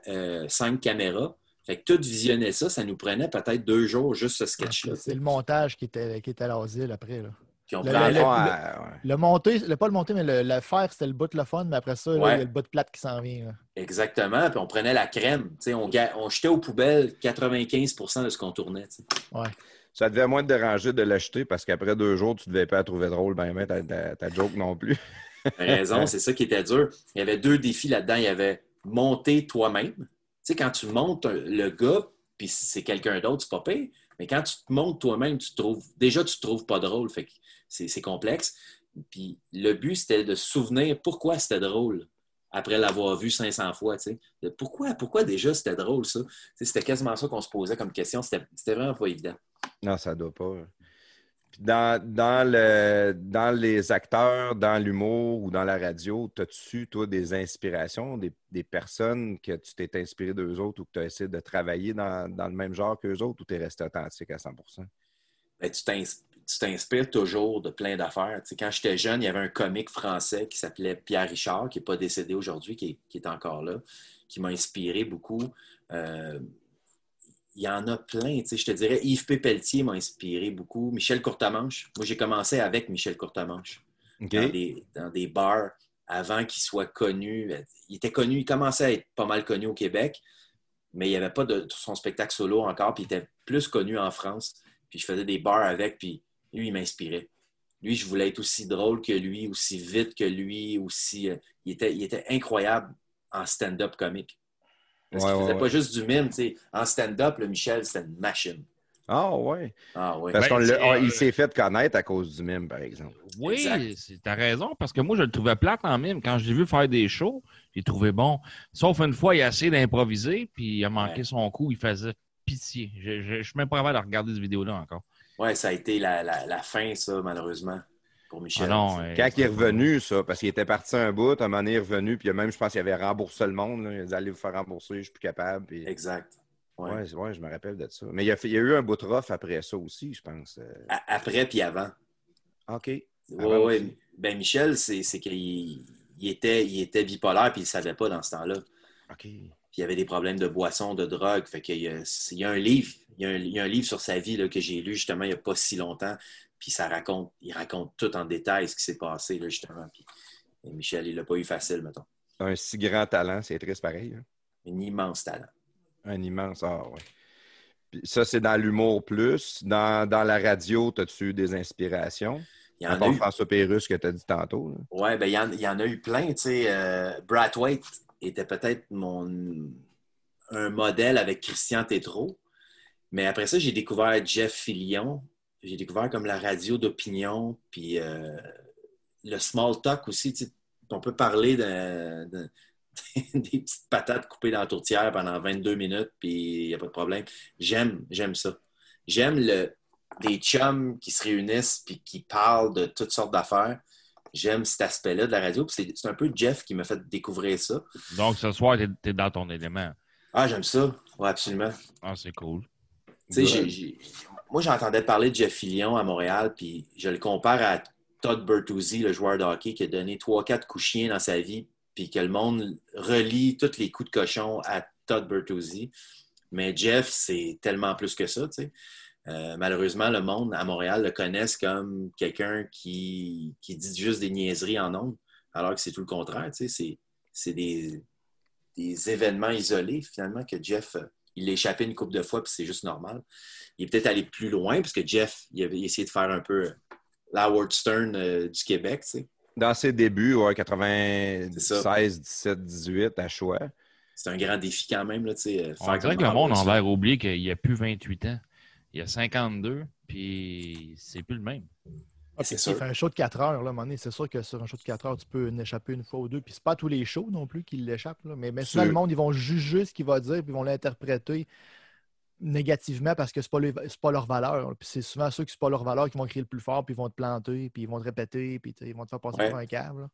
5 caméras. Fait que tout visionner ça, ça nous prenait peut-être deux jours, juste ce sketch-là. C'est le montage qui était, qui était l'asile après. Là. Puis on Le- prend- le- Ouais, ouais. Le monter, le, pas le monter, mais le, le faire, c'était le bout de le fun, mais après ça, Ouais. il y a le bout de plate qui s'en vient. là. Exactement. Puis on prenait la crème. Tu sais, on, on jetait aux poubelles 95% de ce qu'on tournait. Ouais. Ça devait moins te déranger de l'acheter parce qu'après deux jours, tu ne devais pas la trouver drôle, ben, ben ta, ta- ta joke non plus. T'as raison, c'est ça qui était dur. Il y avait deux défis là-dedans. Il y avait monter toi-même. Tu sais, quand tu montes le gars, puis c'est quelqu'un d'autre, c'est pas pire. Mais quand tu te montes toi-même, tu te trouves. Déjà, tu te trouves pas drôle. C'est complexe. Puis le but, c'était de se souvenir pourquoi c'était drôle après l'avoir vu 500 fois. Pourquoi, pourquoi déjà c'était drôle, ça? C'était quasiment ça qu'on se posait comme question. C'était vraiment pas évident. Non, ça doit pas. Dans, dans, le, dans les acteurs, dans l'humour ou dans la radio, as-tu, toi, des inspirations, des, des personnes que tu t'es inspiré d'eux autres ou que tu as essayé de travailler dans, dans le même genre qu'eux autres ou tu es resté authentique à 100 ben, tu t'ins- tu t'inspires toujours de plein d'affaires. Quand j'étais jeune, il y avait un comique français qui s'appelait Pierre Richard, qui n'est pas décédé aujourd'hui, qui est, qui est encore là, qui m'a inspiré beaucoup. Euh, il y en a plein. tu sais, Je te dirais, Yves P. Pelletier m'a inspiré beaucoup. Michel Courtemanche. Moi, j'ai commencé avec Michel Courtemanche OK? dans, des, dans des bars avant qu'il soit connu. Il était connu, il commençait à être pas mal connu au Québec, mais il n'y avait pas de son spectacle solo encore, puis il était plus connu en France. Puis je faisais des bars avec, puis lui, il m'inspirait. Lui, je voulais être aussi drôle que lui, aussi vite que lui, aussi. euh, il, était, il était incroyable en stand-up comique. Parce Ouais, qu'il ouais, faisait ouais. pas juste du mime, tu sais. En stand-up, le Michel, c'était une machine. Ah, ouais. Ah ouais. Parce Ben, qu'on l'a- c'est- on- il s'est fait connaître à cause du mime, par exemple. Oui, t'as raison, parce que moi, je le trouvais plate en mime. Quand je l'ai vu faire des shows, j'ai trouvé bon. Sauf une fois, il a essayé d'improviser, puis il a manqué Ouais. son coup, il faisait pitié. Je, je, je suis même pas capable de regarder cette vidéo-là encore. Ouais, ça a été la, la- la fin, ça, malheureusement. Pour Michel. Ah non, euh, Quand il est revenu, ça, parce qu'il était parti un bout, à un moment donné, il est revenu, puis même, je pense qu'il avait remboursé le monde. là. Il a dit Allez vous faire rembourser, je suis plus capable. Puis... Exact. Ouais. Ouais, c'est- ouais, je me rappelle de ça. Mais il y a, eu un bout de rough après ça aussi, je pense. Euh, Après puis avant. OK. Oui, oui. Ben, Michel, c'est c'est qu'il il était, il était bipolaire puis il ne savait pas dans ce temps-là. OK. Puis il y avait des problèmes de boisson, de drogue. Fait qu'il y a, il y a un livre, il y a un, il y a un livre sur sa vie là, que j'ai lu justement il n'y a pas si longtemps. Puis ça raconte, il raconte tout en détail ce qui s'est passé là, justement. Puis et Michel, il l'a pas eu facile, mettons. Un si grand talent, c'est triste pareil. hein? Un immense talent. Un immense. Ah, ouais. Puis ça, c'est dans l'humour plus. Dans, dans la radio, as-tu eu des inspirations? Il y À en a eu. François Pérusse que tu as dit tantôt. Ouais, ben il y, en, il y en a eu plein. Tu sais, euh, Brad White était peut-être mon un modèle avec Christian Tétrault. Mais après ça, j'ai découvert Jeff Fillion. J'ai découvert comme la radio d'opinion, puis euh, le small talk aussi. On peut parler de, de- des petites patates coupées dans la tourtière pendant 22 minutes, puis il n'y a pas de problème. J'aime, j'aime ça. J'aime le, des chums qui se réunissent puis qui parlent de toutes sortes d'affaires. J'aime cet aspect-là de la radio. C'est c'est un peu Jeff qui m'a fait découvrir ça. Donc, ce soir, tu es, dans ton élément. Ah, j'aime ça. Oui, absolument. Ah, c'est cool. Tu sais, moi, j'entendais parler de Jeff Fillion à Montréal, puis je le compare à Todd Bertuzzi, le joueur de hockey qui a donné 3-4 coups chiens dans sa vie, puis que le monde relie tous les coups de cochon à Todd Bertuzzi. Mais Jeff, c'est tellement plus que ça. Euh, malheureusement, le monde à Montréal le connaissent comme quelqu'un qui, qui dit juste des niaiseries en ondes, alors que c'est tout le contraire, C'est des, des événements isolés, finalement, que Jeff, euh, il l'a échappé une couple de fois, puis c'est juste normal. Il est peut-être allé plus loin, parce que Jeff, il avait essayé de faire un peu l'Howard Stern euh, du Québec, tu sais. Dans ses débuts, ouais, C'est 96, 17, 18 à choix. C'est un grand défi quand même, là, tu sais. euh, On dirait que le monde Stern. l'air oublié qu'il n'y a plus 28 ans. Il y a 52, puis c'est plus le même. Ah, C'est sûr. Fait un show de 4 heures, là, à un moment donné? C'est sûr que sur un show de 4 heures, tu peux en échapper une fois ou deux. Puis c'est pas tous les shows non plus qu'il l'échappe. là. Mais, mais souvent, le monde, ils vont juger ce qu'il va dire, puis ils vont l'interpréter négativement parce que c'est pas, les- c'est pas leur valeur. là. Puis c'est souvent ceux qui c'est pas leur valeur qui vont crier le plus fort, puis ils vont te planter, puis ils vont te répéter, puis ils vont te faire passer Ouais. pour un câble. là.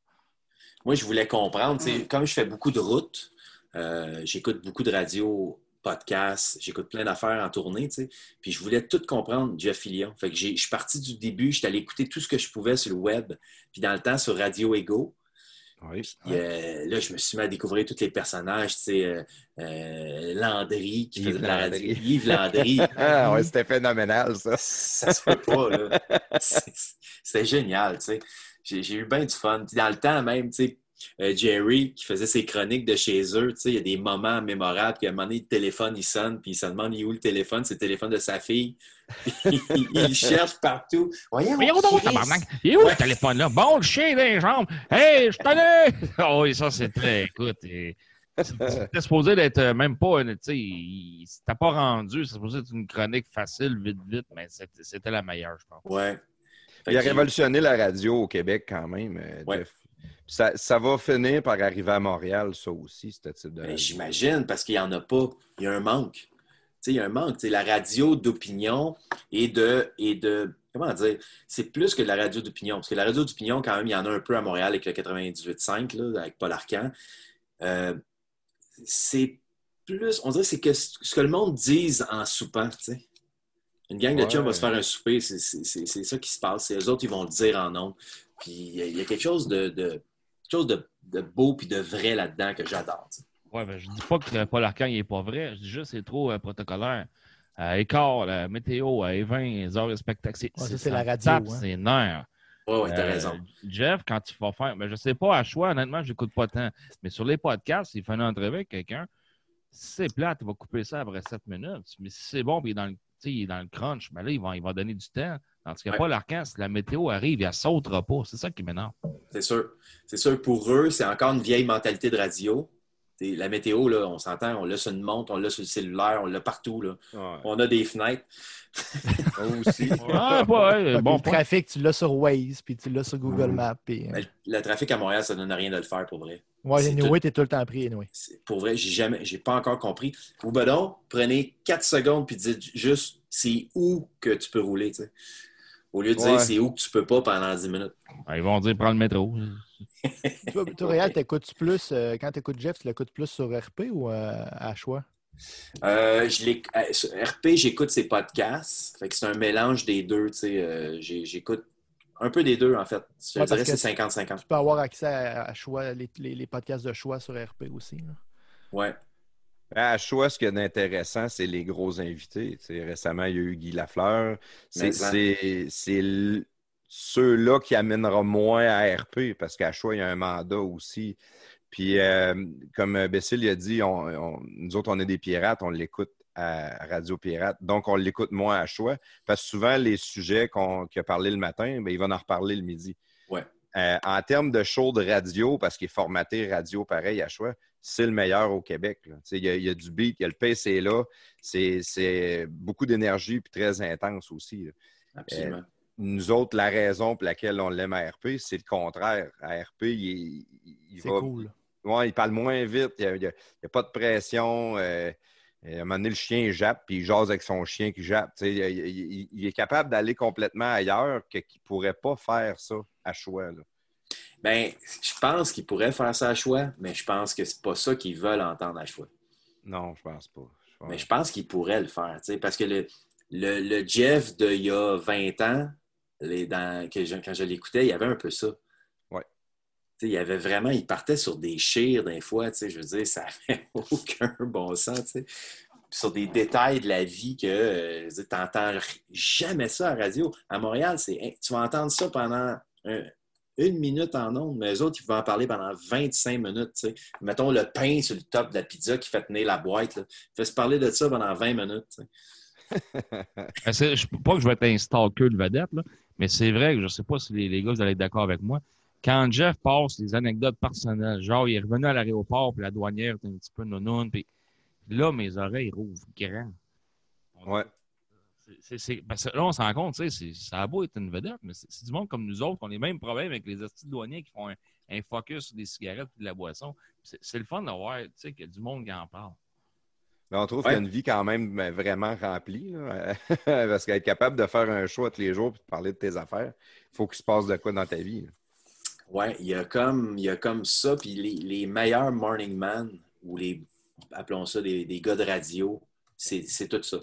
Moi, je voulais comprendre, tu sais, comme je fais beaucoup de routes, euh, j'écoute beaucoup de radio, podcasts, j'écoute plein d'affaires en tournée, tu sais, puis je voulais tout comprendre, Jeff Fillion. Fait que j'ai- je suis parti du début, je suis allé écouter tout ce que je pouvais sur le web, puis dans le temps, sur Radio Ego. Oui. Puis, euh, là, je me suis mis à découvrir tous les personnages, tu sais, euh, euh, Landry, qui Yves faisait de la radio. Landry. Yves Landry. Ah, ouais, c'était phénoménal, ça. ça se peut pas, là. C'est- C'était génial, tu sais. J'ai j'ai eu bien du fun. Puis dans le temps même, tu sais, euh, Jerry qui faisait ses chroniques de chez eux, tu sais, il y a des moments mémorables, puis à un moment donné, le téléphone, il sonne, puis il se demande il est où le téléphone, c'est le téléphone de sa fille. il, cherche partout. Voyons, où donc, tabarnak? Il est où le téléphone-là? Bon, le chien les jambes. Hey, je t'en Oh oui, ça, c'était, écoute, et- c'était supposé d'être euh, même pas, tu sais, c'était pas rendu, c'était supposé être une chronique facile, vite, vite, mais c'était la meilleure, je pense. Ouais. Fait Il a révolutionné la radio au Québec quand même, euh, Ouais. Jeff. Ça, ça va finir par arriver à Montréal, ça aussi, ce type de Ben. J'imagine, parce qu'il n'y en a pas. Il y a un manque. Il y a un manque. Tu sais, la radio d'opinion et de, et de. Comment dire? C'est plus que de la radio d'opinion. Parce que la radio d'opinion, quand même, il y en a un peu à Montréal avec le 98.5, là, avec Paul Arcan. Euh, c'est plus. On dirait que c'est que ce que le monde dise en soupant. Une gang de Ouais. chums va se faire un souper, c'est ça qui se passe. C'est eux autres, ils vont le dire en nom. Puis il y, a- quelque chose de, de, quelque chose de, de beau puis de vrai là-dedans que j'adore. tu. Ouais, ben, je dis pas que Paul Arcand il est pas vrai, je dis juste que c'est trop euh, protocolaire. Euh, écart, la météo, à 20 les heures de spectacle, c'est Ouais, ça, c'est- la radio, tape, hein. c'est nerf. Ouais, t'as Euh, raison. Jeff, quand il va faire, mais je sais pas à choix, honnêtement, je n'écoute pas tant. Mais sur les podcasts, il fait une entrevue avec quelqu'un. Si c'est plate, il va couper ça après 7 minutes. Mais si c'est bon, puis il est dans le, tu il est dans le crunch, mais là, il va, il va donner du temps. Tandis que Ouais. Paul Arcand, si la météo arrive, il ne sautera pas. C'est ça qui m'énerve. C'est sûr. C'est sûr, pour eux, c'est encore une vieille mentalité de radio. T'sais, La météo, là, on s'entend, on l'a sur une montre, on l'a sur le cellulaire, on l'a partout. Là. Ouais. On a des fenêtres. Moi aussi. Ah, ouais, bon le trafic, tu l'as sur Waze, puis tu l'as sur Google Maps. Puis, euh, Mais le, trafic à Montréal, ça donne rien de le faire pour vrai. ouais, c'est anyway, t'es tout le temps pris, anyway. Pour vrai, j'ai jamais, j'ai pas encore compris. Ou ben donc, prenez 4 secondes puis dites juste c'est où que tu peux rouler. tu sais. Au lieu de dire c'est où que tu peux pas pendant 10 minutes. Ben, ils vont dire prends le métro. Toi, toi, Réal, t'écoutes plus, euh, quand t'écoutes Jeff, tu l'écoutes plus sur RP ou euh, à choix? Euh, je euh, sur RP, j'écoute ses podcasts. Fait que c'est un mélange des deux. tu euh, j'écoute un peu des deux, en fait. Je Ouais, dirais que c'est que- 50-50. Tu peux avoir accès à, à choix, les, les- les podcasts de choix sur RP aussi. là. Ouais. À choix, ce qu'il y a d'intéressant, c'est les gros invités. Tu récemment, il y a eu Guy Lafleur. C'est Ceux-là qui amèneront moins à RP parce qu'à choix, il y a un mandat aussi. Puis, euh, comme Bessil a dit, on- on- nous autres, on est des pirates, on l'écoute à Radio Pirate. Donc, on l'écoute moins à choix parce que souvent, les sujets qu'on qu'il a parlé le matin, ben, il va en reparler le midi. Ouais. Euh, en termes de show de radio, parce qu'il est formaté radio pareil à choix, c'est le meilleur au Québec. Il y, a, il y a du beat, il y a le PC est là. C'est beaucoup d'énergie puis très intense aussi. là. Absolument. Nous autres, la raison pour laquelle on l'aime à RP, c'est le contraire. À RP, il, va. cool. Ouais, il parle moins vite, il n'y a, il y a pas de pression. euh, à un moment donné, le chien jappe, puis il jase avec son chien qui jappe. Tu sais, Il, il- est capable d'aller complètement ailleurs que- qu'il ne pourrait pas faire ça à choix. là. Ben, je pense qu'ils pourraient faire ça à choix, mais je pense que c'est pas ça qu'ils veulent entendre à choix. Non, je pense pas. Je pense- Mais je pense qu'ils pourraient le faire, tu sais, parce que le, le, le Jeff d'il y a 20 ans, les, dans- que je- quand je l'écoutais, il y avait un peu ça. Ouais. Tu sais, il y avait vraiment, il partait sur des chires des fois, tu sais, je veux dire, ça n'avait aucun bon sens, tu sais. Sur des détails de la vie que tu n'entends jamais ça à la radio. À Montréal, c'est tu vas entendre ça pendant un- une minute en ondes, mais eux autres, ils vont en parler pendant 25 minutes. tu sais. Mettons le pain sur le top de la pizza qui fait tenir la boîte. Là. Fait se parler de ça pendant 20 minutes. Ben, je- pas que je vais être un stalker de vedette, là, mais c'est vrai que je ne sais pas si les, les gars vous allez être d'accord avec moi. Quand Jeff passe les anecdotes personnelles, genre il est revenu à l'aéroport, puis la douanière était un petit peu nounoune, puis là, mes oreilles rouvrent grand. On- Ouais. parce que là, on se rend compte, tu sais, c'est- ça a beau être une vedette, mais c'est du monde comme nous autres qui ont les mêmes problèmes avec les de douaniers qui font un, un focus sur des cigarettes et de la boisson. C'est le fun de voir, tu sais, qu'il y a du monde qui en parle. Mais on trouve Ouais. qu'il y a une vie quand même euh, vraiment remplie. là. Parce qu'être capable de faire un show tous les jours et de parler de tes affaires, il faut qu'il se passe de quoi dans ta vie. Ouais, il y a comme, il y a comme ça. Puis les, les meilleurs morning man, ou les, appelons ça des, des gars de radio, c'est tout ça.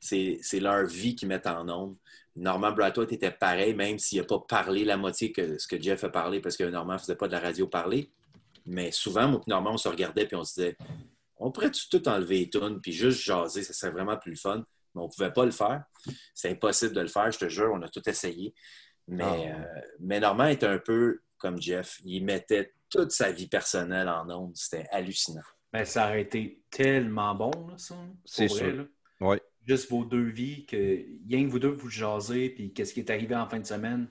C'est leur vie qu'ils mettent en ondes. Norman Brathwaite était pareil, même s'il n'a pas parlé la moitié que ce que Jeff a parlé, parce que Norman ne faisait pas de la radio parler. Mais souvent, moi et Norman, on se regardait puis on se disait on pourrait tout enlever les tunes puis juste jaser, ça serait vraiment plus le fun. Mais on ne pouvait pas le faire. C'est impossible de le faire, je te jure, on a tout essayé. Mais, Ah ouais. euh, mais Normand était un peu comme Jeff. Il mettait toute sa vie personnelle en ondes. C'était hallucinant. Ben, ça aurait été tellement bon, là, ça. C'est pour vrai, sûr. là. Oui. Juste vos deux vies, que rien que vous deux, vous jasez, puis qu'est-ce qui est arrivé en fin de semaine.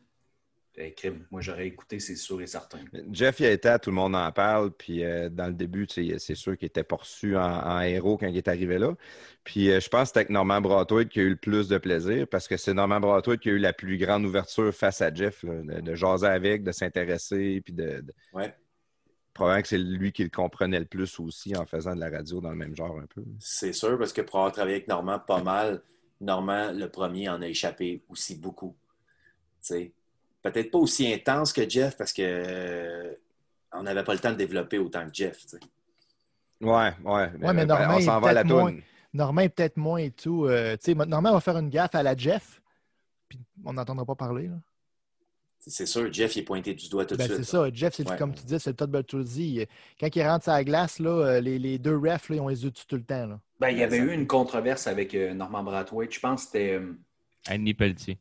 Eh, crime, moi, j'aurais écouté, c'est sûr et certain. Jeff, il a été à Tout le monde en parle. Puis euh, dans le début, c'est sûr qu'il était poursu en, en héros quand il est arrivé là. Puis euh, je pense que c'était avec Norman Brathwaite qui a eu le plus de plaisir parce que c'est Norman Brathwaite qui a eu la plus grande ouverture face à Jeff, là, de, de jaser avec, de s'intéresser. Puis de, de- Ouais. Probablement que c'est lui qui le comprenait le plus aussi en faisant de la radio dans le même genre un peu. C'est sûr, parce que pour avoir travaillé avec Normand pas mal, Normand, le premier, en a échappé aussi beaucoup. Tu sais, Peut-être pas aussi intense que Jeff, parce que euh, on n'avait pas le temps de développer autant que Jeff. tu sais. Ouais, ouais. Ouais, mais ben, Normand on est s'en va à la moins-. Normand est peut-être moins et tout. euh, tu sais, Normand va faire une gaffe à la Jeff, puis on n'entendra pas parler. là. C'est sûr, Jeff il est pointé du doigt tout de Ben, suite. c'est ça. Jeff, Ouais. comme tu dis, c'est le Todd Bertuzzi. Quand il rentre sur la glace, là, euh, les, les deux refs, là, ils ont les yeux dessus tout le temps. Là. Ben, il y avait Ça- eu une controverse avec euh, Norman Brathwaite. Je pense que c'était. euh, Annie Pelletier.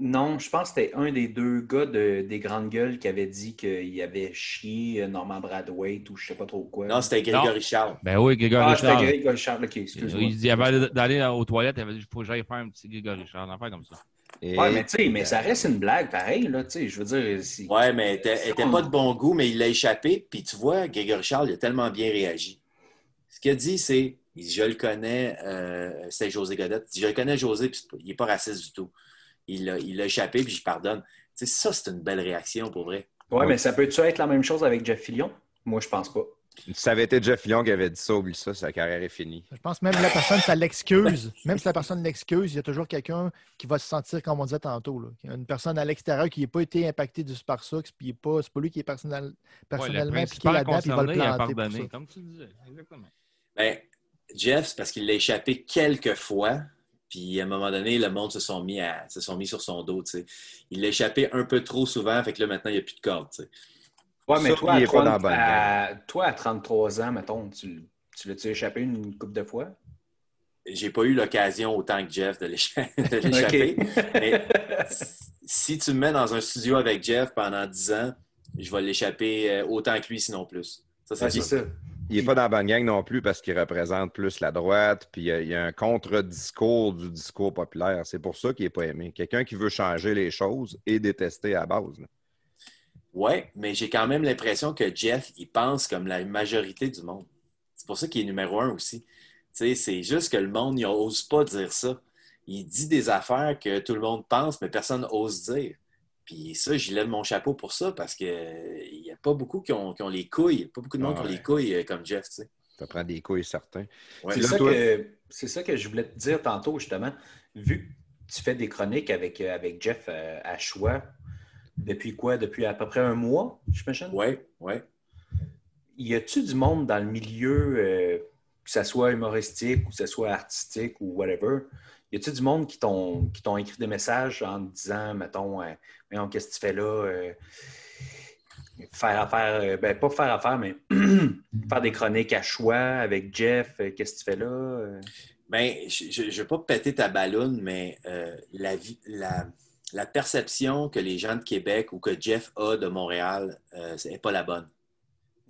Non, je pense que c'était un des deux gars de- des Grandes Gueules qui avait dit qu'il avait chié euh, Norman Brathwaite ou je sais pas trop quoi. Non, c'était Grégory Charles. Ben oui, Grégory Ah, c'était Richard. Grégory Charles, ok, excuse-moi. Il dit avant d'aller aux toilettes, il avait dit il faut que j'aille faire un petit Grégory Richard, une affaire comme ça. Et- Ouais, mais tu sais, mais ça reste une blague pareil, là, tu sais, je veux dire. si- Ouais, mais elle était, elle était pas de bon goût, mais il l'a échappé. Puis tu vois, Grégory Charles, il a tellement bien réagi. Ce qu'il a dit, c'est il dit, Je le connais, euh, c'est José Godette. Il dit, Je le connais, José, puis il n'est pas raciste du tout. Il l'a échappé, puis je pardonne. Tu sais, ça, c'est une belle réaction pour vrai. Ouais, mais ça peut-tu être la même chose avec Jeff Fillion? Moi, je pense pas. Si ça avait été Jeff Fillion qui avait dit ça, oublie ça, sa carrière est finie. Je pense même que la personne, ça l'excuse. Même si la personne l'excuse, il y a toujours quelqu'un qui va se sentir, comme on disait tantôt, là. Il y a une personne à l'extérieur qui n'a pas été impactée du par ça, puis pas, c'est pas lui qui est personnel- personnellement impliqué là-dedans, puis il va le planter. pour ça. comme tu disais. Exactement. Ben, Jeff, c'est parce qu'il l'a échappé quelques fois. Puis à un moment donné, le monde se sont mis, à, se sont mis sur son dos. tu sais. Il l'a échappé un peu trop souvent, fait que là maintenant, il n'y a plus de corde. tu sais. Ouais, mais Ça, toi il à, est pas 30 dans la bonne à- toi, à 33 ans, mettons, tu, tu l'as-tu échappé une couple de fois? J'ai pas eu l'occasion autant que Jeff de l'écha- de l'échapper. Mais si tu me mets dans un studio avec Jeff pendant 10 ans, je vais l'échapper euh, autant que lui, sinon plus. Ça, c'est ça. Il n'est pas dans la bonne gang non plus parce qu'il représente plus la droite, puis il y a, il y a un contre-discours du discours populaire. C'est pour ça qu'il n'est pas aimé. Quelqu'un qui veut changer les choses et détester à la base. là. Oui, mais j'ai quand même l'impression que Jeff, il pense comme la majorité du monde. C'est pour ça qu'il est numéro un aussi. C'est juste que le monde n'ose pas dire ça. Il dit des affaires que tout le monde pense, mais personne n'ose dire. Puis ça, j'y lève mon chapeau pour ça parce qu'il n'y a pas beaucoup qui ont, qui ont les couilles. Il n'y a pas beaucoup de monde Ah qui ont ouais. les couilles euh, comme Jeff, tu sais. Ça prend des couilles certains. Ouais. C'est ça, toi- que, c'est ça que je voulais te dire tantôt, justement. Vu que tu fais des chroniques avec, euh, avec Jeff euh, à choix, depuis quoi? Depuis à peu près un mois, j'imagine? Oui, oui. Y a-tu du monde dans le milieu, euh, que ce soit humoristique ou que ce soit artistique ou whatever, y a-tu du monde qui t'ont écrit des messages en te disant, mettons, euh, qu'est-ce que tu fais là? Euh, faire affaire, euh, ben pas faire affaire, mais faire des chroniques à choix avec Jeff, euh, qu'est-ce que tu fais là? Ben, je ne vais pas péter ta balloune, mais euh, la, la, la perception que les gens de Québec ou que Jeff a de Montréal, euh, n'est pas la bonne.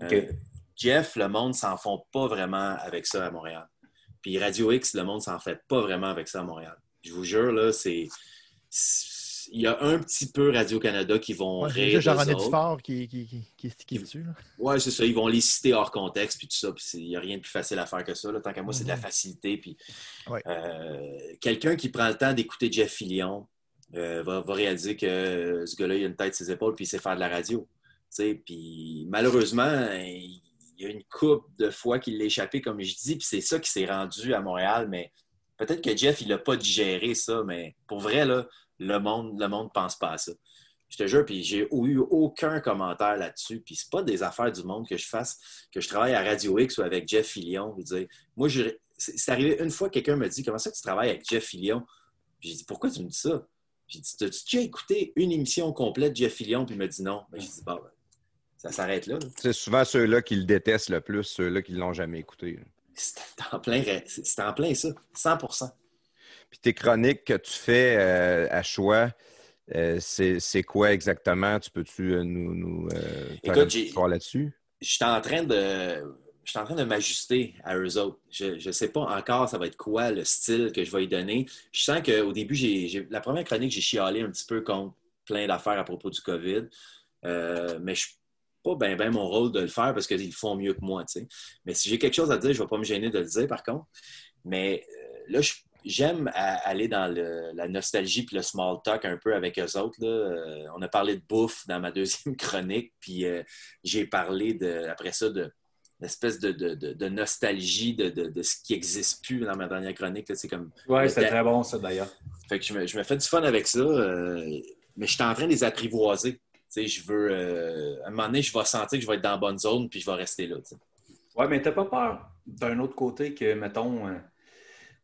Euh. Jeff, le monde s'en font pas vraiment avec ça à Montréal. Puis Radio X, le monde s'en fait pas vraiment avec ça à Montréal. Je vous jure, là, c'est. Il y a un petit peu Radio-Canada qui vont Ouais, rire juste autres. Dufort qui, qui, qui, qui, est dessus. Ouais, c'est ça. Ils vont les citer hors contexte, puis tout ça. Puis il n'y a rien de plus facile à faire que ça. là. Tant qu'à moi, c'est de la facilité. Puis Ouais. euh, quelqu'un qui prend le temps d'écouter Jeff Fillion euh, va, va réaliser que ce gars-là, il a une tête sur ses épaules, puis il sait faire de la radio. Puis malheureusement, il y a une coupe de fois qu'il l'a échappé, comme je dis, puis c'est ça qui s'est rendu à Montréal. Mais peut-être que Jeff, il n'a pas digéré ça, mais pour vrai, le monde le monde pense pas à ça. Je te jure, puis j'ai eu aucun commentaire là-dessus. Puis c'est pas des affaires du monde que je fasse, que je travaille à Radio X ou avec Jeff Fillion. Moi, je- c'est arrivé une fois, quelqu'un me dit Comment ça que tu travailles avec Jeff Fillion? J'ai dit Pourquoi tu me dis ça? J'ai dit T'as-tu déjà écouté une émission complète de Jeff Fillion? Puis il m'a dit non. Ben, j'ai dit ben, ça s'arrête là. là. C'est souvent ceux-là qui le détestent le plus, ceux-là qui ne l'ont jamais écouté. C'est en plein, c'est en plein ça, 100% Puis tes chroniques que tu fais euh, à choix, euh, c'est quoi exactement? Tu peux-tu euh, nous, nous faire Écoute, là-dessus? je suis en train de. Je suis en train de m'ajuster à eux autres. Je ne sais pas encore ça va être quoi le style que je vais y donner. Je sens qu'au début, j'ai, la première chronique, j'ai chialé un petit peu contre plein d'affaires à propos du COVID. Euh, mais je suis pas bien ben mon rôle de le faire parce qu'ils le font mieux que moi. Mais si j'ai quelque chose à dire, je ne vais pas me gêner de le dire par contre. Mais euh, là, j'aime aller dans le- la nostalgie puis le small talk un peu avec eux autres. là. Euh, on a parlé de bouffe dans ma deuxième chronique, puis euh, j'ai parlé de, après ça de l'espèce de, de- de- de nostalgie de, ce qui n'existe plus dans ma dernière chronique. C'est comme Le c'était très bon, ça, d'ailleurs. fait que je me, je me fais du fun avec ça, euh, mais je suis en train de les apprivoiser. Je veux. euh, à un moment donné, je vais sentir que je vais être dans la bonne zone, puis je vais rester là. tu sais. Ouais, mais t'as pas peur d'un autre côté que, mettons, euh,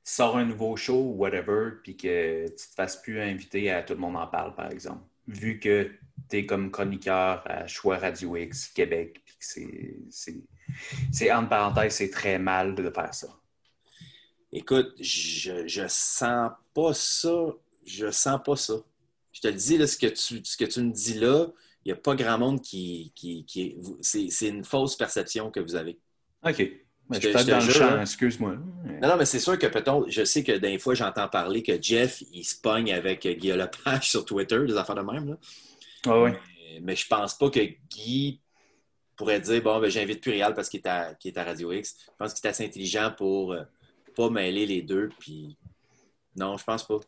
tu sors un nouveau show ou whatever, puis que tu te fasses plus inviter à Tout le monde en parle, par exemple. Vu que tu es comme chroniqueur à Choix Radio X Québec, puis que c'est, c'est, entre parenthèses, c'est très mal de faire ça. Écoute, je, je sens pas ça. Je sens pas ça. Je te le dis, là, ce, que tu, ce que tu me dis là, n'y a pas grand monde qui. qui, qui c'est, c'est une fausse perception que vous avez. OK. Mais Je je te- je dans le champ, hein. excuse-moi. Non, non, mais c'est sûr que peut-être, je sais que des fois, j'entends parler que Jeff, il se pogne avec Guillaume Lepage sur Twitter, des affaires de même. Là. Ah ouais. Mais, mais je pense pas que Guy pourrait dire bon, ben, j'invite plus Réal parce qu'il est, à, qu'il est à Radio X. Je pense qu'il est assez intelligent pour euh, pas mêler les deux. Puis non, je pense pas.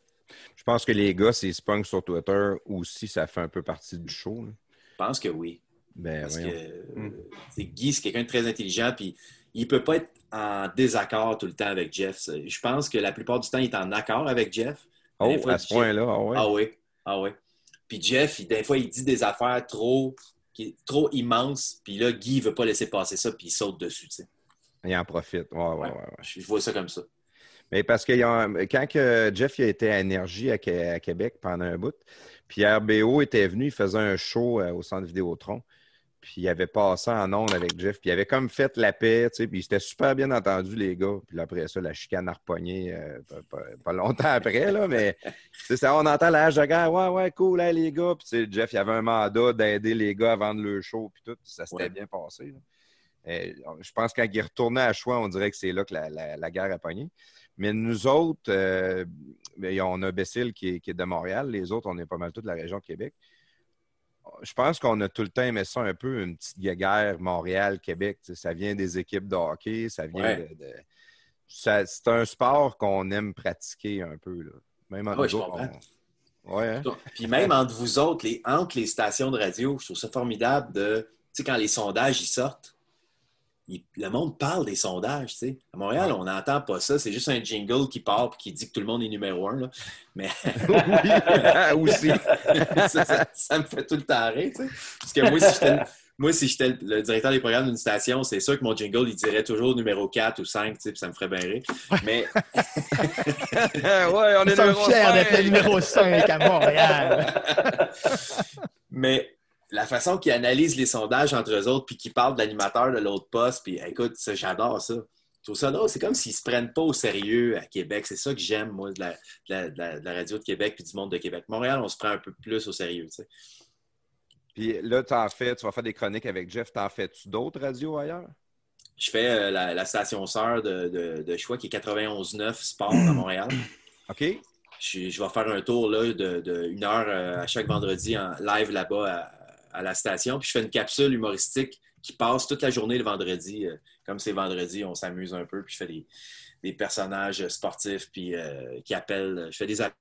Je pense que les gars, s'ils se pognent sur Twitter aussi, ça fait un peu partie du show. là. Je pense que oui. Ben, Parce voyons. que Mm. euh, Guy, c'est quelqu'un de très intelligent, puis il ne peut pas être en désaccord tout le temps avec Jeff. Je pense que la plupart du temps, il est en accord avec Jeff. Oh, fois, à ce Jeff- point-là, ah ouais. Ah oui, ah oui. Puis Jeff, il- des fois, il dit des affaires trop, qui- trop immenses, puis là, Guy ne veut pas laisser passer ça, puis il saute dessus. tu sais. Il en profite. Ouais, ouais, Ouais. ouais, ouais. Je, je vois ça comme ça. Mais parce que il quand que Jeff il a été à Énergie à Québec pendant un bout, puis RBO était venu, il faisait un show euh, au centre Vidéotron. Puis il avait passé en ondes avec Jeff, puis il avait comme fait la paix, tu sais, puis c'était super bien entendu, les gars. Puis après ça, la chicane a repogné euh, pas, pas- pas longtemps après, là, mais c'est ça, on entend la hache de guerre, ouais, ouais, cool, hein, les gars. Puis Jeff, il avait un mandat d'aider les gars à vendre le show, puis tout, puis ça s'était Ouais. bien passé. là. Je pense que quand il retournait à choix, on dirait que c'est là que la, la- la guerre a pogné. Mais nous autres, euh, ben, on a Bécile qui est, qui est de Montréal. Les autres, on est pas mal tous de la région de Québec. Je pense qu'on a tout le temps aimé ça un peu, une petite guerre Montréal-Québec. Ça vient des équipes de hockey, ça vient Ouais. de. C'est un sport qu'on aime pratiquer un peu. Là. Même entre Ah oui, nous je autres, on- Ouais, hein? Puis même entre vous autres, les, entre les stations de radio, je trouve ça formidable de, tu sais, quand les sondages ils sortent, il- le monde parle des sondages, tu sais. À Montréal, on n'entend pas ça, c'est juste un jingle qui part et qui dit que tout le monde est numéro un, là. Mais oui, aussi. ça, ça- ça me fait tout le temps rire, tu sais. Parce que moi, si j'étais moi, si j'étais le- directeur des programmes d'une station, c'est sûr que mon jingle, il dirait toujours numéro 4 ou 5, tu sais, puis ça me ferait bien rire. Mais ouais, on Nous est numéro fiers d'être le numéro 5 à Montréal. Mais la façon qu'ils analysent les sondages entre eux autres, puis qu'ils parlent de l'animateur de l'autre poste, puis écoute, ça, j'adore ça. Je trouve ça drôle. C'est comme s'ils se prennent pas au sérieux à Québec. C'est ça que j'aime, moi, de la, de la- de la- de la radio de Québec puis du monde de Québec. Montréal, on se prend un peu plus au sérieux, tu sais. Puis là, t'en fais, tu vas faire des chroniques avec Jeff. T'en fais-tu d'autres radios ailleurs? Je fais euh, la, station sœur de, choix qui est 91.9 Sport à Montréal. OK? Je, je vais faire un tour là, de, de une heure euh, à chaque vendredi en live là-bas à, à la station. Puis je fais une capsule humoristique qui passe toute la journée le vendredi. Euh, comme c'est vendredi, on s'amuse un peu. Puis je fais des, des personnages sportifs puis, euh, qui appellent. Je fais des appels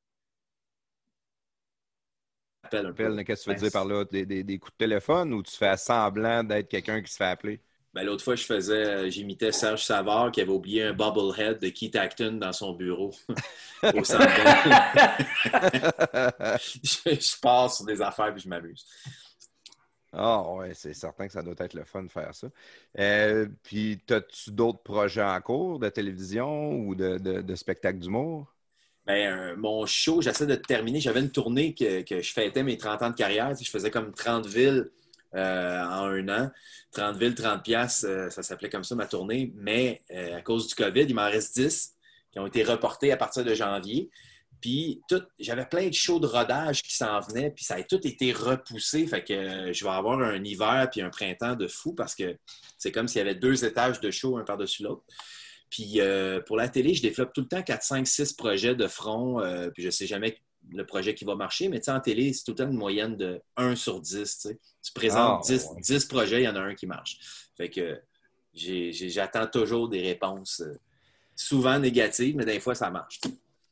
un peu. Qu'est-ce que tu veux dire par là? Des, des- des coups de téléphone ou tu fais semblant d'être quelqu'un qui se fait appeler? Ben, L'autre fois, je faisais, euh, j'imitais Serge Savard qui avait oublié un bobblehead de Keith Acton dans son bureau au centre je, je pars sur des affaires puis je m'amuse. Ah ouais, c'est certain que ça doit être le fun de faire ça. Euh, puis, as-tu d'autres projets en cours de télévision ou de, spectacle d'humour? Ben, euh, mon show, j'essaie de terminer. J'avais une tournée que, je fêtais mes 30 ans de carrière. Je faisais comme 30 villes euh, en un an. 30 villes, 30 piastres, ça s'appelait comme ça ma tournée. Mais à cause du COVID, il m'en reste 10 qui ont été reportés à partir de janvier. Puis j'avais plein de shows de rodage qui s'en venaient, puis ça a tout été repoussé. Fait que euh, je vais avoir un hiver puis un printemps de fou parce que c'est comme s'il y avait deux étages de show un par-dessus l'autre. Puis euh, pour la télé, je développe tout le temps 4, 5, 6 projets de front. euh, puis je sais jamais le projet qui va marcher, mais tu sais, en télé, c'est tout le temps une moyenne de 1 sur 10. tu présentes Ah, 10, ouais. 10 projets, il y en a un qui marche. Fait que j'attends toujours des réponses euh, souvent négatives, mais des fois, ça marche.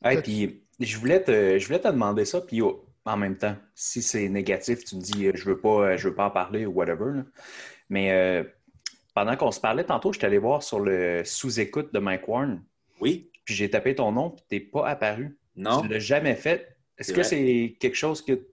Hey, puis je voulais te, je voulais te demander ça, puis oh, en même temps, si c'est négatif, tu me dis euh, je veux pas, euh, je veux pas en parler ou whatever. là. Mais euh, pendant qu'on se parlait tantôt, je suis allé voir sur le sous-écoute de Mike Warren, Oui? puis j'ai tapé ton nom, puis t'es pas apparu. Non? Tu l'as jamais fait. Est-ce que c'est quelque chose que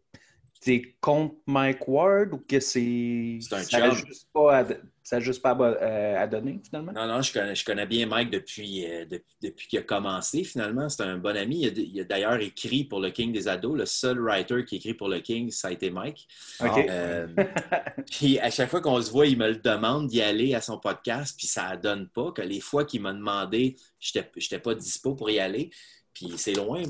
tu es contre Mike Ward ou que c'est. C'est un juste pas à, ça a juste pas à, euh, à donner, finalement? Non, non, je connais, je connais bien Mike depuis, euh, depuis, depuis qu'il a commencé, finalement. C'est un bon ami. Il a, il a d'ailleurs écrit pour le King des ados. Le seul writer qui écrit pour le King, ça a été Mike. OK. Euh, puis à chaque fois qu'on se voit, il me le demande d'y aller à son podcast, puis ça ne donne pas. Que les fois qu'il m'a demandé, je n'étais pas dispo pour y aller. Puis c'est loin,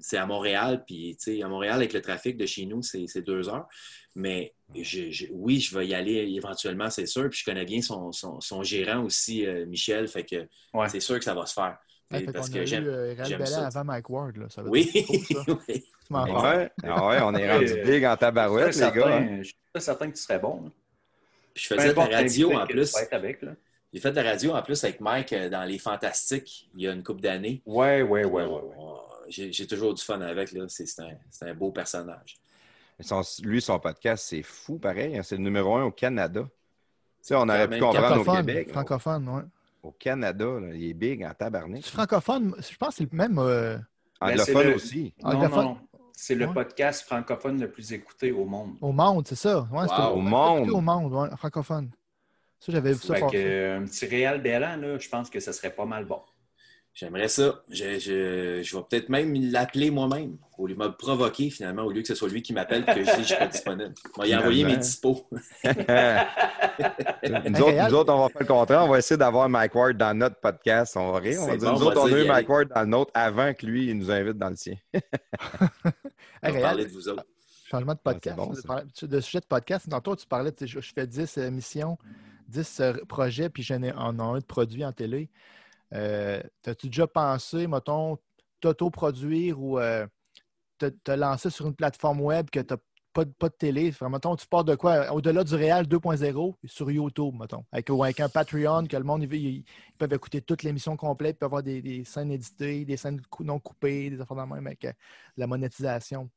c'est à Montréal. Puis tu sais, à Montréal, avec le trafic de chez nous, c'est c'est deux heures. Mais je- je- oui, je vais y aller éventuellement, c'est sûr. Puis je connais bien son, son- son gérant aussi, euh, Michel. Fait que Ouais. c'est sûr que ça va se faire. Ouais, parce que j'aime. euh, ça. avant Mike Ward. Là. Ça Oui, ça. Ouais. Ah ouais, on est rendu Euh, big en tabarouette, les gars. hein. certain, je suis pas certain que tu serais bon. là. Puis je faisais de la radio en plus. avec, là. J'ai fait de la radio en plus avec Mike dans Les Fantastiques il y a une couple d'années. Ouais, ouais, ouais, ouais. J'ai toujours du fun avec. là. C'est c'est un, c'est un beau personnage. Son- lui, son podcast, c'est fou, pareil. hein, C'est le numéro un au Canada. Tu sais, on aurait pu comprendre au Francophone. Québec. Francophone, oui. Au Canada, là, il est big en tabarnak. Francophone, je pense que c'est le même. euh, Ben, Anglophone le- aussi. Non, Anglophone. non, non. C'est le Ouais. podcast francophone le plus écouté au monde. au monde, c'est ça. Ouais, c'est Wow. Au au monde. Au monde, ouais, francophone. Ça, j'avais vu ça Fait fort. que, euh, un petit Réal Bélan, là, je pense que ça serait pas mal bon. J'aimerais ça. Je, je- je vais peut-être même l'appeler moi-même. Au lieu de me provoquer, finalement, au lieu que ce soit lui qui m'appelle et que je dis que je suis pas disponible. Moi, il a envoyé mes dispos. nous, autres, nous autres, on va faire le contraire. On va essayer d'avoir Mike Ward dans notre podcast. On va rire. On va dire, bon, nous on autres, on a eu Mike. Ward dans le nôtre avant que lui, il nous invite dans le sien. On va parler de vous autres. Changement de Ah, podcast. c'est bon, Tu ça. parlais- tu- de sujet de podcast. Tantôt, tu parlais, tu sais, je, je fais 10 émissions, 10 euh, projets, puis j'en ai en un de produit en télé. Euh, T'as-tu déjà pensé, mettons, t'auto-produire ou euh, te, lancer sur une plateforme web que tu n'as pas, de- télé? Enfin, mettons, tu pars de quoi? Au-delà du réel 2.0 sur YouTube, mettons. Avec, ou avec un Patreon que le monde, ils, peuvent écouter toute l'émission complète, ils peuvent avoir des, scènes éditées, des scènes non coupées, des affaires de même avec euh, la monétisation.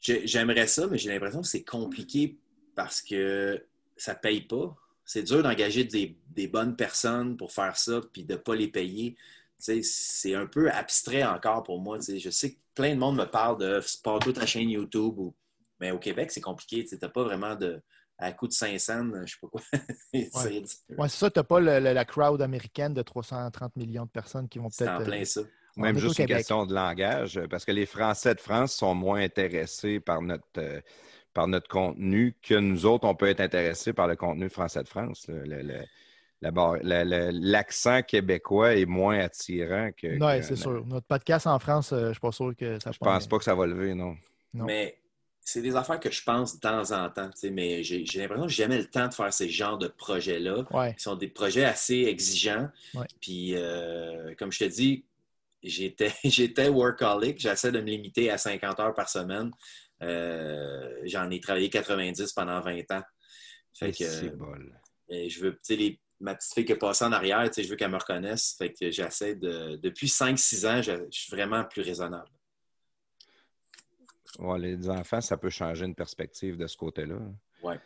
J'ai- J'aimerais ça, mais j'ai l'impression que c'est compliqué parce que ça paye pas. C'est dur d'engager des, des bonnes personnes pour faire ça puis de ne pas les payer. C'est un peu abstrait encore pour moi. Je sais que plein de monde me parle de sport toute ta chaîne YouTube. Ou... Mais au Québec, c'est compliqué. Tu n'as pas vraiment de. À coup de 500, je sais pas quoi. c'est Ouais, c'est ça, tu n'as pas le- le- la crowd américaine de 330 millions de personnes qui vont c'est peut-être. en euh, plein ça. Même juste une Québec. question de langage, parce que les Français de France sont moins intéressés par notre, euh, par notre contenu que nous autres, on peut être intéressés par le contenu Français de France. L'accent québécois est moins attirant que. Oui, c'est sûr. Notre podcast en France, euh, je ne suis pas sûr que ça Je pense pas que ça va lever, non. Non. Mais c'est des affaires que je pense de temps en temps. tu sais, Mais j'ai l'impression que j'ai jamais le temps de faire ces genres de projets-là. Ouais. qui sont des projets assez exigeants. Ouais. Puis, euh, comme je te dis, j'étais, j'étais workaholic. J'essaie de me limiter à 50 heures par semaine. Euh, j'en ai travaillé 90 pendant 20 ans. Fait que, C'est bol. euh, je veux, tu sais, les- ma petite fille qui est passée en arrière, tu sais, je veux qu'elle me reconnaisse. Fait que j'essaie de. Depuis 5-6 ans, je, je suis vraiment plus raisonnable. Ouais, les enfants, ça peut changer une perspective de ce côté-là. Ouais.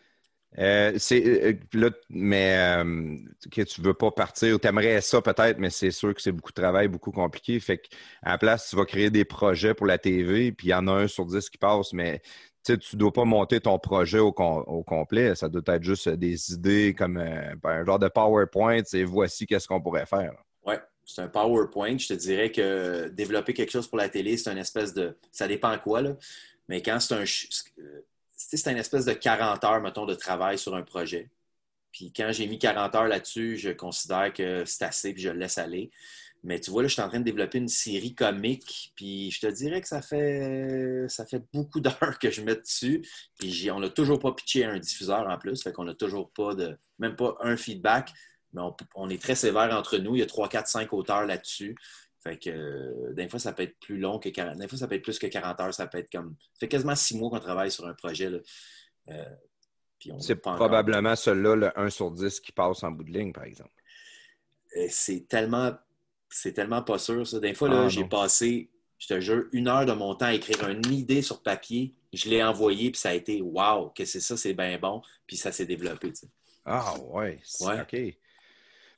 Euh, c'est euh, là, mais euh, que tu veux pas partir, tu aimerais ça peut-être, mais c'est sûr que c'est beaucoup de travail, beaucoup compliqué. Fait que à la place, tu vas créer des projets pour la TV, puis il y en a un sur dix qui passe, mais tu tu dois pas monter ton projet au, com- au complet. Ça doit être juste des idées comme euh, un genre de PowerPoint, et voici qu'est-ce qu'on pourrait faire. Ouais, c'est un PowerPoint. Je te dirais que développer quelque chose pour la télé, c'est une espèce de. Ça dépend quoi, là. Mais quand c'est un. C'est une espèce de 40 heures, mettons, de travail sur un projet. Puis quand j'ai mis 40 heures là-dessus, je considère que c'est assez, puis je le laisse aller. Mais tu vois, là, je suis en train de développer une série comique, puis je te dirais que ça fait ça fait beaucoup d'heures que je mets dessus. Puis on n'a toujours pas pitché un diffuseur en plus, fait qu'on n'a toujours pas de. même pas un feedback. Mais on, on est très sévère entre nous. Il y a 3, 4, 5 auteurs là-dessus. Fait que euh, des fois, ça peut être plus long que 40. Des fois, ça peut être plus que 40 heures. Ça peut être comme. Ça fait quasiment 6 mois qu'on travaille sur un projet. là. Euh, puis on C'est probablement celui-là, le 1 sur 10 qui passe en bout de ligne, par exemple. Euh, c'est tellement c'est tellement pas sûr ça. Des fois là, Ah, j'ai passé, je te jure, une heure de mon temps à écrire une idée sur papier. Je l'ai envoyé puis ça a été wow, que c'est ça, c'est bien bon, puis ça s'est développé. Ah ouais, c'est- Ouais. OK.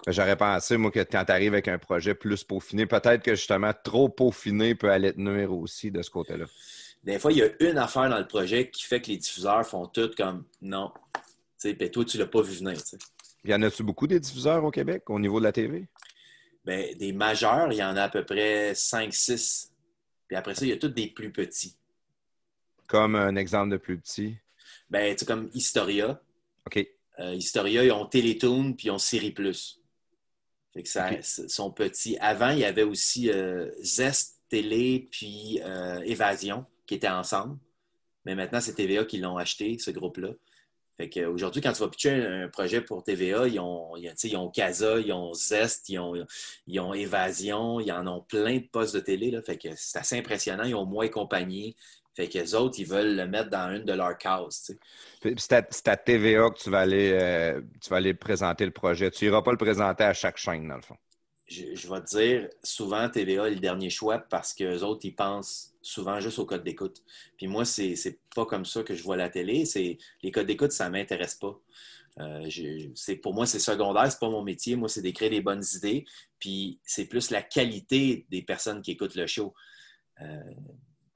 Ben, J'aurais pensé, moi, que quand tu arrives avec un projet plus peaufiné, peut-être que justement, trop peaufiné peut aller te nuire aussi de ce côté-là. Des fois, il y a une affaire dans le projet qui fait que les diffuseurs font tout comme non. Tu sais, puis toi, tu l'as pas vu venir. tu sais. Y en a-tu beaucoup des diffuseurs au Québec au niveau de la TV? Ben, des majeurs, il y en a à peu près 5-6. Puis après ça, il y a tous des plus petits. Comme un exemple de plus petit. Ben, tu sais, comme Historia. OK. Euh, Historia, ils ont Télétoon puis ils ont Siri Plus. Fait que ça, sont petits. Avant, il y avait aussi euh, Zest Télé puis euh, Évasion qui étaient ensemble. Mais maintenant, c'est TVA qui l'ont acheté, ce groupe-là. Fait que, euh, aujourd'hui, quand tu vas pitcher un, un projet pour TVA, ils ont, ils, ont Casa, ils ont Zest, ils ont, ils ont Évasion, ils en ont plein de postes de télé. Là. Fait que c'est assez impressionnant. Ils ont moi et compagnie. Fait que les autres, ils veulent le mettre dans une de leurs cases. C'est à, TVA que tu vas, aller, euh, tu vas aller présenter le projet. Tu n'iras pas le présenter à chaque chaîne, dans le fond. je, je vais te dire, souvent, TVA est le dernier choix parce qu'eux autres, ils pensent souvent juste au code d'écoute. Puis moi, c'est pas comme ça que je vois la télé. Les codes d'écoute, ça m'intéresse pas. Euh, pour moi, c'est secondaire, c'est pas mon métier. Moi, c'est d'écrire des bonnes idées. Puis c'est plus la qualité des personnes qui écoutent le show. Euh,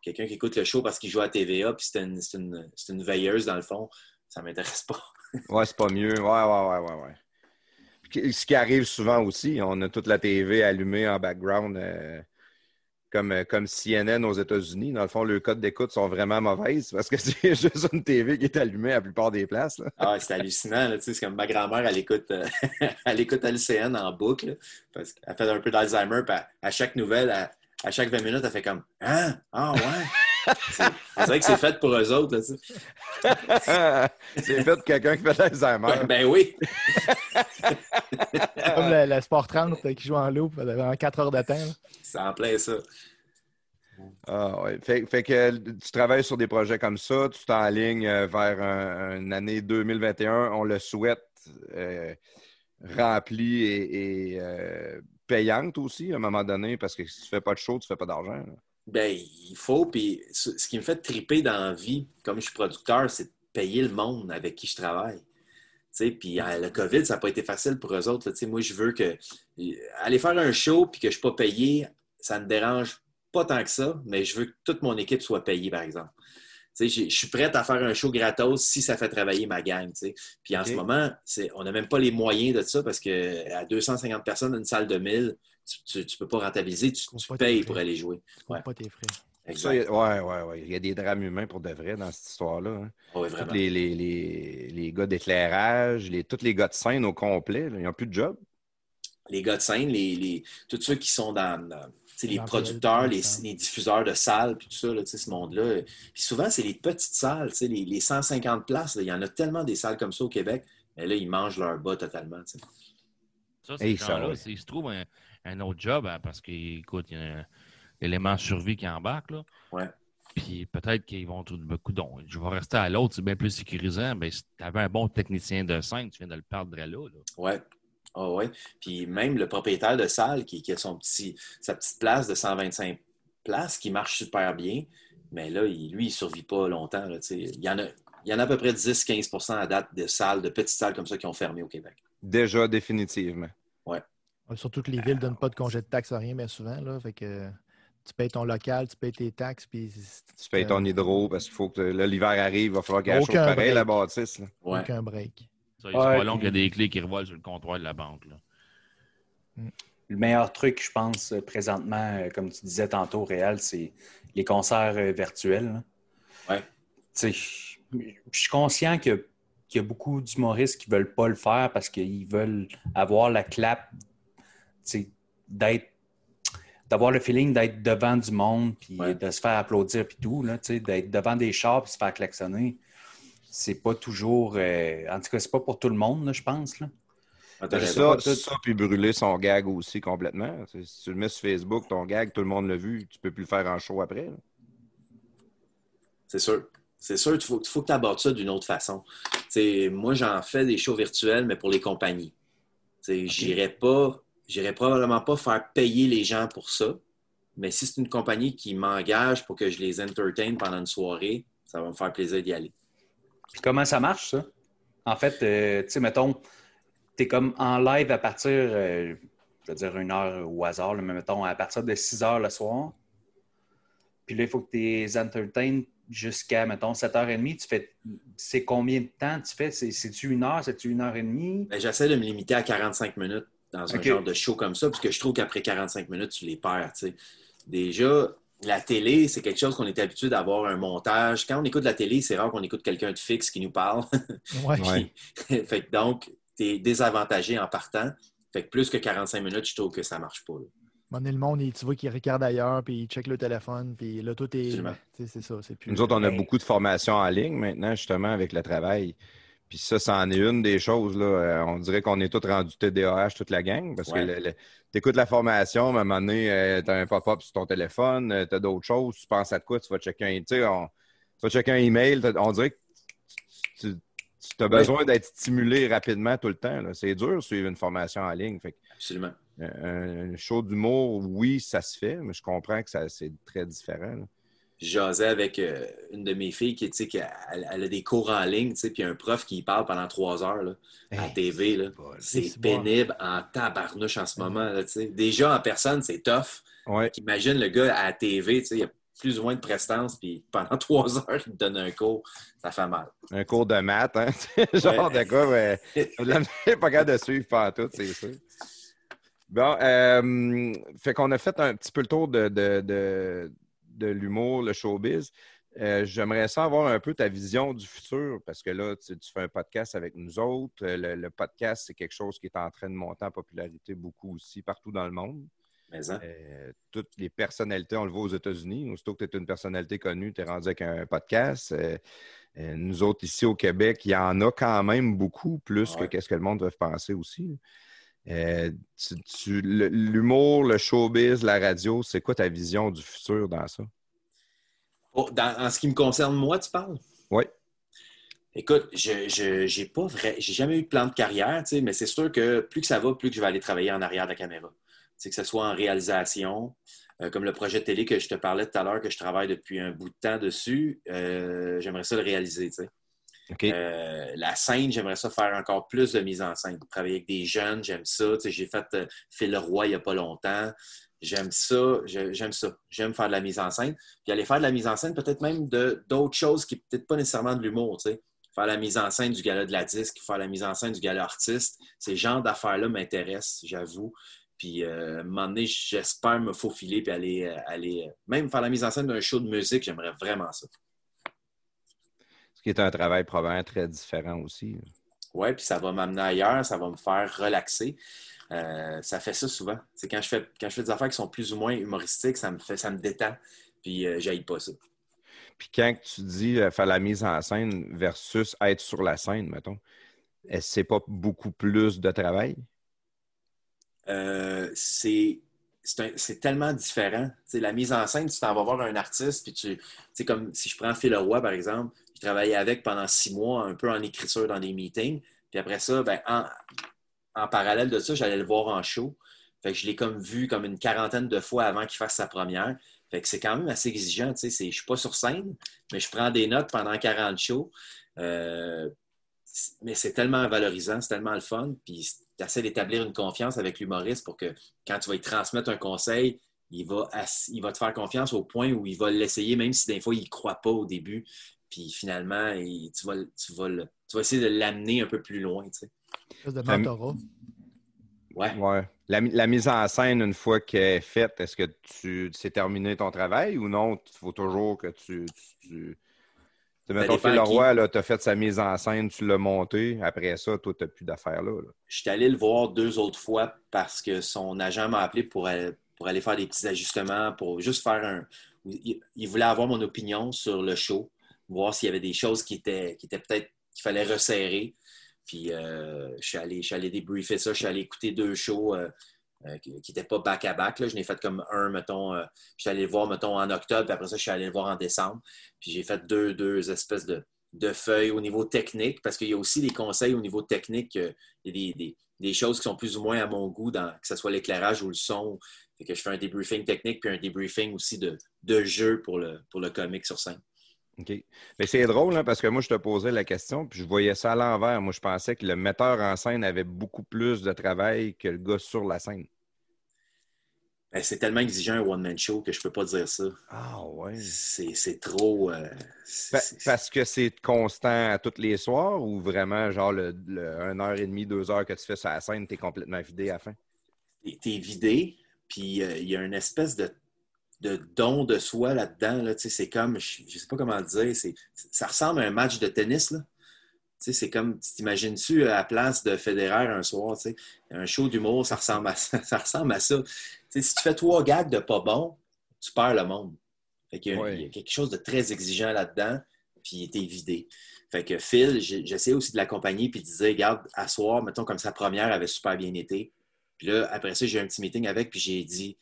Quelqu'un qui écoute le show parce qu'il joue à TVA, puis c'est une, une- une veilleuse dans le fond, ça m'intéresse pas. Ouais, c'est pas mieux. Ouais, ouais, ouais, ouais, ouais. Puis, Ce qui arrive souvent aussi, on a toute la TV allumée en background, euh, comme, euh, comme CNN aux États-Unis. Dans le fond, le code d'écoute sont vraiment mauvaises parce que c'est juste une TV qui est allumée à la plupart des places. là. Ah, c'est hallucinant. là, c'est comme ma grand-mère, elle écoute, euh, elle écoute LCN en boucle là, parce qu'elle fait un peu d'Alzheimer. À, chaque nouvelle, à, à chaque 20 minutes, elle fait comme Hein? Ah ouais! C'est vrai que c'est fait pour eux autres. C'est fait de quelqu'un qui fait l'Alzheimer. Ben, ben oui! Comme le, le Sport 30 euh, qui joue en loop pendant 4 heures de temps. C'est en plein ça. Ah, ouais. fait, fait que tu travailles sur des projets comme ça, tu t'enlignes euh, vers un- une année 2021, on le souhaite, euh, remplie et, et, euh, payante aussi à un moment donné, parce que si tu fais pas de show, tu fais pas d'argent. Ben, il faut. Puis ce qui me fait triper dans la vie, comme je suis producteur, c'est de payer le monde avec qui je travaille. Puis euh, le COVID, ça n'a pas été facile pour eux autres. moi, je veux que aller faire un show puis que je ne suis pas payé, ça me dérange pas tant que ça, mais je veux que toute mon équipe soit payée, par exemple. Tu sais, j'ai- je suis prête à faire un show gratos si ça fait travailler ma gang. tu sais. Puis en ce moment, c'est- on n'a même pas les moyens de ça parce qu'à 250 personnes dans une salle de 1000, tu ne peux pas rentabiliser, tu, pas payes pour aller jouer. Ouais. pas tes frais. Ça, il y a- ouais, ouais, ouais. Il y a des drames humains pour de vrai dans cette histoire-là. hein. Tous vraiment. les, les, les, les gars d'éclairage, les, tous les gars de scène au complet, là, ils n'ont plus de job. les gars de scène, les, les- tous ceux qui sont dans, dans, les producteurs, le- les, les diffuseurs de salles, puis tout ça, là, tu sais, ce monde-là. Puis souvent, c'est les petites salles, tu sais, les, les 150 places. là. Il y en a tellement des salles comme ça au Québec, mais là, ils mangent leur bas totalement. tu sais. Ça, ces gens-là, ouais. s'ils se trouvent un, un autre job hein, parce qu'écoute, il y a un élément survie qui embarque, là. Ouais. Puis peut-être qu'ils vont tout de coup, donc, je vais rester à l'autre, c'est bien plus sécurisant. Ben, si tu avais un bon technicien de scène, tu viens de le perdre là. là. Ouais. Ah ouais. Puis même le propriétaire de salle qui, qui a son petit, sa petite place de 125 places qui marche super bien, mais là, il- lui, il ne survit pas longtemps. là, il, y en a, il y en a à peu près 10-15% à date de salles, de petites salles comme ça qui ont fermé au Québec. Déjà, définitivement. Ouais, Surtout que les villes ne donnent pas de congé de taxes, rien, mais souvent. Là, fait que tu payes ton local, tu payes tes taxes, puis Tu payes ton hydro parce qu'il faut que là, l'hiver arrive, il va falloir qu'elle chauffe pareil, break. la bâtisse. là. Ouais. aucun break. Ça, c'est Ouais, pas long puis- qu'il y a des clés qui revolent sur le comptoir de la banque. Là. Le meilleur truc, je pense, euh, présentement, euh, comme tu disais tantôt, Réal, c'est les concerts euh, virtuels. là. Ouais. Tu sais, Je suis conscient que- qu'il y a beaucoup d'humoristes qui ne veulent pas le faire parce qu'ils veulent avoir la clap, tu sais, d'être d'avoir le feeling d'être devant du monde, puis Ouais. de se faire applaudir, puis tout, là, tu sais, d'être devant des chars, puis se faire klaxonner. C'est pas toujours... euh, en tout cas, c'est pas pour tout le monde, là, je pense. Là. Ah, t'as Ça, puis brûler son gag aussi complètement. Si tu le mets sur Facebook, ton gag, tout le monde l'a vu, tu peux plus le faire en show après. là. C'est sûr. C'est sûr, il faut, faut que tu abordes ça d'une autre façon. Moi, j'en fais des shows virtuels, mais pour les compagnies. Tu sais, J'irais pas, j'irais probablement pas faire payer les gens pour ça. Mais si c'est une compagnie qui m'engage pour que je les entertain pendant une soirée, ça va me faire plaisir d'y aller. Puis comment ça marche, ça? En fait, euh, tu sais, mettons, tu es comme en live à partir, euh, je veux dire une heure au hasard, là, mais mettons à partir de 6 heures le soir. Puis là, il faut que tu les entertains jusqu'à, mettons, 7h30. Tu fais, c'est combien de temps tu fais? C'est- C'est-tu une heure? C'est-tu une heure et demie? Ben, J'essaie de me limiter à 45 minutes dans un genre de show comme ça, parce que je trouve qu'après 45 minutes, tu les perds. tu sais. Déjà, la télé, c'est quelque chose qu'on est habitué d'avoir un montage. Quand on écoute la télé, c'est rare qu'on écoute quelqu'un de fixe qui nous parle. Ouais. Ouais. fait que donc, tu es désavantagé en partant. Fait que plus que 45 minutes, je trouve que ça marche pas. là. Le monde, il- tu vois qu'il regarde ailleurs, puis il check le téléphone, puis là, tout est. C'est ça. Plus. Nous autres, on a beaucoup de formations en ligne maintenant, justement, avec le travail. Puis ça, c'en est une des choses. Là. Euh, on dirait qu'on est tous rendus TDAH, toute la gang, parce Ouais. que tu écoutes la formation, à un moment donné, tu as un pop-up sur ton téléphone, tu as d'autres choses, tu penses à quoi, tu vas checker un, on- tu vas checker un email. On dirait que tu, as besoin d'être stimulé rapidement tout le temps. C'est dur de suivre une formation en ligne. Fait que, Absolument. euh, un show d'humour, oui, ça se fait, mais je comprends que ça- c'est très différent. là. Jasais avec euh, une de mes filles qui, qui a- elle, elle a des cours en ligne, puis un prof qui parle pendant trois heures là, à la Hey, TV. là. C'est bon. pénible en tabarnouche en ce moment. Là, tu sais. Déjà, en personne, c'est tough. Ouais. Imagine le gars à la TV, tu sais, il y a plus ou moins de prestance, puis pendant trois heures, il te donne un cours. Ça fait mal. Un cours de maths, hein? Genre de gars, mais la pas capable de suivre pas tout, c'est sûr. Bon, euh, fait qu'on a fait un petit peu le tour de, de, de, de l'humour, le showbiz. Euh, J'aimerais ça avoir un peu ta vision du futur, parce que là, tu, tu fais un podcast avec nous autres. Euh, Le, le podcast, c'est quelque chose qui est en train de monter en popularité beaucoup aussi partout dans le monde. Mais hein? Euh, toutes les personnalités, on le voit aux États-Unis. Aussitôt que tu es une personnalité connue, tu es rendu avec un podcast. Euh, nous autres, ici au Québec, il y en a quand même beaucoup, plus Ouais. que qu'est-ce que le monde veut penser aussi. Euh, tu- tu- le- L'humour, le showbiz, la radio, c'est quoi ta vision du futur dans ça? Oh, dans- en ce qui me concerne, moi, tu parles? Oui. Écoute, je j'ai pas vrai, j'ai jamais eu de plan de carrière, mais c'est sûr que plus que ça va, plus que je vais aller travailler en arrière de la caméra. Que ce soit en réalisation, euh, comme le projet de télé que je te parlais tout à l'heure, que je travaille depuis un bout de temps dessus, euh, j'aimerais ça le réaliser, Euh, la scène, j'aimerais ça faire encore plus de mise en scène. Travailler avec des jeunes, j'aime ça. J'ai fait euh, Phil Roy il n'y a pas longtemps. J'aime ça. J'aime ça. J'aime faire de la mise en scène. Puis aller faire de la mise en scène, peut-être même d'autres choses qui peut-être pas nécessairement de l'humour. Faire la mise en scène du gala de la disque, faire la mise en scène du gala artiste. Ces genres d'affaires-là m'intéressent, j'avoue. Puis, euh, à un moment donné, j'espère me faufiler puis aller, euh, aller même faire la mise en scène d'un show de musique, j'aimerais vraiment ça. Qui est un travail probablement très différent aussi. Oui, puis ça va m'amener ailleurs, ça va me faire relaxer. Euh, ça fait ça souvent. C'est quand je fais quand je fais des affaires qui sont plus ou moins humoristiques, ça me fait ça me détend. Puis euh, j'aille pas ça. Puis quand tu dis euh, faire la mise en scène versus être sur la scène, mettons, est-ce que c'est pas beaucoup plus de travail? Euh, c'est c'est tellement différent. La mise en scène, tu t'en vas voir un artiste, puis tu, comme si je prends Phil Roy, par exemple, je travaillais avec pendant six mois, un peu en écriture dans des meetings. Puis après ça, ben, en, en parallèle de ça, j'allais le voir en show. Fait que je l'ai comme vu comme une quarantaine de fois avant qu'il fasse sa première. Fait que c'est quand même assez exigeant. Je suis pas sur scène, mais je prends des notes pendant 40 shows. Euh, mais c'est tellement valorisant, c'est tellement le fun. Puis tu essaies d'établir une confiance avec l'humoriste pour que quand tu vas lui transmettre un conseil, il va, il va te faire confiance au point où il va l'essayer, même si des fois il ne croit pas au début. Puis finalement, il- tu, vas, tu, vas le- tu vas essayer de l'amener un peu plus loin. tu sais. Espèce de La- mentorat. Ouais. Ouais. La, mi- la mise en scène, une fois qu'elle est faite, est-ce que tu c'est terminé ton travail ou non? Il faut toujours que tu. tu, tu... Mettons, Phil. Leroy, tu as fait sa mise en scène, tu l'as monté. Après ça, toi, tu n'as plus d'affaires là. là. Je suis allé le voir deux autres fois parce que son agent m'a appelé pour aller, pour aller faire des petits ajustements, pour juste faire un. Il, il voulait avoir mon opinion sur le show, voir s'il y avait des choses qui étaient, qui étaient peut-être qu'il fallait resserrer. Puis euh, je, suis allé, je suis allé débriefer ça, je suis allé écouter deux shows euh, euh, qui n'étaient pas back-à-back. là. Je n'ai fait comme un, mettons, je suis allé le voir, mettons, en octobre, puis après ça, je suis allé le voir en décembre. Puis j'ai fait deux, deux espèces de, de feuilles au niveau technique, parce qu'il y a aussi des conseils au niveau technique. Il y a des, des- choses qui sont plus ou moins à mon goût, que ce soit l'éclairage ou le son. Fait que je fais un débriefing technique, puis un débriefing aussi de, de jeu pour le, pour le sur scène. OK. Mais c'est drôle, hein, parce que moi, je te posais la question, puis je voyais ça à l'envers. Moi, je pensais que le metteur en scène avait beaucoup plus de travail que le gars sur la scène. Ben, c'est tellement exigeant un one-man show que je peux pas dire ça. Ah, ouais. C'est trop. euh, Pa- parce que c'est constant à tous les soirs ou vraiment, genre, le, le 1 heure et demie, 2 heures que tu fais sur la scène, tu es complètement vidé à la fin? t'es- t'es vidé, puis euh, il y a une espèce de, de don de soi là-dedans. Là, c'est comme, je ne sais pas comment le dire, c'est- ça ressemble à un match de tennis. Là. C'est comme, tu t'imagines-tu à la place de Federer un soir, un show d'humour, ça ressemble à ça. ça ressemble à ça. Si tu fais trois gags de pas bon, tu perds le monde. Fait qu'il y a- Ouais. il y a quelque chose de très exigeant là-dedans, puis t'es vidé. Fait que Phil, j'essayais aussi de l'accompagner, puis de dire, regarde, à soir, mettons comme sa première avait super bien été. Puis là, après ça, j'ai eu un petit meeting avec, puis j'ai dit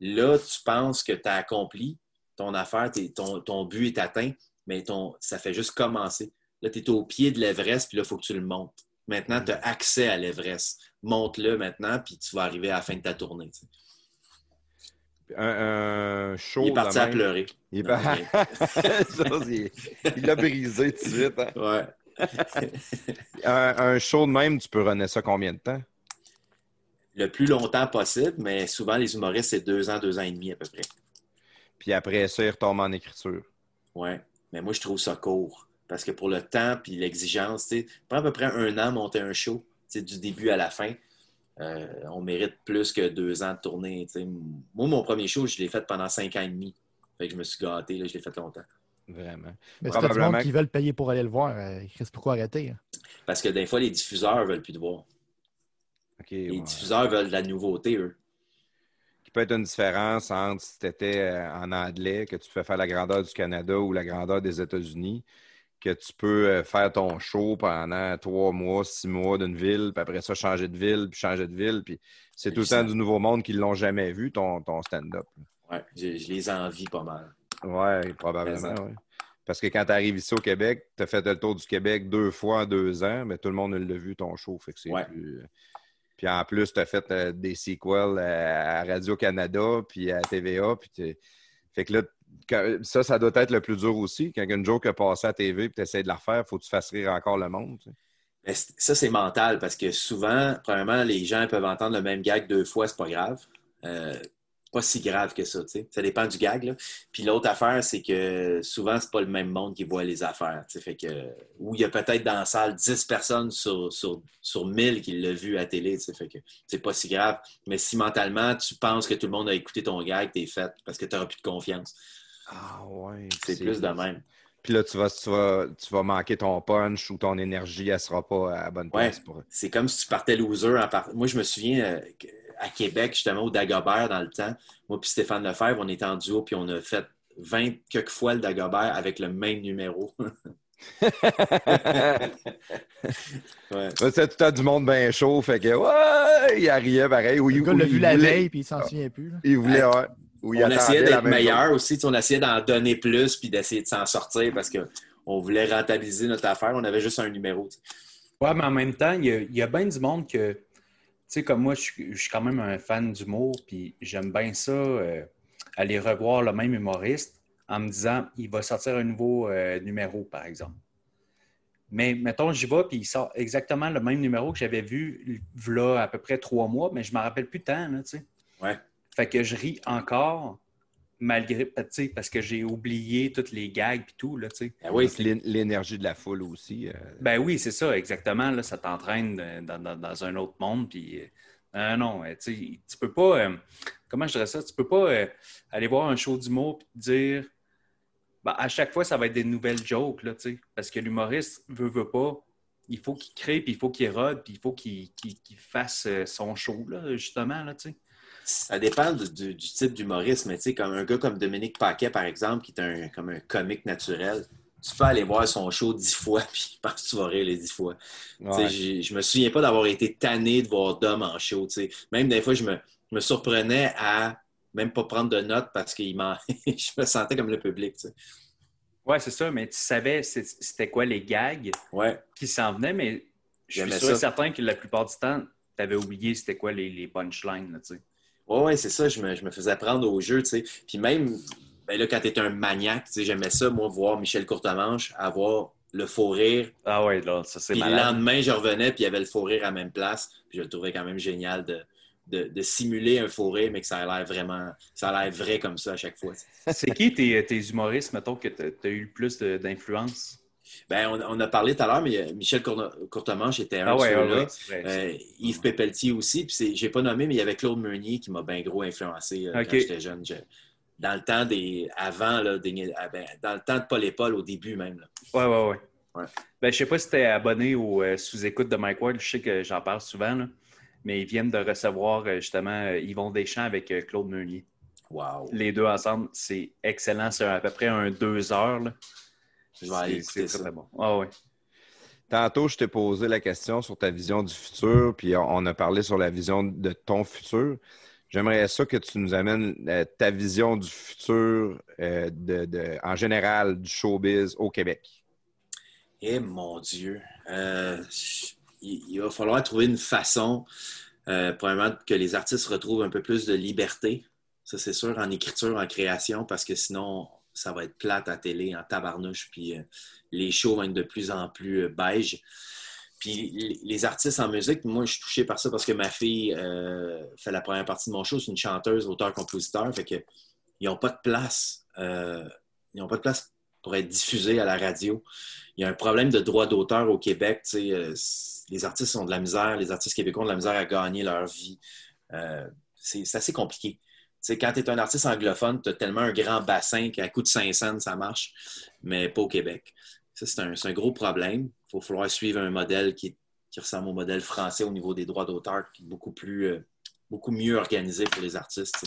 là, tu penses que tu as accompli ton affaire, ton, ton but est atteint, mais ton, ça fait juste commencer. Là, tu es au pied de l'Everest, puis là, il faut que tu le montes. Maintenant, tu as accès à l'Everest. Monte-le maintenant, puis tu vas arriver à la fin de ta tournée. Un, un show. Il est parti à pleurer. Il est Ça, il il l'a brisé tout de suite. hein. Ouais. Un, un show de même, tu peux runner ça combien de temps? Le plus longtemps possible, mais souvent, les humoristes, c'est deux ans, deux ans et demi à peu près. Puis après ça, il retombe en écriture. Ouais. Mais moi, je trouve ça court. Parce que pour le temps puis l'exigence, tu sais, prend à peu près un an monter un show, tu sais, du début à la fin. Euh, on mérite plus que deux ans de tournée. tu sais. Moi, mon premier show, je l'ai fait pendant cinq ans et demi. Fait que je me suis gâté, là, je l'ai fait longtemps. Vraiment. Mais c'est du Probablement monde que- qui veulent payer pour aller le voir. euh, Chris, pourquoi arrêter? hein? Parce que des fois, les diffuseurs veulent plus te voir. Les ouais. diffuseurs veulent de la nouveauté, eux. Qui peut être une différence entre si tu étais en anglais, que tu fais faire la grandeur du Canada ou la grandeur des États-Unis, que tu peux euh, faire ton show pendant trois mois, six mois d'une ville, puis après ça, changer de ville, puis changer de ville. Puis c'est tout le temps du nouveau monde qui ne l'ont jamais vu, ton, ton stand-up. Ouais, je, je les envie pas mal. Oui, probablement. Ouais. Parce que quand tu arrives ici au Québec, tu as fait le tour du Québec deux fois en deux ans, mais tout le monde l'a vu ton show. Fait que c'est Ouais. plus- euh, Puis en plus, tu as fait euh, des sequels à à Radio-Canada, puis à TVA. Puis fait que là, ça, ça doit être le plus dur aussi. Quand une joke a passé à TV puis tu essaies de la refaire, il faut que tu fasses rire encore le monde. ça, c'est mental parce que souvent, premièrement, les gens peuvent entendre le même gag deux fois, c'est pas grave. Euh, pas si grave que ça, tu sais. Ça dépend du gag, là. Puis l'autre affaire, c'est que souvent, c'est pas le même monde qui voit les affaires, tu sais. Fait que, ou il y a peut-être dans la salle 10 personnes sur, sur, sur 1000 qui l'ont vu à télé, tu sais. Fait que c'est pas si grave. Mais si mentalement, tu penses que tout le monde a écouté ton gag, t'es fait parce que t'auras plus de confiance. Ah ouais. C'est plus de même. Puis là, tu vas, tu, vas, tu vas manquer ton punch ou ton énergie, elle sera pas à la bonne Ouais. place. Pour... C'est comme si tu partais loser. En part- Moi, je me souviens euh, que- à Québec, justement, au Dagobert, dans le temps, moi puis Stéphane Lefebvre, on était en duo, puis on a fait 20 quelques fois le Dagobert avec le même numéro. ouais. C'est tout du monde bien chaud, fait que ouais, il riait pareil. Oui, Le gars l'a il vu la voulait- veille puis il s'en souvient plus. là. Il voulait, Ouais. ouais. Oui, il on essayait d'être meilleur aussi. On essayait d'en donner plus, puis d'essayer de s'en sortir parce qu'on voulait rentabiliser notre affaire. On avait juste un numéro. tu sais. Ouais, mais en même temps, il y y a bien du monde que, sais, comme moi, je, suis- quand même un fan d'humour, puis j'aime bien ça, euh, aller revoir le même humoriste en me disant, il va sortir un nouveau euh, numéro, par exemple. Mais mettons, j'y vais, puis il sort exactement le même numéro que j'avais vu là à peu près trois mois, mais je ne me rappelle plus tant, tu sais. Ouais. Fait que je ris encore, malgré, tu sais, parce que j'ai oublié toutes les gags et tout, là, tu sais. Ben oui, L'é- L'énergie de la foule aussi. euh, Ben oui, c'est ça, exactement. Là, ça t'entraîne euh, dans, dans- dans un autre monde. Puis, euh, non, euh, tu sais, tu peux pas. euh, comment je dirais ça? Tu peux pas euh, aller voir un show d'humour et te dire. ben, à chaque fois, ça va être des nouvelles jokes, là, tu sais. Parce que l'humoriste veut, veut pas. Il faut qu'il crée, puis il faut qu'il rôde, puis il faut qu'il fasse euh, son show, là, justement, là, tu sais. Ça dépend du, du- du type d'humoriste, mais tu sais, comme un gars comme Dominique Paquet, par exemple, qui est un, comme un comique naturel, tu peux aller voir son show dix fois, puis je pense que tu vas rire les dix fois. Ouais. Je me souviens pas d'avoir été tanné de voir Dom en show. Même des fois, je me, me surprenais à même pas prendre de notes parce que je me sentais comme le public. tu sais. Ouais, c'est ça, mais tu savais c'était quoi les gags Ouais, qui s'en venaient, mais je suis sûr et certain que la plupart du temps, tu avais oublié c'était quoi les, les punchlines, là, sais. ouais, c'est ça. Je me, je me faisais prendre au jeu. tu sais. Puis même, ben là, quand tu es un maniaque, tu sais, j'aimais ça, moi, voir Michel Courtemanche avoir le faux rire Ah ouais, là, ça c'est Puis le lendemain, je revenais, puis il y avait le faux rire à la même place. Puis je le trouvais quand même génial de, de, de simuler un faux rire, mais que ça a l'air vraiment, ça a l'air vrai comme ça à chaque fois. C'est qui tes, tes humoristes, mettons, que tu as eu le plus d'influence? Ben, on, on a parlé tout à l'heure, mais euh, Michel Courtemanche était un Ah de ouais, ceux-là. ouais, vrai. Euh, Yves Pépeltier aussi. Puis j'ai pas nommé, mais il y avait Claude Meunier qui m'a bien gros influencé euh, quand j'étais jeune. Je- dans le temps des. Avant, là, des- ah, ben, dans le temps de Paul et Paul, au début même. là. Ouais, ouais, ouais. Ouais. Ben, je sais pas si tu es abonné euh, sous-écoute de Mike Ward. Je sais que j'en parle souvent, là. mais ils viennent de recevoir justement Yvon Deschamps avec Claude Meunier. Wow. Les deux ensemble, c'est excellent. C'est à peu près un deux heures. là. Je vais aller C'est- écouter c'est ça. très bon. Ah. Tantôt, je t'ai posé la question sur ta vision du futur, puis on a parlé sur la vision de ton futur. J'aimerais ça que tu nous amènes euh, ta vision du futur euh, de, de- en général du showbiz au Québec. Eh mon Dieu. Euh, il, il va falloir trouver une façon, euh, premièrement, que les artistes retrouvent un peu plus de liberté. Ça, c'est sûr, en écriture, en création, parce que sinon, ça va être plate à télé, en tabarnouche, puis euh, les shows vont être de plus en plus euh, beige. Puis les artistes en musique, moi, je suis touché par ça parce que ma fille euh, fait la première partie de mon show. C'est une chanteuse, auteur-compositeur. Fait que ils n'ont pas de place. ils n'ont pas de place pour être diffusés à la radio. Il y a un problème de droit d'auteur au Québec. les artistes ont de la misère, les artistes québécois ont de la misère à gagner leur vie. c'est assez compliqué quand tu es un artiste anglophone, tu as tellement un grand bassin qu'à coup de 5 cents, ça marche, mais pas au Québec. Ça, c'est un, gros problème. Il va falloir suivre un modèle qui, ressemble au modèle français au niveau des droits d'auteur, qui est beaucoup, plus, euh, beaucoup mieux organisé pour les artistes.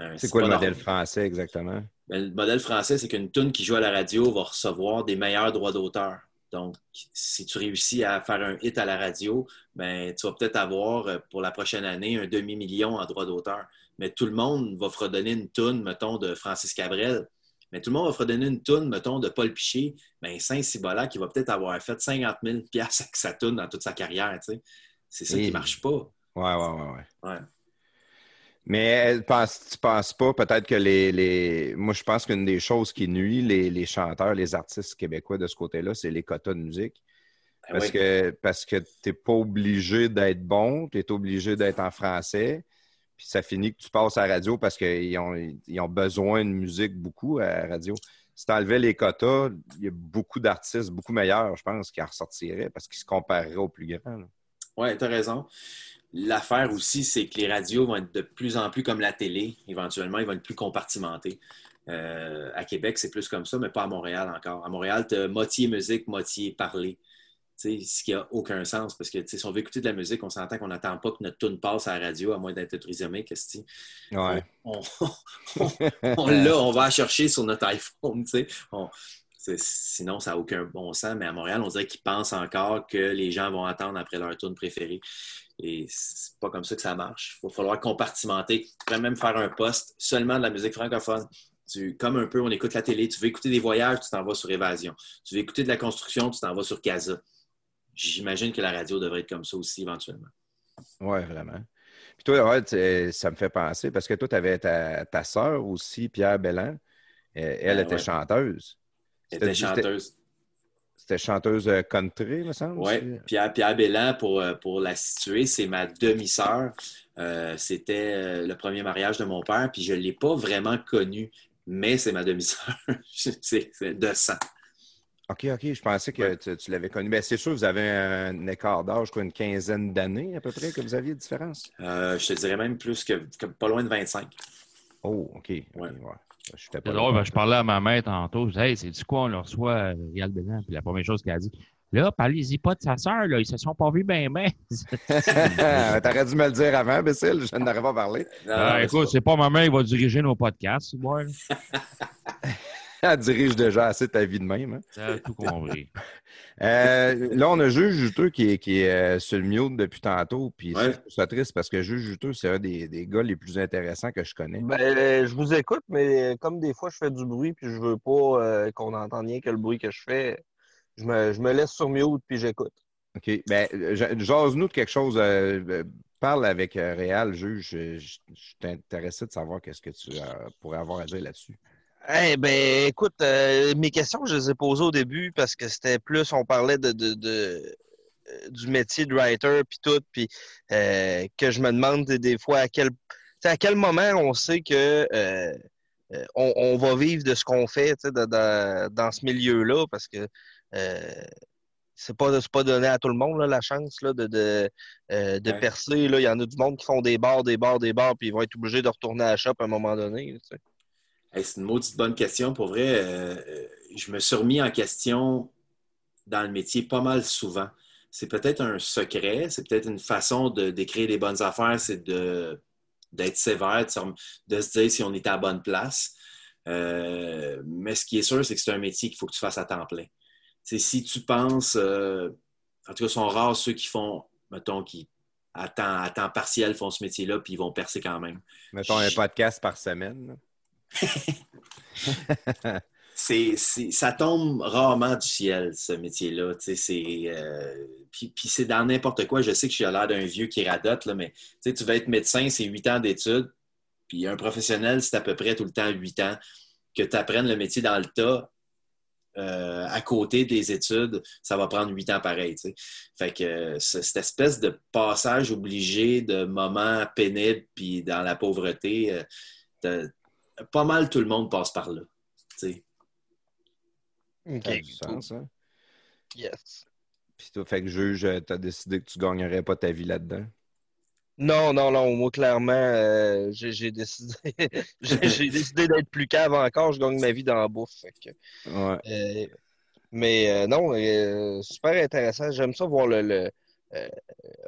Euh, c'est quoi le modèle français exactement? Ben, le modèle français, c'est qu'une tune qui joue à la radio va recevoir des meilleurs droits d'auteur. Donc, si tu réussis à faire un hit à la radio, ben, tu vas peut-être avoir euh, pour la prochaine année un demi-million en droits d'auteur mais tout le monde va fredonner une toune, mettons, de Francis Cabrel. Mais tout le monde va fredonner une toune, mettons, de Paul Piché. Bien, Saint-Cibola, qui va peut-être avoir fait 50 000 avec sa toune dans toute sa carrière, tu sais. C'est ça qui ne marche pas. Ouais, ouais, ouais, ouais. Mais tu penses penses pas peut-être que les, Moi, je pense qu'une des choses qui nuit les, chanteurs, les artistes québécois de ce côté-là, c'est les quotas de musique. Ben parce, que, parce que tu n'es pas obligé d'être bon, tu es obligé d'être en français puis ça finit que tu passes à la radio parce qu'ils ont, besoin de musique beaucoup à la radio. Si tu enlevais les quotas, il y a beaucoup d'artistes beaucoup meilleurs, je pense, qui en ressortiraient parce qu'ils se compareraient aux plus grands. Oui, tu as raison. L'affaire aussi, c'est que les radios vont être de plus en plus comme la télé. Éventuellement, ils vont être plus compartimentés. Euh, à Québec, c'est plus comme ça, mais pas à Montréal encore. À Montréal, tu as moitié musique, moitié parler ce qui n'a aucun sens. Parce que si on veut écouter de la musique, on s'entend qu'on n'attend pas que notre tune passe à la radio, à moins d'être autorisé Ouais. On, on, l'a, on va la chercher sur notre iPhone. sinon, ça n'a aucun bon sens. Mais à Montréal, on dirait qu'ils pensent encore que les gens vont attendre après leur tune préférée. Et c'est pas comme ça que ça marche. Il va falloir compartimenter. Tu pourrais même faire un poste seulement de la musique francophone. comme un peu, on écoute la télé, tu veux écouter des voyages, tu t'en vas sur Évasion. Tu veux écouter de la construction, tu t'en vas sur Casa j'imagine que la radio devrait être comme ça aussi éventuellement. Oui, vraiment. Puis toi, ça me fait penser, parce que toi, tu avais ta, soeur aussi, Pierre Bellan. Euh, elle ben était chanteuse. Elle était chanteuse. C'était chanteuse euh, country, me semble. Oui, Pierre, Pierre Bellan, pour, euh, pour la situer, c'est ma demi-sœur. C'était le premier mariage de mon père, puis je ne l'ai pas vraiment connue, mais c'est ma demi-sœur. c'est de sang. OK, OK. Je pensais que tu, l'avais connu. Mais ben, c'est sûr, vous avez un écart d'âge, quoi, une quinzaine d'années à peu près que vous aviez de différence? Euh, je te dirais même plus que, pas loin de 25. Oh, OK. Ouais. Je, ben, je parlais à ma mère tantôt. Je disais, hey, c'est du quoi, on le reçoit euh, Réal Bénin? Puis la première chose qu'elle a dit, là, parlez-y pas de sa sœur, là, ils se sont pas vus bien, bien. T'aurais dû me le dire avant, Bécile, je n'aurais pas parlé. Non, écoute, c'est pas ma mère qui va diriger nos podcasts, ouais. Elle dirige déjà assez ta vie de même. Hein? tout compris. Euh, là, on a Juge Juteux qui est, qui est euh, sur le mute depuis tantôt. Puis c'est triste parce que Juge Juteux, c'est un des, des, gars les plus intéressants que je connais. Ben, je vous écoute, mais comme des fois, je fais du bruit puis je veux pas euh, qu'on entende rien que le bruit que je fais, je me, je me laisse sur mute puis j'écoute. OK. Ben, jase-nous de quelque chose. parle avec Réal, juge. Je, je, suis intéressé de savoir qu'est-ce que tu pourrais avoir à dire là-dessus. Eh ben, écoute, euh, mes questions, je les ai posées au début parce que c'était plus, on parlait de, de, de euh, du métier de writer puis tout, puis euh, que je me demande des, fois à quel, à quel moment on sait que on, on, va vivre de ce qu'on fait de, de, dans ce milieu-là, parce que c'est pas, pas donné à tout le monde là, la chance là, de, de, de percer. Là. Il y en a du monde qui font des bars, des bars, des bars, puis ils vont être obligés de retourner à la shop à un moment donné c'est une maudite bonne question. Pour vrai, euh, euh, je me suis remis en question dans le métier pas mal souvent. C'est peut-être un secret, c'est peut-être une façon de d'écrire des bonnes affaires, c'est d'être sévère, de, se dire si on est à la bonne place. Euh, mais ce qui est sûr, c'est que c'est un métier qu'il faut que tu fasses à temps plein. si tu penses, en tout cas, sont rares ceux qui font, mettons, qui à temps, à temps partiel font ce métier-là, puis ils vont percer quand même. Mettons un podcast par semaine. Ça tombe rarement du ciel, ce métier-là. Euh, puis, c'est dans n'importe quoi. Je sais que suis l'air d'un vieux qui radote, là, mais tu vas être médecin, c'est huit ans d'études. Puis un professionnel, c'est à peu près tout le temps 8 ans. Que tu apprennes le métier dans le tas, euh, à côté des études, ça va prendre huit ans pareil. Fait que cette espèce de passage obligé de moments pénibles puis dans la pauvreté, euh, pas mal tout le monde passe par là. Tu sais. OK. Sens, hein? Yes. Puis toi, fait que juge, tu as décidé que tu gagnerais pas ta vie là-dedans? Non, non, non. Moi, clairement, euh, j'ai décidé, j'ai décidé d'être plus cave encore. Je gagne ma vie dans la bouffe. fait que, Ouais. euh, mais euh, non, euh, super intéressant. J'aime ça voir le, le, euh,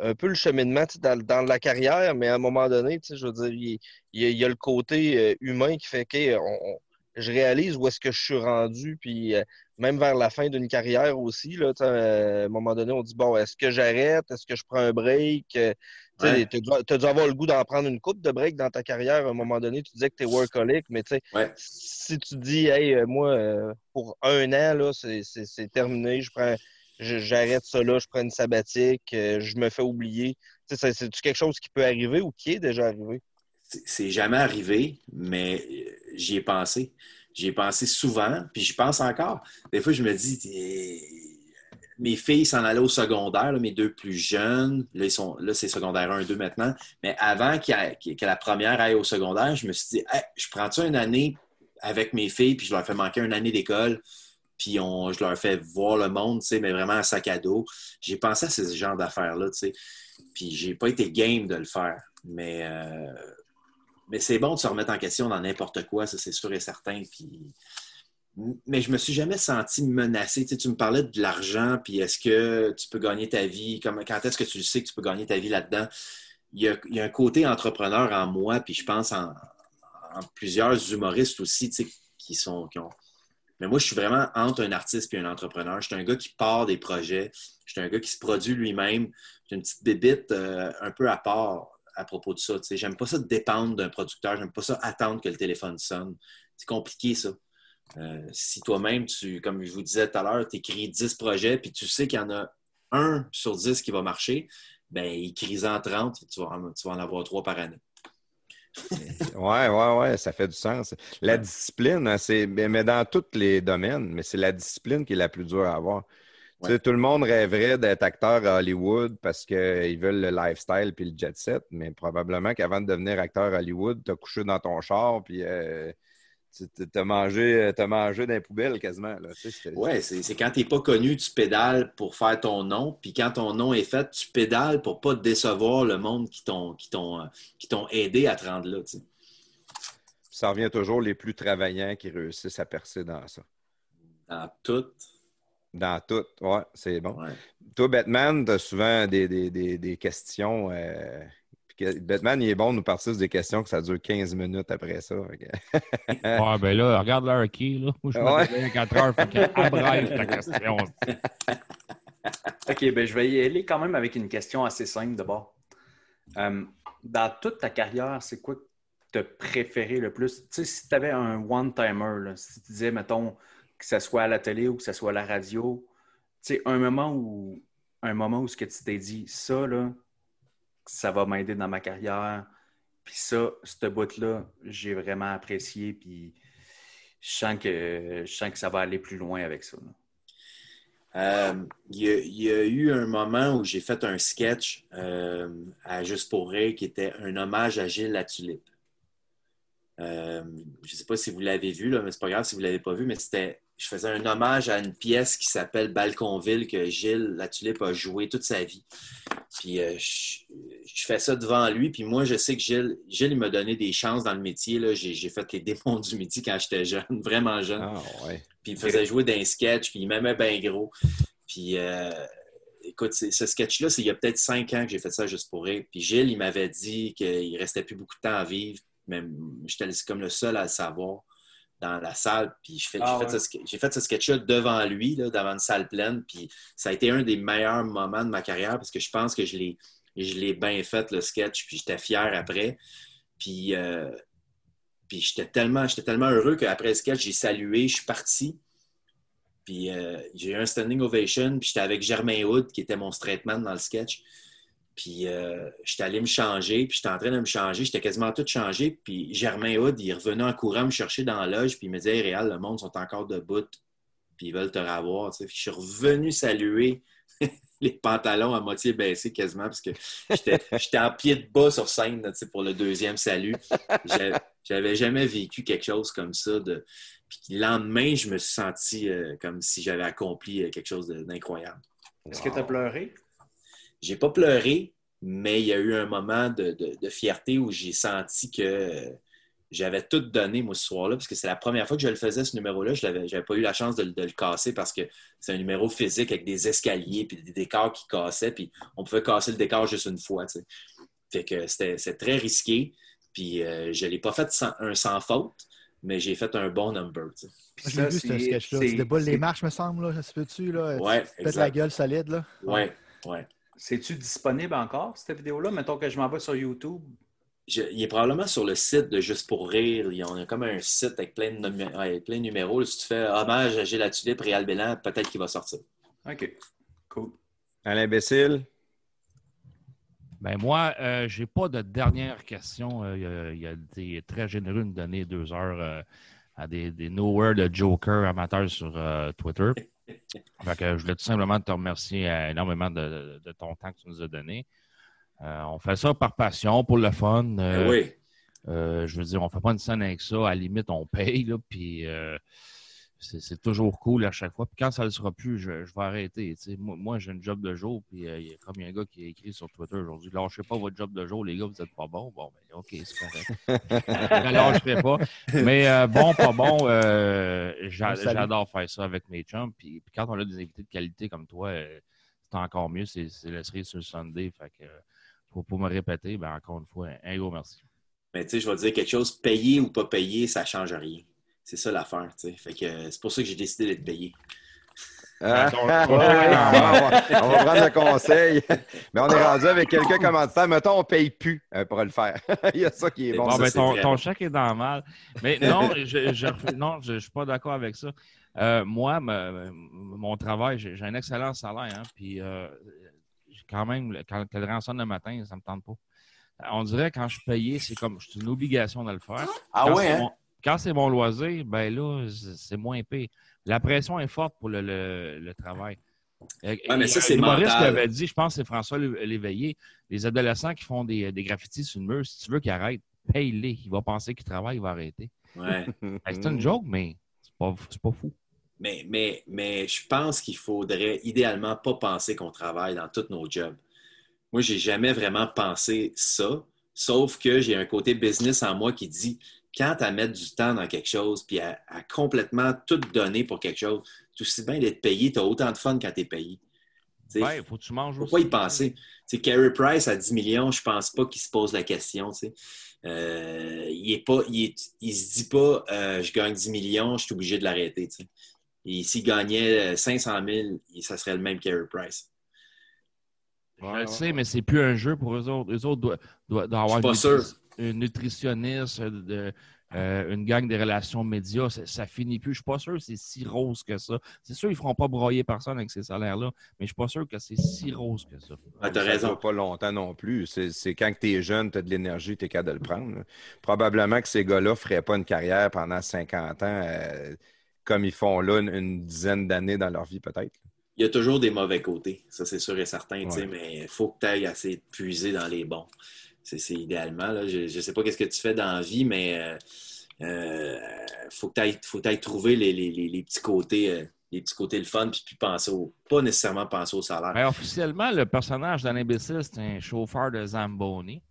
un peu le cheminement dans, dans la carrière, mais à un moment donné, je veux dire, il, il y a, il y a le côté euh, humain qui fait que on- je réalise où est-ce que je suis rendu, puis euh, même vers la fin d'une carrière aussi, là, euh, à un moment donné, on dit bon, est-ce que j'arrête? Est-ce que je prends un break? Euh, tu Ouais. t'as dû, avoir le goût d'en prendre une coupe de break dans ta carrière. À un moment donné, tu disais que tu es workaholic, mais Ouais. si tu dis, hey, moi, pour un an, c'est, terminé, je prends, j'arrête ça là, je prends une sabbatique, euh, je me fais oublier. C'est, quelque chose qui peut arriver ou qui est déjà arrivé? C'est- jamais arrivé, mais euh, j'y ai pensé. J'y ai pensé souvent, puis j'y pense encore. Des fois, je me dis, mes filles s'en allaient au secondaire, mes deux plus jeunes. Là, ils sont, là c'est secondaire 1, 2 maintenant. Mais avant que la première aille au secondaire, je me suis dit, je prends-tu une année avec mes filles, puis je leur fais manquer une année d'école, puis je leur fais voir le monde, tu sais, mais vraiment un sac à dos. J'ai pensé à ce genre d'affaires-là, tu sais. Puis j'ai pas été game de le faire. Mais, euh, mais c'est bon de se remettre en question dans n'importe quoi, ça c'est sûr et certain. Mais je me suis jamais senti menacé. Tu, me parlais de l'argent, puis est-ce que tu peux gagner ta vie? Quand est-ce que tu sais que tu peux gagner ta vie là-dedans? Il y, a, un côté entrepreneur en moi, puis je pense en, plusieurs humoristes aussi, tu qui sont. Qui ont... Mais moi, je suis vraiment entre un artiste et un entrepreneur. Je suis un gars qui part des projets. Je suis un gars qui se produit lui-même. J'ai une petite bébite euh, un peu à part à propos de ça. J'aime pas ça dépendre d'un producteur. J'aime pas ça attendre que le téléphone sonne. C'est compliqué, ça. Euh, si toi-même, tu, comme je vous disais tout à l'heure, tu écris 10 projets, puis tu sais qu'il y en a un sur 10 qui va marcher, ben écris-en 30, tu vas, tu vas en avoir trois par année. Ouais, ouais, ouais, ça fait du sens. La discipline, hein, c'est, mais dans tous les domaines, mais c'est la discipline qui est la plus dure à avoir. Tu sais, Ouais. tout le monde rêverait d'être acteur à Hollywood parce qu'ils veulent le lifestyle puis le jet set, mais probablement qu'avant de devenir acteur à Hollywood, tu as couché dans ton char puis euh, tu as mangé, t'as mangé dans les poubelles quasiment. Tu sais, Ouais, c'est quand tu n'es pas connu, tu pédales pour faire ton nom. Puis quand ton nom est fait, tu pédales pour pas décevoir le monde qui t'ont euh, qui t'ont aidé à te rendre là. tu sais. Ça revient toujours les plus travaillants qui réussissent à percer dans ça. Dans tout. Dans tout, ouais, c'est bon. Ouais. Toi, Batman, tu as souvent des, des, des, des questions. euh, Batman, il est bon de nous partir sur des questions que ça dure 15 minutes après ça. Ouais, ben là, regarde l'heure qui est, là. Moi, je réveille à 4 heures, fait que abrège ta question. OK, ben je vais y aller quand même avec une question assez simple d'abord. Euh, dans toute ta carrière, c'est quoi que tu as préféré le plus? Tu sais, si tu avais un one-timer, là, si tu disais, mettons, que ce soit à la télé ou que ce soit à la radio, tu sais, un moment où un moment où ce que tu t'es dit, ça, là, ça va m'aider dans ma carrière, puis ça, ce bout-là, j'ai vraiment apprécié, puis je sens que, ça va aller plus loin avec ça. Euh, il, y a, eu un moment où j'ai fait un sketch euh, à Juste pour rire qui était un hommage à Gilles Latulippe. Euh, je ne sais pas si vous l'avez vu, là, mais c'est pas grave si vous ne l'avez pas vu, mais c'était. Je faisais un hommage à une pièce qui s'appelle Balconville que Gilles Latulippe a joué toute sa vie. Puis euh, je, je fais ça devant lui, puis moi je sais que Gilles, Gilles il m'a donné des chances dans le métier. là. J'ai fait les démons du métier quand j'étais jeune, vraiment jeune. Ah, ouais. Puis il me faisait jouer d'un sketch, puis il m'aimait bien gros. Puis euh, écoute, ce sketch-là, c'est il y a peut-être cinq ans que j'ai fait ça juste pour rire. Puis Gilles, il m'avait dit qu'il restait plus beaucoup de temps à vivre. Même j'étais comme le seul à le savoir dans la salle. Puis Ah j'ai ouais. fait, ce sketch-là devant lui, là, devant une salle pleine. Puis ça a été un des meilleurs moments de ma carrière parce que je pense que je l'ai, je l'ai bien fait, le sketch. Puis j'étais fier après. Puis, euh, puis j'étais tellement, tellement heureux qu'après le sketch, j'ai salué, je suis parti. Puis euh, j'ai eu un standing ovation, puis j'étais avec Germain Hood, qui était mon straight man dans le sketch. Puis euh, j'étais allé me changer, puis j'étais en train de me changer, j'étais quasiment tout changé. Puis Germain Hood, il revenait en courant me chercher dans la loge, puis il me disait Réal, le monde sont encore debout, puis ils veulent te revoir. Je suis revenu saluer les pantalons à moitié baissés quasiment, parce que j'étais en pied de bas sur scène pour le deuxième salut. J'avais- jamais vécu quelque chose comme ça. Puis le lendemain, je me suis senti euh, comme si j'avais accompli euh, quelque chose d'incroyable. Est-ce que tu as pleuré? J'ai pas pleuré, mais il y a eu un moment de, de- de fierté où j'ai senti que j'avais tout donné, moi, ce soir-là, parce que c'est la première fois que je le faisais, ce numéro-là. Je n'avais pas eu la chance de, le- de le casser parce que c'est un numéro physique avec des escaliers puis des décors qui cassaient, puis on pouvait casser le décor juste une fois, tu sais. Fait que c'était c'était très risqué, puis euh, je l'ai pas fait sans, un sans faute, mais j'ai fait un bon number, tu sais. Puis ça, vu ce c'est- sketch-là. Tu déboules les marches, me semble, là. Ça se peut-tu, là? Ouais, exact. la gueule solide, là? Ouais, ouais. C'est-tu disponible encore, cette vidéo-là? Mettons que je m'en vais sur YouTube. Je- il est probablement sur le site de Juste pour rire. Il y a, on a comme un site avec plein de, numé- avec plein de numéros. Si tu fais hommage à Gilles la Tulipe, Réal Bélan, peut-être qu'il va sortir. OK. Cool. À l'imbécile. Ben moi, euh, j'ai pas de dernière question. Euh, il, a, il a été très généreux de me donner deux heures euh, à des, des nowhere de Joker amateurs sur euh, Twitter. Fait que je voulais tout simplement te remercier euh, énormément de, de ton temps que tu nous as donné. Euh, on fait ça par passion, pour le fun. Euh, Ben oui. euh, je veux dire, on fait pas une scène avec ça. À la limite, on paye, là, puis euh, c'est toujours cool à chaque fois. Puis quand ça ne sera plus, je, je vais arrêter. tu sais. Moi, moi, j'ai une job de jour, puis euh, il y a comme il y a un gars qui a écrit sur Twitter aujourd'hui, lâchez pas votre job de jour, les gars, vous n'êtes pas bons. Bon, ben, OK, c'est correct. je ne lâcherai pas. Mais euh, bon, pas bon, euh, j'adore faire ça avec mes chums. Puis, puis quand on a des invités de qualité comme toi, euh, c'est encore mieux. C'est c'est le cerise sur le Sunday. Fait que, euh, pour, pour me répéter, ben, encore une fois, un gros merci. Mais tu sais, je vais te dire quelque chose, payé ou pas payé, ça ne change rien. C'est ça l'affaire, tu sais. Fait que euh, c'est pour ça que j'ai décidé d'être payé. Hein? on- va, on va- on va prendre le conseil. Mais on est rendu avec quelqu'un commanditaire. Mettons, on ne paye plus euh, pour le faire. Il y a ça qui est bon. Bon, ça, ben, ton, ton chèque est dans le mal. Mais non, je, je, refuse- non, je ne suis pas d'accord avec ça. Euh, moi, me- mon travail, j'ai un excellent salaire. Hein, puis, euh, quand même, le- quand le cadran sonne le matin, ça ne me tente pas. On dirait quand je suis payé, c'est comme c'est une obligation de le faire. Ah Quand ouais, hein? Quand c'est mon loisir, ben là, c'est moins payé. La pression est forte pour le, le- le travail. Euh, Ouais, mais ça, c'est l'humoriste mental. l'avait dit, je pense que c'est François Lé- Léveillé, les adolescents qui font des, des graffitis sur une mur, si tu veux qu'ils arrêtent, paye-les. Il va penser qu'ils travaillent, il va arrêter. Ouais. C'est une joke, mais c'est pas, pas fou. Mais, mais, mais je pense qu'il faudrait idéalement pas penser qu'on travaille dans tous nos jobs. Moi, j'ai jamais vraiment pensé ça, sauf que j'ai un côté business en moi qui dit quand tu as mettre du temps dans quelque chose puis à, à complètement tout donner pour quelque chose, tout aussi bien d'être payé, tu as autant de fun quand tu es payé. Tu sais, Ouais, faut que tu manges faut aussi. pas y penser. Tu sais, Carey Price à 10 millions, je pense pas qu'il se pose la question. tu sais. Euh, il est pas, il, est- il se dit pas, euh, je gagne 10 millions, je suis obligé de l'arrêter. Et s'il gagnait euh, 500 000, il- ça serait le même Carey Price. Je le sais, mais c'est plus un jeu pour eux autres. Eux autres doivent, doivent- doivent avoir Je suis pas une, sûr. Une nutritionniste, euh, de- euh, une gang des relations médias. Ça, ça finit plus. Je suis pas sûr que c'est si rose que ça. C'est sûr qu'ils feront pas broyer personne avec ces salaires-là, mais je suis pas sûr que c'est si rose que ça. Ah, t'as raison. pas longtemps non plus. C'est quand tu es jeune, tu as de l'énergie, tu es capable de le prendre. là. Probablement que ces gars-là ne feraient pas une carrière pendant 50 ans euh, comme ils font là une, une dizaine d'années dans leur vie, peut-être. Il y a toujours des mauvais côtés, ça c'est sûr et certain, Ouais. mais il faut que tu ailles assez puiser dans les bons. C'est idéalement. Là. Je ne sais pas qu'est-ce que tu fais dans la vie, mais euh, euh, faut que tu ailles, faut que t'ailles trouver les, les- les- les petits côtés. euh, les petits côtés le fun, puis puis penser au. Pas nécessairement penser au salaire. Ben, officiellement, le personnage d'un imbécile, c'est un chauffeur de Zamboni.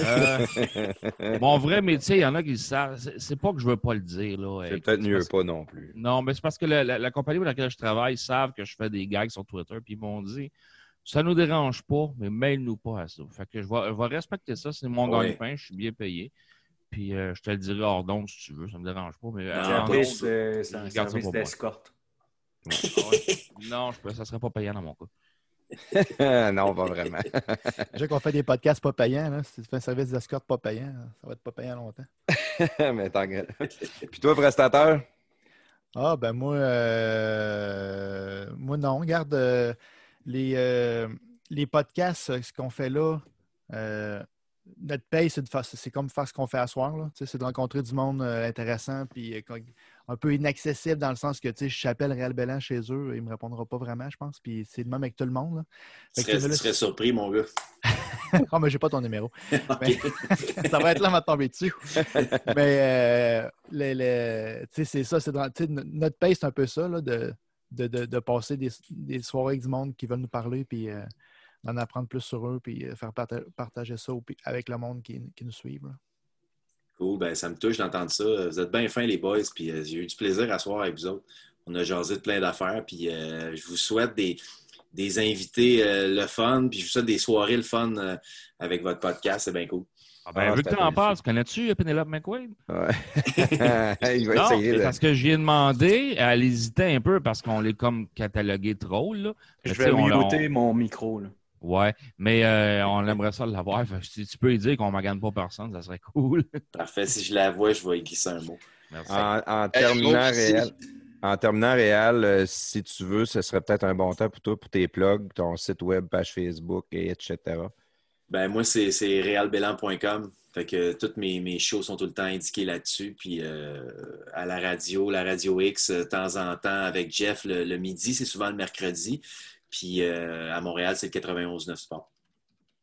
Euh, mon vrai métier, il y en a qui le savent. C'est- pas que je veux pas le dire. là. C'est peut-être mieux pas non plus. Non, mais c'est parce que la, la- la compagnie pour laquelle je travaille savent que je fais des gags sur Twitter, puis ils m'ont dit ça nous dérange pas, mais mêle-nous pas à ça. Fait que je vais, je vais respecter ça, c'est mon Ouais. gagne-pain, je suis bien payé. Puis euh, je te le dirai hors d'onde si tu veux, ça me dérange pas. Mais euh, onde, Service, euh, c'est je un service d'escorte. Ah ouais? Non, je peux, ça serait pas payant dans mon cas. non, pas vraiment. Déjà qu'on fait des podcasts pas payants, là. si tu fais un service d'escorte pas payant, ça va être pas payant longtemps. Mais tant que- Puis toi, prestataire? Ah, ben moi, euh, moi non. Regarde, euh, les, euh, les podcasts, euh, ce qu'on fait là, euh, notre paye, c'est de faire- c'est comme faire ce qu'on fait à soir. là. C'est de rencontrer du monde intéressant, puis un peu inaccessible dans le sens que je j'appelle Réal Bellan chez eux, il ne me répondra pas vraiment, je pense. Puis c'est le même avec tout le monde. Tu serais, surpris, mon gars. Ah, mais j'ai pas ton numéro. Mais- ça va être là, on va tomber dessus. Mais euh, le- le- tu sais, c'est ça, c'est dans- notre paye, c'est un peu ça, là, de, de, de- passer des, des soirées avec du monde qui veulent nous parler, puis euh, d'en apprendre plus sur eux, puis euh, faire parta- partager ça avec le monde qui, qui nous suit. Cool, ben, ça me touche d'entendre ça. Vous êtes bien fins, les boys, puis euh, j'ai eu du plaisir à soir avec vous autres. On a jasé de plein d'affaires, puis je vous souhaite des, des invités le fun, puis je vous souhaite des soirées le fun avec votre podcast. C'est bien cool. Ah ben, Ah, vu que c'est tu en apprécié. parles, connais-tu Penelope McQuaid? Ouais. il va Non, essayer de... parce que j'y ai demandé, elle hésitait un peu parce qu'on l'est comme catalogué trop. Là. Je vais on- muter mon micro. Là. Ouais, mais euh, on aimerait ça l'avoir. Si tu peux lui dire qu'on ne magane pas personne, ça serait cool. Parfait. Si je la vois, je vais glisser un mot. Merci. En, terminant réel, en terminant réel, euh, si tu veux, ce serait peut-être un bon temps pour toi, pour tes plugs, ton site web, page Facebook, et etc. Ben, moi, c'est realbelan.com. Fait que toutes mes, mes shows sont tout le temps indiqués là-dessus. Puis euh, à la radio, la radio X, euh, de temps en temps avec Jeff le, midi, c'est souvent le mercredi. Puis euh, à Montréal, c'est le 91.9 Sport.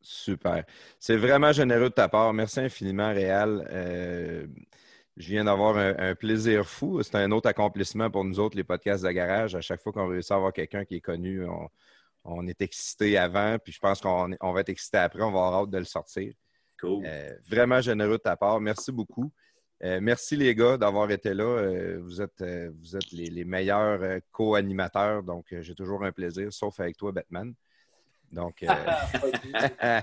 Super. C'est vraiment généreux de ta part. Merci infiniment, Réal. Je viens d'avoir un, un plaisir fou. C'est un autre accomplissement pour nous autres, les podcasts de garage. À chaque fois qu'on réussit à avoir quelqu'un qui est connu, on, on est excité avant, puis je pense qu'on on va être excité après. On va avoir hâte de le sortir. Cool. Euh, vraiment généreux de ta part. Merci beaucoup. Euh, merci les gars d'avoir été là. Euh, vous êtes, vous êtes les, les meilleurs co-animateurs, donc j'ai toujours un plaisir, sauf avec toi, Batman. Donc, euh,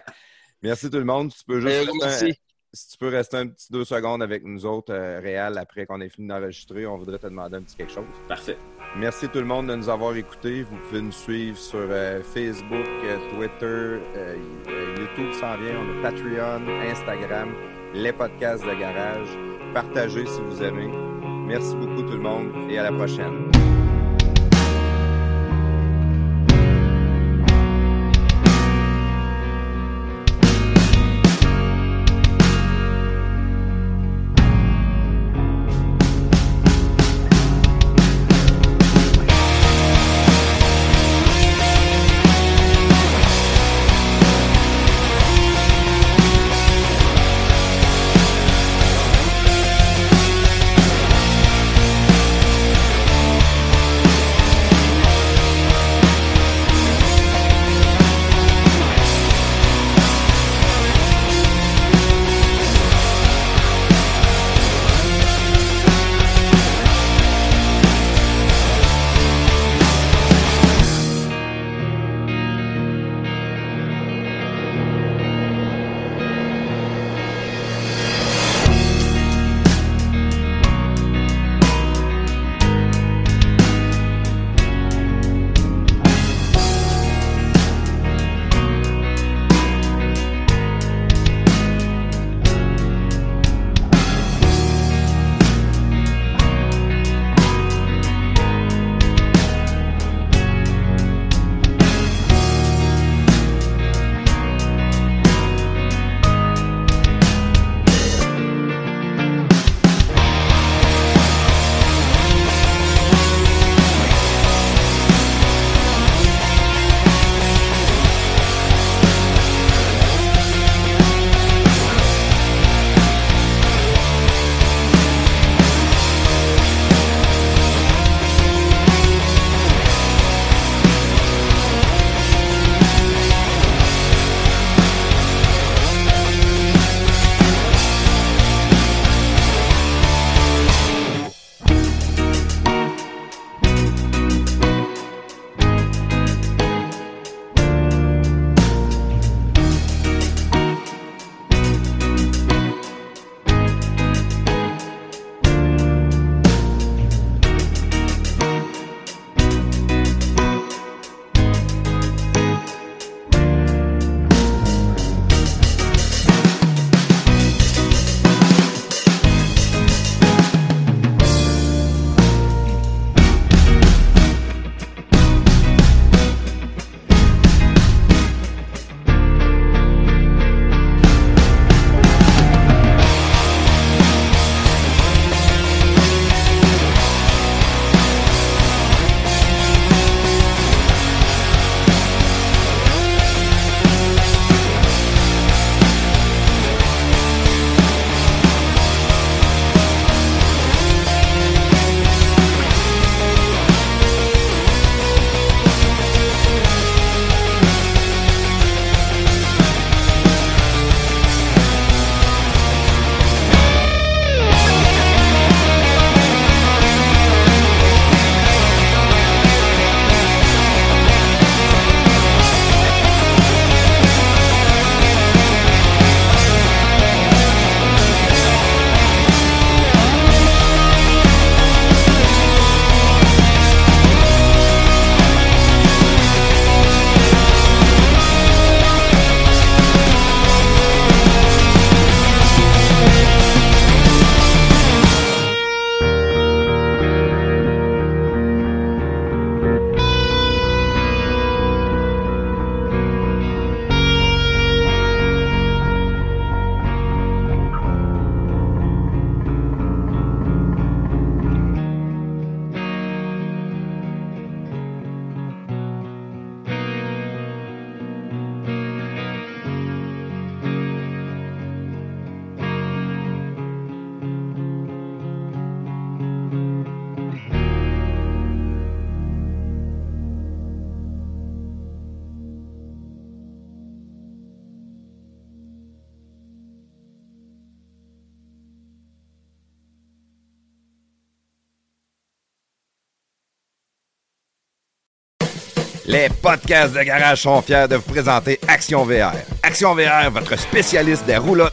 merci tout le monde. Si tu peux juste rester un- merci. si tu peux rester un petit deux secondes avec nous autres, Réal, après qu'on ait fini d'enregistrer, on voudrait te demander un petit quelque chose. Parfait. Merci tout le monde de nous avoir écoutés. Vous pouvez nous suivre sur euh, Facebook, euh, Twitter, euh, YouTube s'en vient. On a Patreon, Instagram, les podcasts de garage. Partagez si vous aimez. Merci beaucoup tout le monde et à la prochaine. Podcasts de garage sont fiers de vous présenter Action VR. Action VR, votre spécialiste des roulottes